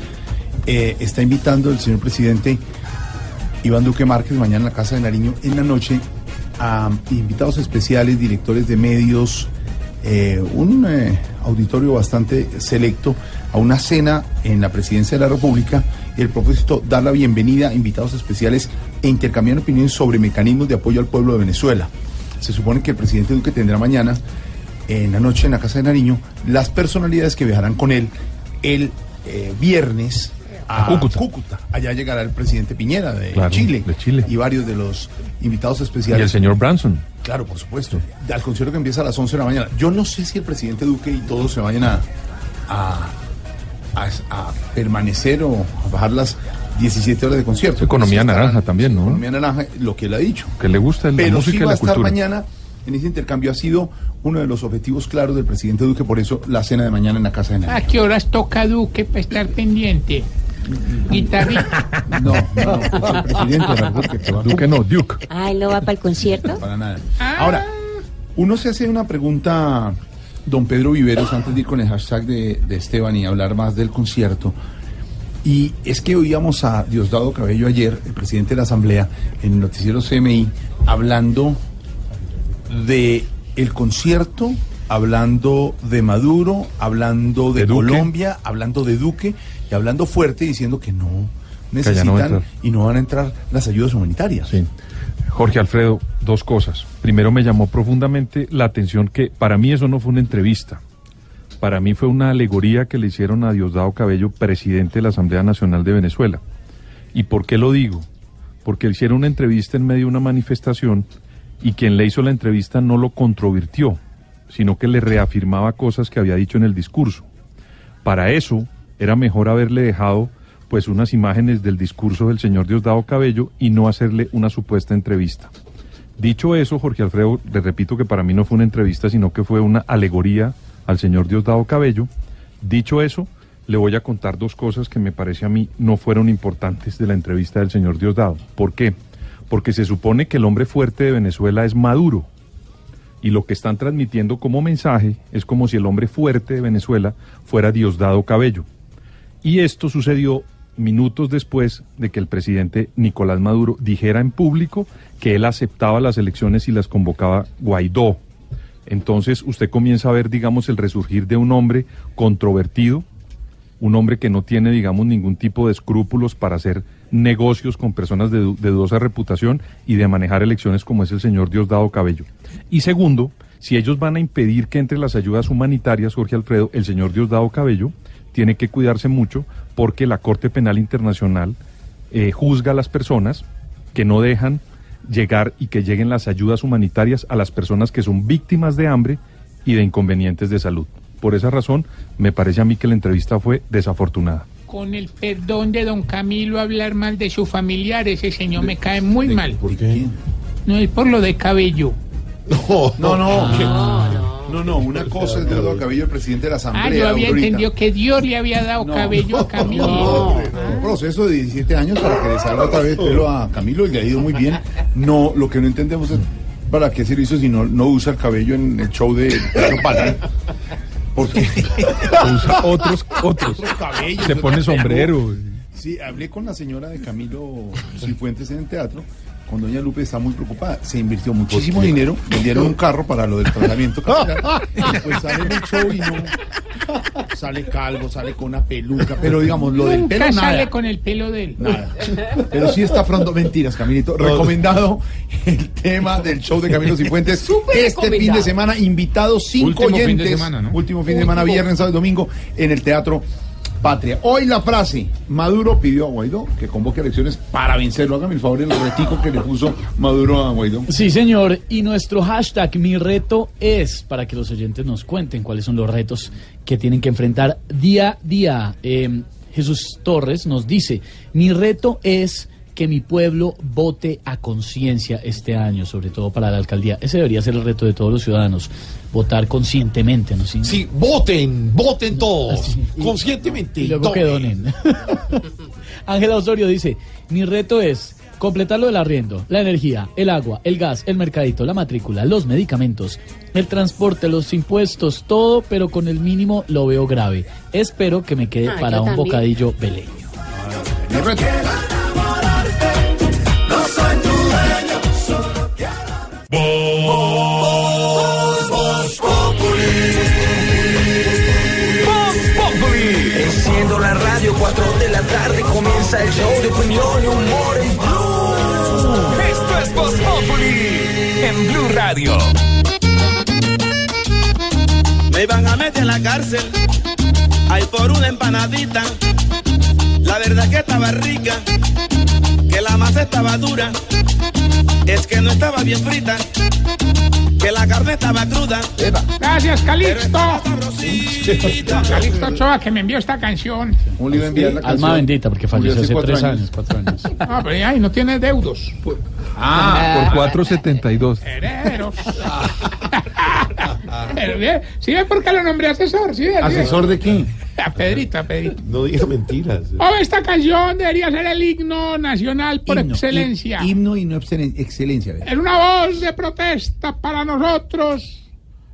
Speaker 4: eh, está invitando el señor presidente Iván Duque Márquez mañana en la Casa de Nariño en la noche a invitados especiales, directores de medios, eh, un eh, auditorio bastante selecto a una cena en la presidencia de la República el propósito dar la bienvenida a invitados especiales e intercambiar opiniones sobre mecanismos de apoyo al pueblo de Venezuela. Se supone que el presidente Duque tendrá mañana en la noche en la Casa de Nariño las personalidades que viajarán con él el eh, viernes a,
Speaker 8: A Cúcuta.
Speaker 4: Cúcuta. Allá llegará el presidente Piñera de,
Speaker 8: Claro,
Speaker 4: Chile,
Speaker 8: de Chile.
Speaker 4: y varios de los invitados
Speaker 8: Y
Speaker 4: especiales.
Speaker 8: el señor Branson.
Speaker 4: Claro, por supuesto. Al concierto que empieza a las 11 de la mañana. Yo no sé si el presidente Duque y todos se vayan a, a, a- a permanecer o a bajar las 17 horas de concierto.
Speaker 8: Economía naranja también, ¿no?
Speaker 4: Economía naranja, lo que él ha dicho.
Speaker 8: Que le gusta la
Speaker 4: Pero
Speaker 8: música
Speaker 4: sí
Speaker 8: y
Speaker 4: va a
Speaker 8: la
Speaker 4: estar
Speaker 8: cultura.
Speaker 4: mañana en ese intercambio. Ha sido uno de los objetivos claros del presidente Duque, por eso la cena de mañana en la Casa de Nariño.
Speaker 11: ¿A qué horas toca Duque para estar pendiente? Guitarrita.
Speaker 4: No, no, no, el presidente de la República que va a
Speaker 8: Duque no, Duke.
Speaker 40: Ah, ¿él no va para el concierto?
Speaker 4: Para nada. Ahora, uno se hace una pregunta, don Pedro Viveros, antes de ir con el hashtag de, de Esteban y hablar más del concierto. Y es que oíamos a Diosdado Cabello ayer, el presidente de la Asamblea, en el noticiero CMI, hablando de el concierto, hablando de Maduro, hablando de. Colombia, hablando de Duque y hablando fuerte diciendo que no
Speaker 8: Que
Speaker 4: necesitan y no van a entrar las ayudas humanitarias.
Speaker 8: Sí. Jorge Alfredo, dos cosas. Primero me llamó profundamente la atención que para mí eso no fue una entrevista. Para mí fue una alegoría que le hicieron a Diosdado Cabello, presidente de la Asamblea Nacional de Venezuela. ¿Y por qué lo digo? Porque hicieron una entrevista en medio de una manifestación y quien le hizo la entrevista no lo controvirtió, sino que le reafirmaba cosas que había dicho en el discurso. Para eso era mejor haberle dejado pues unas imágenes del discurso del señor Diosdado Cabello y no hacerle una supuesta entrevista. Dicho eso, Jorge Alfredo, le repito que para mí no fue una entrevista, sino que fue una alegoría al señor Diosdado Cabello. Dicho eso, le voy a contar dos cosas que me parece a mí no fueron importantes de la entrevista del señor Diosdado. ¿Por qué? Porque se supone que el hombre fuerte de Venezuela es Maduro. Y lo que están transmitiendo como mensaje es como si el hombre fuerte de Venezuela fuera Diosdado Cabello. Y esto sucedió minutos después de que el presidente Nicolás Maduro dijera en público que él aceptaba las elecciones y las convocaba Guaidó. Entonces usted comienza a ver, digamos, el resurgir de un hombre controvertido, un hombre que no tiene, digamos, ningún tipo de escrúpulos para hacer negocios con personas de, du- de dudosa reputación y de manejar elecciones como es el señor Diosdado Cabello. Y segundo, si ellos van a impedir que entre las ayudas humanitarias, Jorge Alfredo, el señor Diosdado Cabello tiene que cuidarse mucho porque la Corte Penal Internacional eh, juzga a las personas que no dejan llegar y que lleguen las ayudas humanitarias a las personas que son víctimas de hambre y de inconvenientes de salud. Por esa razón, me parece a mí que la entrevista fue desafortunada.
Speaker 11: Con el perdón de don Camilo, hablar mal de su familiar, ese señor me cae muy mal.
Speaker 4: ¿Por qué?
Speaker 11: No es por lo de cabello.
Speaker 4: No, no, no. que- No, no, una cosa es Diosdado Cabello, el presidente de la Asamblea.
Speaker 11: Ah, yo había entendido que Dios le había dado cabello a Camilo.
Speaker 4: No, un proceso de 17 años para que le salga otra vez pelo a Camilo y le ha ido muy bien. No, lo que no entendemos es para qué se lo hizo si no, no usa el cabello en el show de Pedro Páramo. Porque
Speaker 8: Usa otros, otros.
Speaker 4: cabellos,
Speaker 8: Se pone sombrero.
Speaker 4: Sí, hablé con la señora de Camilo Cifuentes en el teatro. Con doña Lupe está muy preocupada. Se invirtió muchísimo
Speaker 8: qué?
Speaker 4: dinero, vendieron un carro para lo del tratamiento pues sale en el show y no. Sale calvo, sale con una peluca. Pero digamos, lo del pelo
Speaker 11: sale
Speaker 4: nada.
Speaker 11: con el pelo de él.
Speaker 4: Nada. Pero sí está pronto. Mentiras, Camilito. Recomendado el tema del show de Camilo Cifuentes.
Speaker 11: Súper
Speaker 4: Este fin de semana, invitados cinco
Speaker 44: Último fin de
Speaker 4: oyentes.
Speaker 44: semana, ¿no?
Speaker 4: Último fin de semana, viernes, sábado y domingo, en el Teatro Patria. Hoy la frase. Maduro pidió a Guaidó que convoque elecciones para vencerlo. Hágame el favor el retico que le puso Maduro a Guaidó.
Speaker 5: Sí, señor. Y nuestro hashtag, mi reto es, para que los oyentes nos cuenten cuáles son los retos que tienen que enfrentar día a día. Eh, Jesús Torres nos dice, mi reto es que mi pueblo vote a conciencia este año, sobre todo para la alcaldía. Ese debería ser el reto de todos los ciudadanos, votar conscientemente, ¿no? Sí,
Speaker 7: Sí, voten, voten todos, conscientemente.
Speaker 5: Y luego que
Speaker 7: donen.
Speaker 5: Ángela Osorio dice, mi reto es completar lo del arriendo, la energía, el agua, el gas, el mercadito, la matrícula, los medicamentos, el transporte, los impuestos, todo, pero con el mínimo lo veo grave. Espero que me quede
Speaker 40: Ah,
Speaker 5: para un
Speaker 40: también.
Speaker 5: bocadillo beleño.
Speaker 4: Mi
Speaker 49: Voz, Voz Populi.
Speaker 41: Voz Populi. Enciendo la radio, 4 de la tarde comienza el show de opinión y humor en Blue. Esto es Voz Populi en Blue Radio.
Speaker 51: Me iban a meter en la cárcel, ay por una empanadita. La verdad que estaba rica, que la masa estaba dura, es que no estaba bien frita, que la carne estaba cruda.
Speaker 11: Gracias, Calixto. Calixto Ochoa, que me envió esta canción.
Speaker 4: ¿Cómo le iba a enviar la
Speaker 5: Alma bendita, porque falleció hace
Speaker 4: cuatro
Speaker 5: tres años, cuatro años.
Speaker 11: Ah, pero ay, no tiene deudos.
Speaker 8: Ah, por 472.
Speaker 11: Herederos. ¿Sí ves por qué lo nombré asesor? ¿Sí.
Speaker 4: ¿Asesor de qué?
Speaker 11: A Pedrito, a Pedrito.
Speaker 7: No diga mentiras.
Speaker 11: Oh, esta canción debería ser el himno nacional por
Speaker 4: Himno,
Speaker 11: excelencia.
Speaker 4: hi- Himno y no excelen- excelencia.
Speaker 11: Es una voz de protesta para nosotros,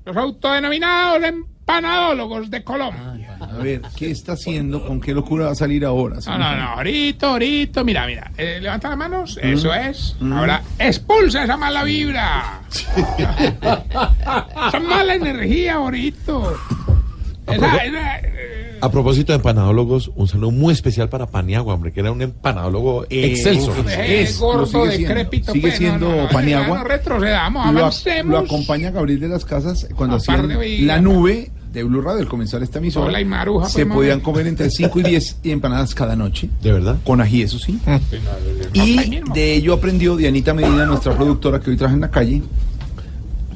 Speaker 11: los autodenominados empanadólogos de Colombia.
Speaker 4: A ver, ¿qué está haciendo? ¿Con qué locura va a salir ahora?
Speaker 11: No, no, no, ahorita, ahorita, mira, mira, eh, levanta las manos,
Speaker 4: Mm.
Speaker 11: eso es.
Speaker 4: Mm.
Speaker 11: Ahora, expulsa esa mala vibra. esa mala energía, ahorita. Esa, esa, eh,
Speaker 7: A propósito de empanadólogos, un saludo muy especial para Paniagua, hombre, que era un empanadólogo
Speaker 4: Eh,
Speaker 7: excelso.
Speaker 11: eh,
Speaker 4: es, lo
Speaker 11: gordo,
Speaker 4: sigue siendo.
Speaker 11: decrépito,
Speaker 4: Sigue siendo
Speaker 11: no, no, no,
Speaker 4: Paniagua.
Speaker 11: No retrocedamos,
Speaker 4: Lo,
Speaker 11: avancemos.
Speaker 4: lo acompaña Gabriel de las Casas cuando hacían la nube de Blue Radio, al comenzar esta emisora.
Speaker 11: Hola, y Maruja,
Speaker 4: se
Speaker 11: pues,
Speaker 4: podían comer entre 5 y 10 empanadas cada noche.
Speaker 7: ¿De verdad?
Speaker 4: Con ají, eso sí. Y de ello aprendió Dianita Medina, nuestra productora que hoy traje en la calle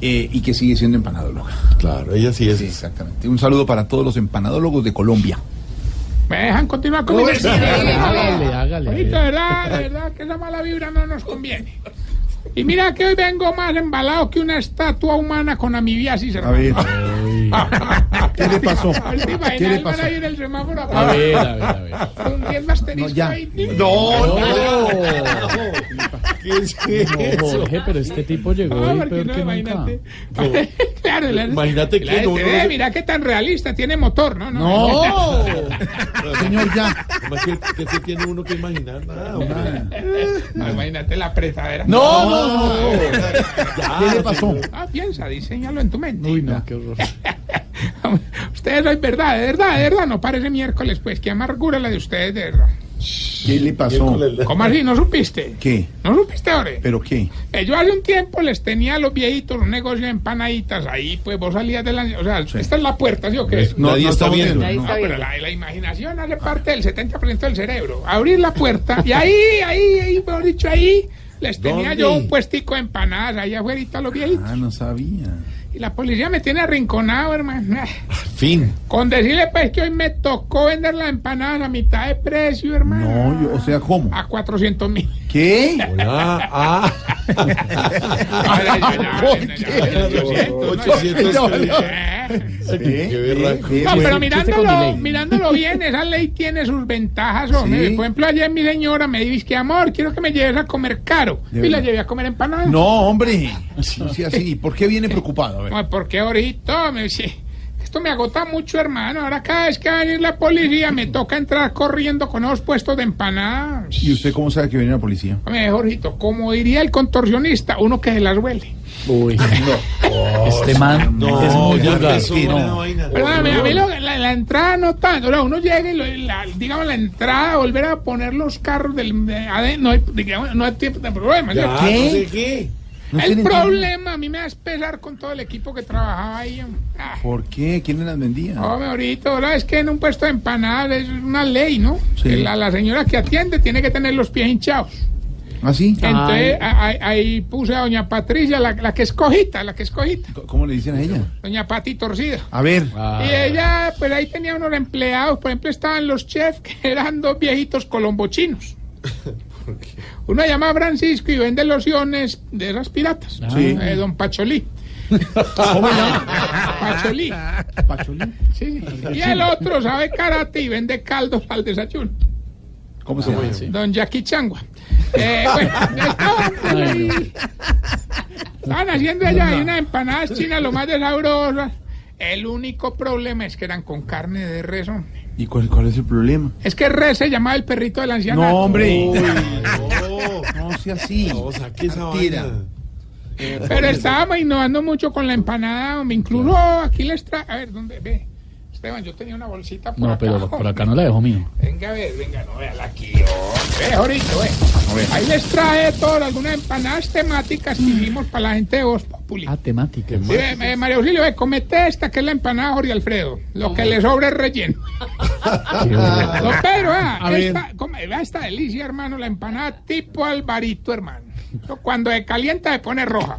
Speaker 4: eh, y que sigue siendo empanadóloga.
Speaker 7: Claro, ella sí es.
Speaker 4: Sí, exactamente. Un saludo para todos los empanadólogos de Colombia.
Speaker 11: ¿Me dejan continuar con mi
Speaker 5: hágale, hágale.
Speaker 11: Ahorita, de verdad, de verdad que esa mala vibra no nos conviene. Y mira que hoy vengo más embalado que una estatua humana con amibiasis,
Speaker 4: A
Speaker 11: hermano.
Speaker 4: ver, ¿qué le pasó?
Speaker 11: A ver, ¿te imaginas
Speaker 4: ¿Qué le pasó?
Speaker 11: ahí en el semáforo?
Speaker 5: A ver, a ver, a ver.
Speaker 11: Hundiendo asterisco
Speaker 4: No, ya.
Speaker 11: ahí.
Speaker 7: No, no.
Speaker 4: ¿Qué es
Speaker 5: No, Jorge, pero este tipo llegó
Speaker 11: Ah,
Speaker 5: y
Speaker 11: porque
Speaker 5: peor
Speaker 11: no,
Speaker 5: que nunca.
Speaker 11: imagínate. claro, la-
Speaker 7: Imagínate
Speaker 11: la
Speaker 7: que no, no,
Speaker 11: eh,
Speaker 7: no.
Speaker 11: mira qué tan realista, tiene motor, ¿no?
Speaker 4: No, señor, ya.
Speaker 7: ¿Qué, qué se tiene uno que imaginar? Nada.
Speaker 11: No, imagínate la pretadera.
Speaker 4: No, no, no. ¿Qué le pasó?
Speaker 11: Ah, piensa, diseñalo en tu mente.
Speaker 5: Uy, no, qué horror.
Speaker 11: Ustedes, es verdad, de verdad, de verdad, no parece miércoles, pues, qué amargura la de ustedes, de verdad.
Speaker 4: ¿Qué le pasó?
Speaker 11: ¿Cómo así? ¿No supiste?
Speaker 4: ¿Qué?
Speaker 11: ¿No supiste, Ore?
Speaker 4: ¿Pero qué?
Speaker 11: Eh, yo hace un tiempo les tenía a los viejitos un negocio de empanaditas ahí, pues vos salías de la... O sea, esta es la puerta, ¿sí o qué?
Speaker 4: No,
Speaker 7: Nadie
Speaker 4: no
Speaker 7: está viendo.
Speaker 4: viendo,
Speaker 11: No,
Speaker 4: no.
Speaker 11: pero la, la imaginación hace parte del 70% del cerebro. Abrir la puerta y ahí, ahí, ahí, mejor dicho, ahí les tenía
Speaker 7: ¿Dónde?
Speaker 11: yo un puestico de empanadas ahí afuera los viejitos.
Speaker 4: Ah, no sabía.
Speaker 11: Y la policía me tiene arrinconado, hermano.
Speaker 7: Fin.
Speaker 11: Con decirle pues que hoy me tocó vender las empanadas a mitad de precio, hermano.
Speaker 4: No, yo, o sea, ¿cómo?
Speaker 11: A 400 mil.
Speaker 4: ¿Qué?
Speaker 7: Hola. Ah.
Speaker 11: No, pero mirándolo, mirándolo bien, esa ley tiene sus ventajas, hombre.
Speaker 4: Sí.
Speaker 11: Por ejemplo, ayer mi señora me dice que amor, quiero que me lleves a comer caro. Y la llevé a comer empanadas.
Speaker 4: No, hombre. No sea así. ¿Por qué viene preocupado? A ver.
Speaker 11: Ay, ¿Por qué ahorita? Me dice, esto me agota mucho, hermano. Ahora cada vez que va a venir la policía me toca entrar corriendo con esos puestos de empanadas.
Speaker 4: ¿Y usted cómo sabe que viene la policía?
Speaker 11: Hombre, Jorgito, como diría el contorsionista, uno que se las huele.
Speaker 5: Uy, este man
Speaker 7: No,
Speaker 5: es muy
Speaker 7: ya
Speaker 5: no.
Speaker 7: esa vaina.
Speaker 11: Perdóname, a mí lo- la, la entrada no tanto. uno llega y, lo- la, digamos, la entrada, volver a poner los carros del, de adentro, no hay, digamos, no hay tiempo de problema.
Speaker 7: Ya,
Speaker 11: ¿cierto?
Speaker 7: no sé qué.
Speaker 4: No
Speaker 11: el problema a mí me da pesar con todo el equipo que trabajaba ahí. Ah,
Speaker 4: ¿Por qué? ¿Quién las vendía?
Speaker 11: hombre, ahorita, ahora es que en un puesto de empanadas es una ley, ¿no?
Speaker 4: Sí.
Speaker 11: Que La, la señora que atiende tiene que tener los pies hinchados.
Speaker 4: ¿Ah, sí?
Speaker 11: Entonces a- ahí, ahí puse a doña Patricia, la, la que es cojita, la que es cojita,
Speaker 4: ¿Cómo le dicen a ella?
Speaker 11: doña Pati torcida.
Speaker 4: A ver.
Speaker 11: Y ella, pues ahí tenía unos empleados, por ejemplo, estaban los chefs que eran dos viejitos colombochinos. Uno se llama Francisco y vende lociones de esas piratas.
Speaker 4: Sí.
Speaker 11: Eh, don Pacholí.
Speaker 4: ¿Cómo se llama?
Speaker 11: Pacholí.
Speaker 4: Pacholí.
Speaker 11: Sí. Y el otro sabe karate y vende caldos al desayuno.
Speaker 4: ¿Cómo se llama?
Speaker 11: Don Jackie Changua. Eh, bueno, estaban, haciendo allá ahí unas empanadas chinas lo más de sabrosas. El único problema es que eran con carne de res. hombre.
Speaker 4: ¿Y cuál, cuál es el problema?
Speaker 11: Es que res se llamaba el perrito del anciano.
Speaker 4: No, hombre.
Speaker 11: Uy.
Speaker 4: No sea así.
Speaker 7: No, saque esa vaina.
Speaker 11: Pero estábamos innovando mucho con la empanada. hombre. Incluso aquí les trae. A ver, ¿dónde ve? Esteban, yo tenía una bolsita por
Speaker 5: No,
Speaker 11: acá.
Speaker 5: pero por acá no la dejo mío.
Speaker 11: Venga a ver, venga, no véala aquí. hombre. Ve, Jorito, ve. Ahí les trae todas algunas empanadas temáticas que hicimos para la gente de Voz Populi.
Speaker 5: Ah, temática.
Speaker 11: Sí, ve, ve, María Auxilio, ve, comete esta que es la empanada Jorge Alfredo. Lo que le sobra es relleno. Don Pedro, vea,
Speaker 4: A ver.
Speaker 11: esta, come- vea esta delicia, hermano, la empanada tipo Alvarito, hermano. Cuando se calienta se pone roja.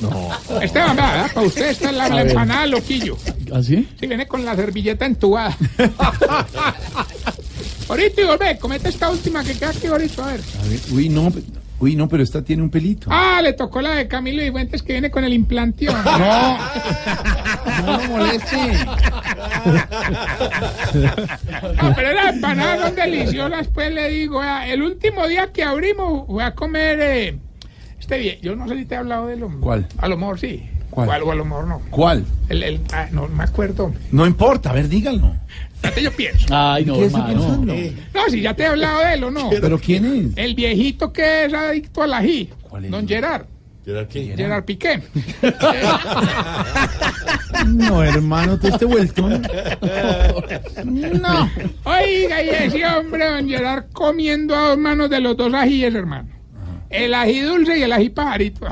Speaker 5: No.
Speaker 11: Esteban, vea, para usted esta es la, empanada loquillo.
Speaker 5: ¿Así?
Speaker 11: Sí, viene con la servilleta entubada. Ahorita, y volvé, comete esta última que queda aquí, ahorita, a ver.
Speaker 4: A ver, uy, no, uy, no, pero esta tiene un pelito.
Speaker 11: Ah, le tocó la de Camilo y Fuentes que viene con el implantión.
Speaker 4: No, no lo moleste.
Speaker 11: No, pero las empanadas son deliciosas, pues le digo. El último día que abrimos voy a comer eh, este. Yo no sé si te he hablado de lo
Speaker 4: ¿Cuál?
Speaker 11: A lo mejor sí.
Speaker 4: ¿Cuál?
Speaker 11: O a lo mejor no.
Speaker 4: ¿Cuál?
Speaker 11: El, el- ah, no me acuerdo.
Speaker 4: No importa, a ver, díganlo.
Speaker 11: Yo pienso.
Speaker 5: Ay, no,
Speaker 4: ¿Qué
Speaker 5: hermano.
Speaker 4: pensando?
Speaker 11: No, si ya te he hablado de él o no.
Speaker 4: ¿Pero quién es?
Speaker 11: El viejito que es adicto al ají.
Speaker 4: ¿Cuál es?
Speaker 11: Don Gerard.
Speaker 7: ¿Gerard qué?
Speaker 11: Gerard Piqué.
Speaker 4: No, hermano, tú este vuelto.
Speaker 11: No. Oiga, y ese hombre, don Gerard, comiendo a dos manos de los dos ajíes, hermano. El ají dulce y el ají pajarito.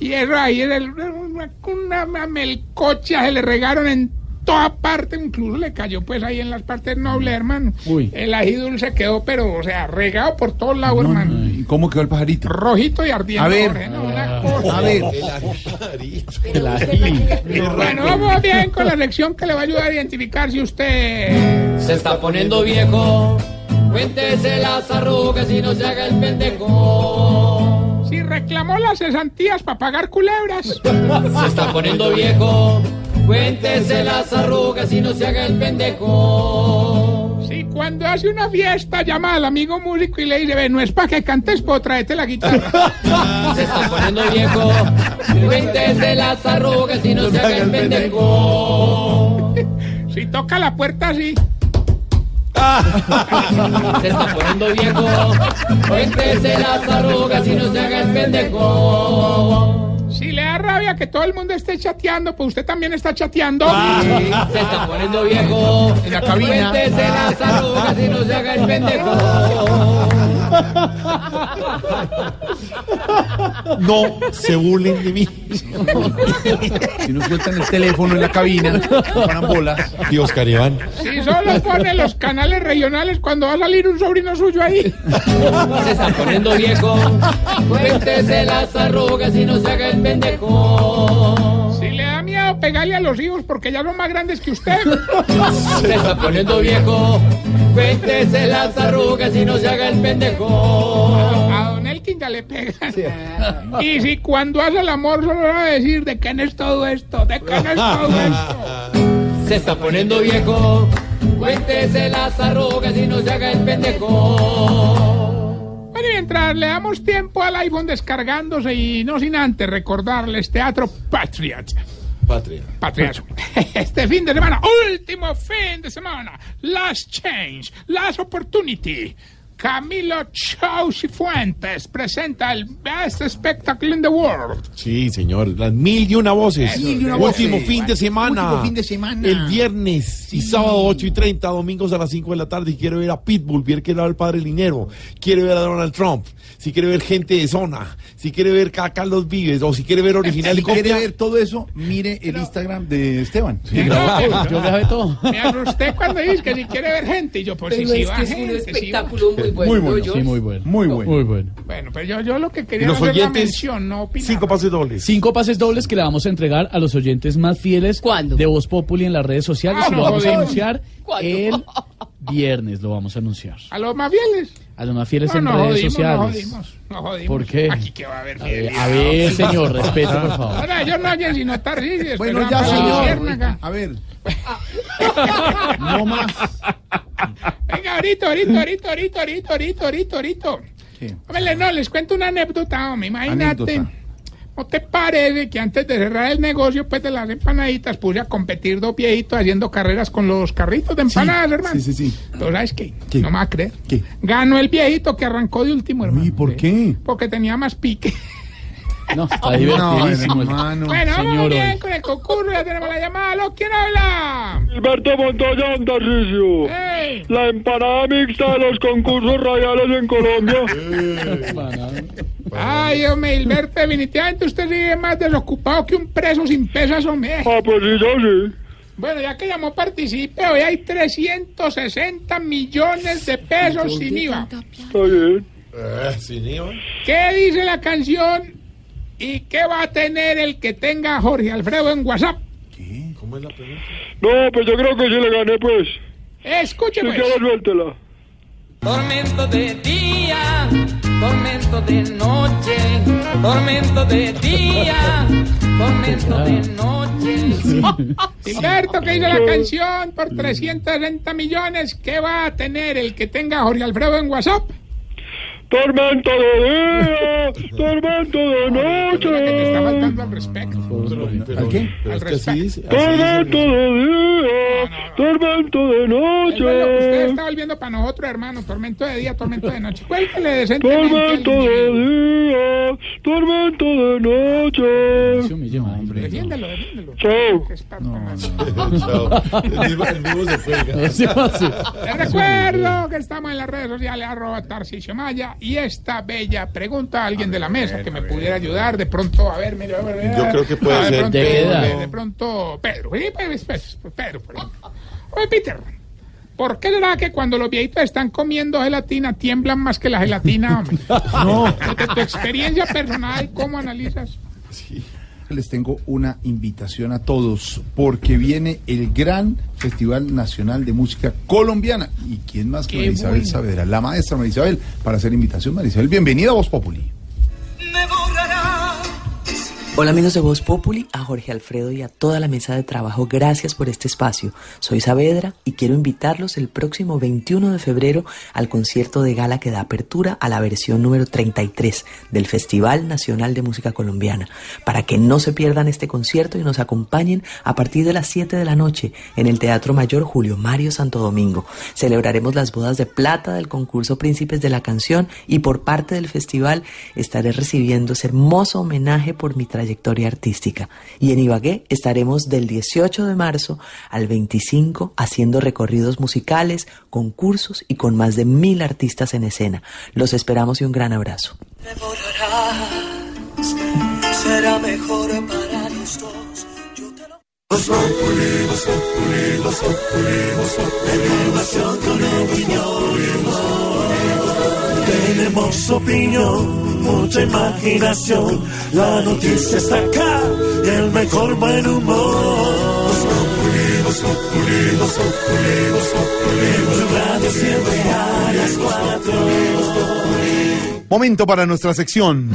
Speaker 11: Y eso ahí era el- una, una, una melcocha, se le regaron en toda parte, incluso le cayó pues ahí en las partes nobles, hermano.
Speaker 5: Uy.
Speaker 11: El ají dulce quedó, pero, o sea, regado por todos lados,
Speaker 4: No,
Speaker 11: hermano.
Speaker 4: no, ¿Y cómo quedó el pajarito?
Speaker 11: Rojito y ardiente.
Speaker 4: A ver.
Speaker 11: Jorge, no, una cosa.
Speaker 4: A ver,
Speaker 5: El ají.
Speaker 11: Bueno, vamos bien con la lección que le va a ayudar a identificar si usted...
Speaker 52: Se está poniendo viejo. Cuéntese las arrugas y no se haga el pendejo.
Speaker 11: Si reclamó las cesantías para pagar culebras.
Speaker 52: Se está poniendo viejo. Cuéntese las arrugas y no se haga el pendejo.
Speaker 11: Si cuando hace una fiesta llama al amigo músico y le dice, ve, no es para que cantes, pero tráete la guitarra.
Speaker 52: Se está poniendo viejo. Cuéntese las arrugas y no se haga el pendejo.
Speaker 11: si toca la puerta así.
Speaker 52: Se está poniendo viejo. Cuéntese las arrugas y no se haga el pendejo.
Speaker 11: Si le da rabia que todo el mundo esté chateando, pues usted también está chateando.
Speaker 52: Se está poniendo viejo.
Speaker 4: En la cabina.
Speaker 52: Cuéntese las arrugas y no se haga el pendejo.
Speaker 7: No se burlen de mí.
Speaker 4: si nos sueltan el teléfono en la cabina, paran bolas.
Speaker 7: Y Oscar Iván.
Speaker 11: Si solo pone los canales regionales cuando va a salir un sobrino suyo ahí.
Speaker 52: Se está poniendo viejo. Cuéntese las arrugas y no se haga el pendejo.
Speaker 11: Da miedo pegarle a los hijos porque ya son más grandes que usted.
Speaker 52: Se está poniendo viejo. Cuéntese las arrugas y no se haga el pendejo.
Speaker 11: A Don Elkin ya le pegan. Y si cuando hace el amor solo va a decir, ¿de quién es todo esto? ¿De quién es todo esto?
Speaker 52: Se está poniendo viejo. Cuéntese las arrugas y no se haga el pendejo.
Speaker 11: Mientras le damos tiempo al iPhone descargándose y no sin antes recordarles Teatro Patriot.
Speaker 7: Patria.
Speaker 11: Patriazo. Este fin de semana, último fin de semana, Last Change, Last Opportunity. Camilo Chausi Fuentes presenta el best spectacle in the world.
Speaker 7: Sí, señor. Las mil y una voces.
Speaker 4: Mil y una
Speaker 7: Último
Speaker 4: voces.
Speaker 7: fin de semana.
Speaker 4: Último fin de semana.
Speaker 7: El viernes y sábado 8 y 30, domingos a las 5 de la tarde. Y quiere ver a Pitbull, quiere ver al padre Linero, quiere ver a Donald Trump, si quiere ver gente de zona, si quiere ver a Carlos Vives o si quiere ver original y
Speaker 4: Si quiere
Speaker 7: copia.
Speaker 4: ver todo eso, mire el Instagram de Esteban.
Speaker 11: No,
Speaker 5: Yo grabé todo.
Speaker 11: Me asusté cuando dices que si quiere ver gente. Y yo, pues sí,
Speaker 52: Pero
Speaker 11: sí,
Speaker 52: es que es un
Speaker 11: gente, sí
Speaker 52: espectáculo muy bueno.
Speaker 4: Muy bueno,
Speaker 52: ¿no,
Speaker 5: Sí, muy bueno.
Speaker 4: Muy bueno.
Speaker 5: Muy bueno.
Speaker 11: Bueno, pero yo, yo lo que quería
Speaker 7: los
Speaker 11: hacer la
Speaker 7: oyentes,
Speaker 11: mención, no opinar.
Speaker 7: cinco pases dobles.
Speaker 5: Cinco pases dobles que le vamos a entregar a los oyentes más fieles
Speaker 52: ¿Cuándo?
Speaker 5: de Voz Populi en las redes sociales
Speaker 11: Ah,
Speaker 5: y lo
Speaker 11: no,
Speaker 5: vamos a anunciar
Speaker 52: ¿Cuándo?
Speaker 5: el viernes, lo vamos a anunciar.
Speaker 11: A los más fieles.
Speaker 5: A los más fieles
Speaker 11: No,
Speaker 5: en redes
Speaker 11: jodimos,
Speaker 5: sociales.
Speaker 11: nos jodimos, nos jodimos.
Speaker 5: ¿Por qué?
Speaker 11: Aquí que va a haber
Speaker 5: A ver,
Speaker 11: fidelidad.
Speaker 5: a ver, señor, respeto, por favor.
Speaker 11: Ahora, ellos no oyen sino Tarcisio.
Speaker 4: Bueno,
Speaker 11: después
Speaker 4: ya, señor. A ver. No más.
Speaker 11: Venga, ahorita, ahorita, ahorita, ahorita, ahorita, ahorita, ahorita, ahorita. Hombre, no, les cuento una anécdota, hombre. Imagínate.
Speaker 4: Anécdota.
Speaker 11: ¿No te parece que antes de cerrar el negocio, pues, de las empanaditas, puse a competir dos viejitos haciendo carreras con los carritos de empanadas, hermano?
Speaker 4: Sí, sí, sí.
Speaker 11: ¿Pero sabes qué?
Speaker 4: ¿Qué?
Speaker 11: No me vas a creer.
Speaker 4: ¿Qué?
Speaker 11: Ganó el viejito que arrancó de último, hermano.
Speaker 4: ¿Y por qué?
Speaker 11: Porque tenía más pique.
Speaker 5: No, está divertidísimo. el-
Speaker 4: hermano.
Speaker 11: Bueno, vamos
Speaker 5: Señor,
Speaker 11: bien
Speaker 5: hoy.
Speaker 11: con el concurso, ya tenemos la llamada. ¿Aló? ¿Quién habla?
Speaker 53: Gilberto Montoya Tarcisio.
Speaker 11: ¡Ey!
Speaker 53: La empanada mixta de los concursos radiales en Colombia.
Speaker 11: Ay, hombre, Hilberto, definitivamente usted sigue más desocupado que un preso sin pesas, hombre.
Speaker 53: Ah, pues sí, yo sí.
Speaker 11: Bueno, ya que llamó participe, hoy hay 360 millones de pesos sin IVA.
Speaker 53: Está bien.
Speaker 7: Eh, sin IVA.
Speaker 11: ¿Qué dice la canción? ¿Y qué va a tener el que tenga a Jorge Alfredo en WhatsApp?
Speaker 7: ¿Cómo es la pregunta?
Speaker 53: No, pues yo creo que sí le gané, pues.
Speaker 11: Escuche,
Speaker 53: Si
Speaker 11: pues.
Speaker 53: suéltela.
Speaker 3: Tormento de día, tormento de noche, tormento de día, tormento de noche.
Speaker 11: Hilberto, ¿qué dice la canción? Por 360 millones, ¿qué va a tener el que tenga a Jorge Alfredo en WhatsApp?
Speaker 53: Tormento de día, tormento de
Speaker 11: Que te está
Speaker 53: noche.
Speaker 11: faltando al respecto.
Speaker 7: ¿Al
Speaker 4: qué?
Speaker 7: Pero es que así dice. así
Speaker 53: Tormento de día, tormento de
Speaker 11: que usted
Speaker 53: noche.
Speaker 11: está volviendo para nosotros, hermano. Tormento de día, tormento de noche. Cuélguele decentemente. al
Speaker 53: Tormento de día, tormento de noche.
Speaker 5: Eso me lleva, hombre.
Speaker 11: Defiéndelo, defiéndelo.
Speaker 53: Chao.
Speaker 7: Chao. El mismo, se
Speaker 5: hace.
Speaker 11: Les recuerdo que estamos en las redes sociales, arroba Tarcisio Maya, y esta bella pregunta a alguien de la mesa que me pudiera ayudar. De pronto, a ver, mire, a ver,
Speaker 7: Yo creo que puede
Speaker 11: Ah, de
Speaker 7: ser
Speaker 11: pronto,
Speaker 5: ¿De
Speaker 11: pronto, Pedro. Sí, pues, pues, pues, Pedro, por ejemplo. Oye, Peter, ¿por qué será que cuando los viejitos están comiendo gelatina tiemblan más que la gelatina, hombre?
Speaker 4: No.
Speaker 11: Desde tu experiencia personal, ¿cómo analizas?
Speaker 4: Les tengo una invitación a todos porque viene el gran Festival Nacional de Música Colombiana. ¿Y quién más que María Isabel
Speaker 11: bueno.
Speaker 4: Saavedra? La maestra María Isabel para hacer invitación. María Isabel, bienvenida a Voz Populi.
Speaker 54: Hola amigos de Voz Populi, a Jorge Alfredo y a toda la mesa de trabajo, gracias por este espacio. Soy Saavedra y quiero invitarlos el próximo 21 de febrero al concierto de gala que da apertura a la versión número 33 del Festival Nacional de Música Colombiana, para que no se pierdan este concierto y nos acompañen a partir de las 7 de la noche en el Teatro Mayor Julio Mario Santo Domingo. Celebraremos las bodas de plata del concurso Príncipes de la Canción y por parte del festival estaré recibiendo ese hermoso homenaje por mi trayectoria artística. Y en Ibagué estaremos del 18 de marzo al 25 haciendo recorridos musicales, concursos y con más de mil artistas en escena. Los esperamos y un gran abrazo.
Speaker 1: será mejor para los dos. Yo te lo... Información con opinión. Tenemos opinión, mucha imaginación. La noticia está acá y el mejor buen humor. Radio siempre a las cuatro.
Speaker 4: Momento para nuestra sección.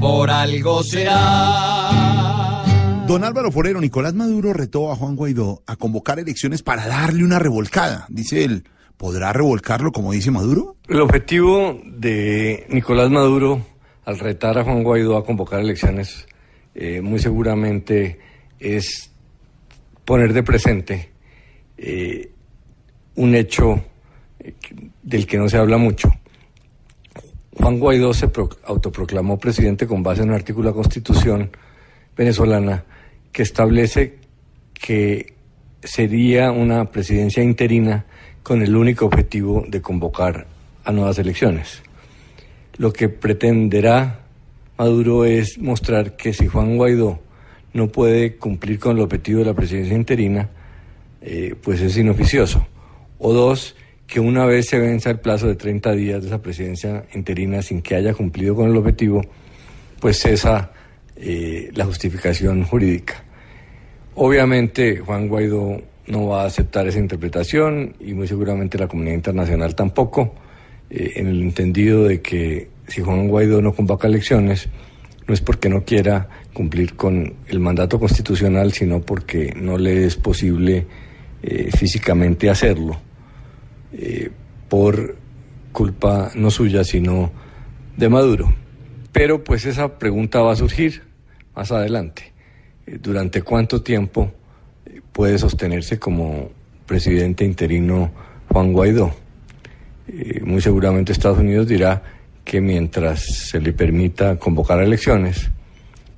Speaker 3: Por algo será.
Speaker 4: Don Álvaro Forero, Nicolás Maduro retó a Juan Guaidó a convocar elecciones para darle una revolcada. Dice él, ¿podrá revolcarlo como dice Maduro?
Speaker 50: El objetivo de Nicolás Maduro al retar a Juan Guaidó a convocar elecciones eh, muy seguramente es poner de presente eh, un hecho eh, del que no se habla mucho. Juan Guaidó se pro- autoproclamó presidente con base en un artículo de la Constitución venezolana que establece que sería una presidencia interina con el único objetivo de convocar a nuevas elecciones. Lo que pretenderá Maduro es mostrar que si Juan Guaidó no puede cumplir con el objetivo de la presidencia interina, eh, pues es inoficioso. O dos, que una vez se venza el plazo de 30 días de esa presidencia interina sin que haya cumplido con el objetivo, pues cesa eh, la justificación jurídica. Obviamente Juan Guaidó no va a aceptar esa interpretación y muy seguramente la comunidad internacional tampoco. Eh, en el entendido de que si Juan Guaidó no convoca elecciones, no es porque no quiera cumplir con el mandato constitucional, sino porque no le es posible eh, físicamente hacerlo, eh, por culpa no suya, sino de Maduro. Pero pues esa pregunta va a surgir más adelante. ¿Durante cuánto tiempo puede sostenerse como presidente interino Juan Guaidó? Eh, muy seguramente Estados Unidos dirá que mientras se le permita convocar elecciones,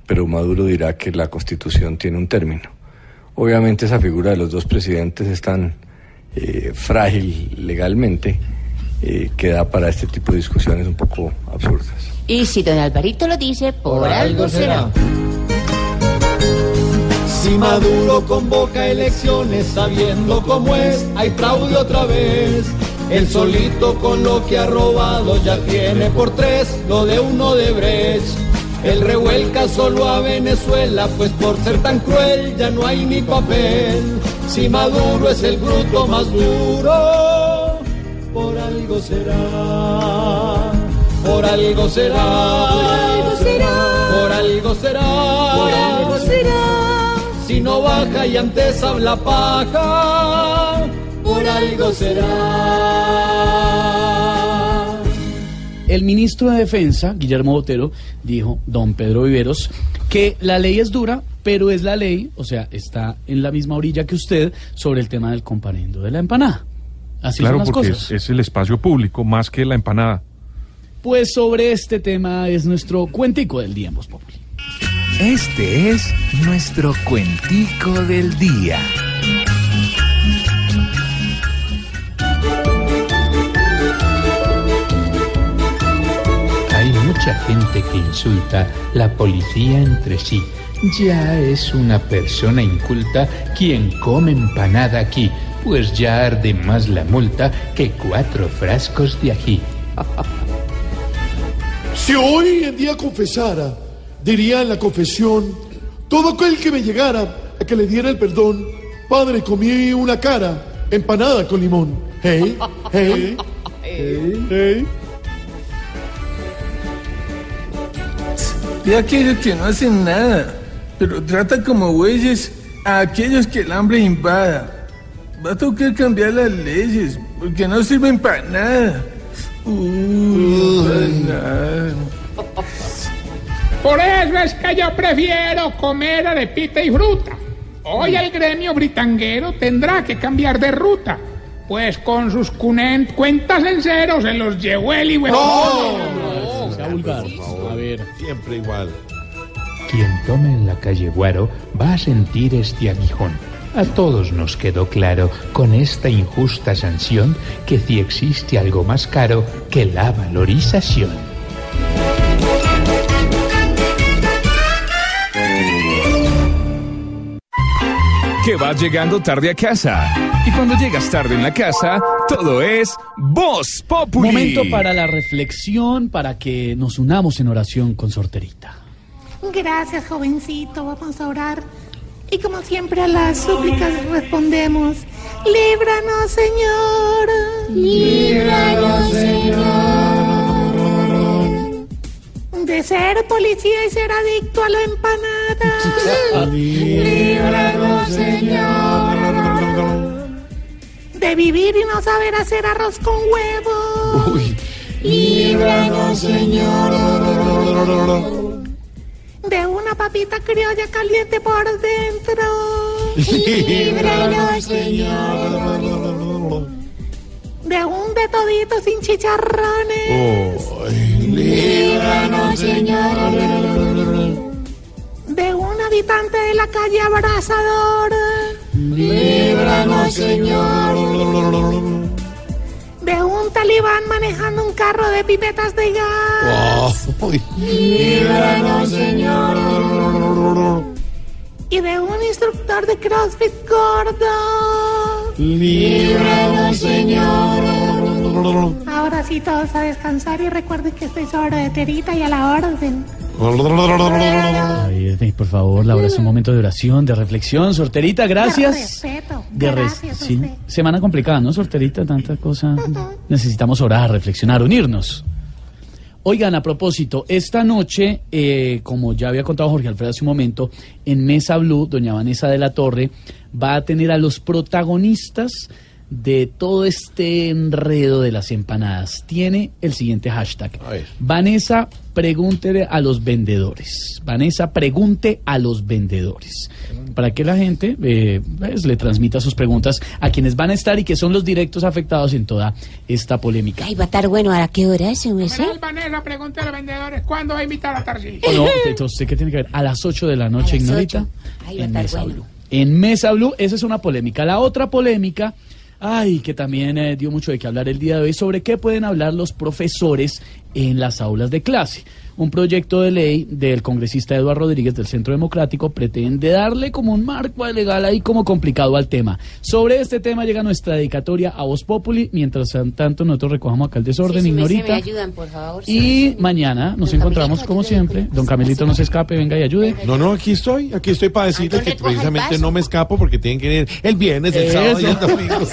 Speaker 50: pero Maduro dirá que la constitución tiene un término. Obviamente esa figura de los dos presidentes es tan eh, frágil legalmente eh, que da para este tipo de discusiones un poco absurdas.
Speaker 40: Y si don Alvarito lo dice, por, algo será.
Speaker 55: Si Maduro convoca elecciones sabiendo cómo es, hay fraude otra vez. El solito con lo que ha robado ya tiene por tres lo de uno de Brecht. Él revuelca solo a Venezuela, pues por ser tan cruel ya no hay ni papel. Si Maduro es el bruto más duro, por algo será. Por algo será. Por algo será. Por algo será.
Speaker 40: Por algo será.
Speaker 55: Si no baja y antes habla paja, por algo será.
Speaker 5: El ministro de Defensa, Guillermo Botero, dijo, don Pedro Viveros, que la ley es dura, pero es la ley, o sea, está en la misma orilla que usted sobre el tema del comparendo de la empanada. Así
Speaker 8: claro,
Speaker 5: son las
Speaker 8: porque
Speaker 5: cosas.
Speaker 8: es, es el espacio público más que la empanada.
Speaker 5: Pues sobre este tema es nuestro cuentico del día en Voz Populi.
Speaker 41: Este es nuestro cuentico del día.
Speaker 56: Mucha gente que insulta la policía entre sí. Ya es una persona inculta quien come empanada aquí, pues ya arde más la multa que cuatro frascos de ají.
Speaker 57: Si hoy en día confesara, diría en la confesión, todo aquel que me llegara a que le diera el perdón, Padre, comí una cara empanada con limón. Hey, hey, hey, hey.
Speaker 58: De aquellos que no hacen nada, pero trata como bueyes a aquellos que el hambre invada. Va a tocar cambiar las leyes, porque no sirven para nada. Uy, para nada.
Speaker 11: Por eso es que yo prefiero comer arepita y fruta. Hoy el gremio britanguero tendrá que cambiar de ruta, pues con sus cuentas en cero se los llevó el
Speaker 5: A ver.
Speaker 7: Siempre igual.
Speaker 56: Quien tome en la calle Guaro va a sentir este aguijón. A todos nos quedó claro con esta injusta sanción que si existe algo más caro que la valorización.
Speaker 41: Que vas llegando tarde a casa. Y cuando llegas tarde en la casa, todo es Voz Populi.
Speaker 5: Momento para la reflexión, para que nos unamos en oración con Sorterita.
Speaker 59: Gracias, jovencito. Vamos a orar. Y como siempre a las súplicas respondemos, líbranos, Señor.
Speaker 40: Líbranos,
Speaker 59: De ser policía y ser adicto a la empanada.
Speaker 40: Líbranos, Señor.
Speaker 59: De vivir y no saber hacer arroz con huevo.
Speaker 40: Líbranos, Señor.
Speaker 59: De una papita criolla caliente por dentro.
Speaker 40: Líbranos, Señor.
Speaker 59: De un de todito sin chicharrones.
Speaker 40: Líbranos, Señor.
Speaker 59: De un habitante de la calle abrazador.
Speaker 40: Líbranos, Señor.
Speaker 59: De un talibán manejando un carro de pipetas de gas.
Speaker 40: Líbranos, Señor.
Speaker 59: Y de un instructor de CrossFit gordo.
Speaker 40: Líbranos, Señor.
Speaker 59: Ahora sí, todos a descansar y recuerden que estoy sobre de terita y a la orden.
Speaker 5: Ay, por favor, Laura, es un momento de oración, de reflexión. Sorterita, gracias.
Speaker 59: Respeto.
Speaker 5: De res-
Speaker 59: Gracias
Speaker 5: sí. Semana complicada, ¿no, sorterita? Tanta cosa. Necesitamos orar, reflexionar, unirnos. Oigan, a propósito, esta noche, eh, como ya había contado Jorge Alfredo hace un momento, en Mesa Blue, doña Vanessa de la Torre va a tener a los protagonistas de todo este enredo de las empanadas. Tiene el siguiente hashtag. Vanessa, pregúntele a los vendedores. Vanessa, pregunte a los vendedores. Para que la gente eh, pues, le transmita sus preguntas a quienes van a estar y que son los directos afectados en toda esta polémica.
Speaker 40: Ay, va a estar bueno. ¿A qué hora es
Speaker 11: Vanessa, pregunta a los vendedores, ¿cuándo va a invitar a Tarcillo?
Speaker 5: ¿O no? Entonces, ¿qué tiene que ver? A las 8 de la noche, Ignorita.
Speaker 11: ocho.
Speaker 40: Ahí va a
Speaker 5: en
Speaker 40: estar
Speaker 5: Mesa
Speaker 40: bueno.
Speaker 5: Blue. En Mesa Blue, esa es una polémica. La otra polémica, ay, que también eh, dio mucho de qué hablar el día de hoy, sobre qué pueden hablar los profesores en las aulas de clase. Un proyecto de ley del congresista Eduardo Rodríguez del Centro Democrático pretende darle como un marco legal ahí como complicado al tema. Sobre este tema llega nuestra dedicatoria a Voz Populi. Mientras tanto, nosotros recojamos acá el desorden,
Speaker 40: Sí,
Speaker 5: Ignorita.
Speaker 40: me ayudan, por favor.
Speaker 5: Y mañana nos encontramos como siempre. Don Camilito no se escape, venga y ayude.
Speaker 7: No, no, aquí estoy, aquí estoy para decirle que precisamente no me escapo porque tienen que ir el viernes, el sábado y el
Speaker 5: Eso.
Speaker 7: domingo.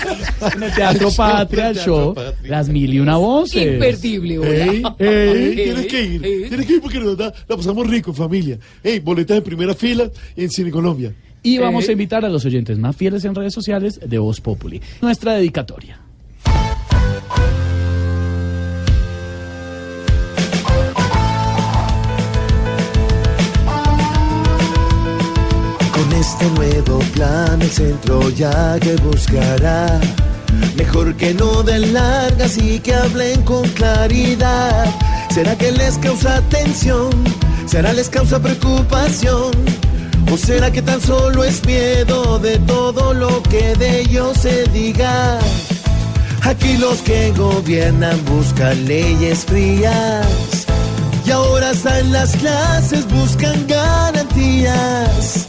Speaker 5: En el Teatro Patria, el show, las mil y una voces.
Speaker 57: Imperdible, Ey, ey, tienes que ir, que ir porque la pasamos rico en familia. Ey, boletas en primera fila en Cine Colombia.
Speaker 5: Y vamos a invitar a los oyentes más fieles en redes sociales de Voz Populi. Nuestra dedicatoria.
Speaker 60: Con este nuevo plan el centro ya que buscará Mejor que no den largas y que hablen con claridad ¿Será que les causa tensión? ¿Será les causa preocupación? ¿O será que tan solo es miedo de todo lo que de ellos se diga? Aquí los que gobiernan buscan leyes frías y ahora en las clases buscan garantías.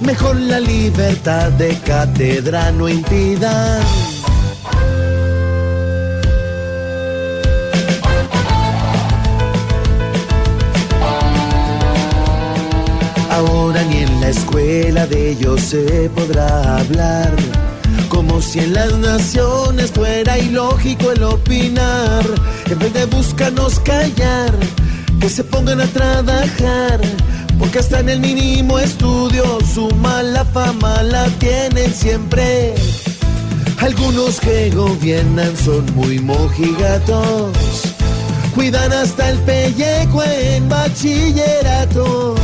Speaker 60: Mejor la libertad de cátedra no impidan. Ahora ni en la escuela de ellos se podrá hablar. Como si en las naciones fuera ilógico el opinar. En vez de buscarnos callar, que se pongan a trabajar. Porque hasta en el mínimo estudio su mala fama la tienen siempre. Algunos que gobiernan son muy mojigatos. Cuidan hasta el pellejo en bachillerato.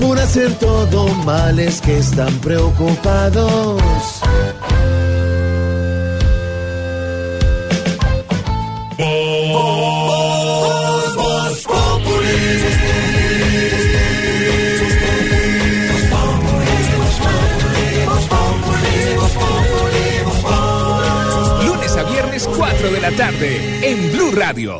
Speaker 60: Por hacer todo mal es que están preocupados.
Speaker 41: Lunes a viernes 4 de la tarde en Blue Radio.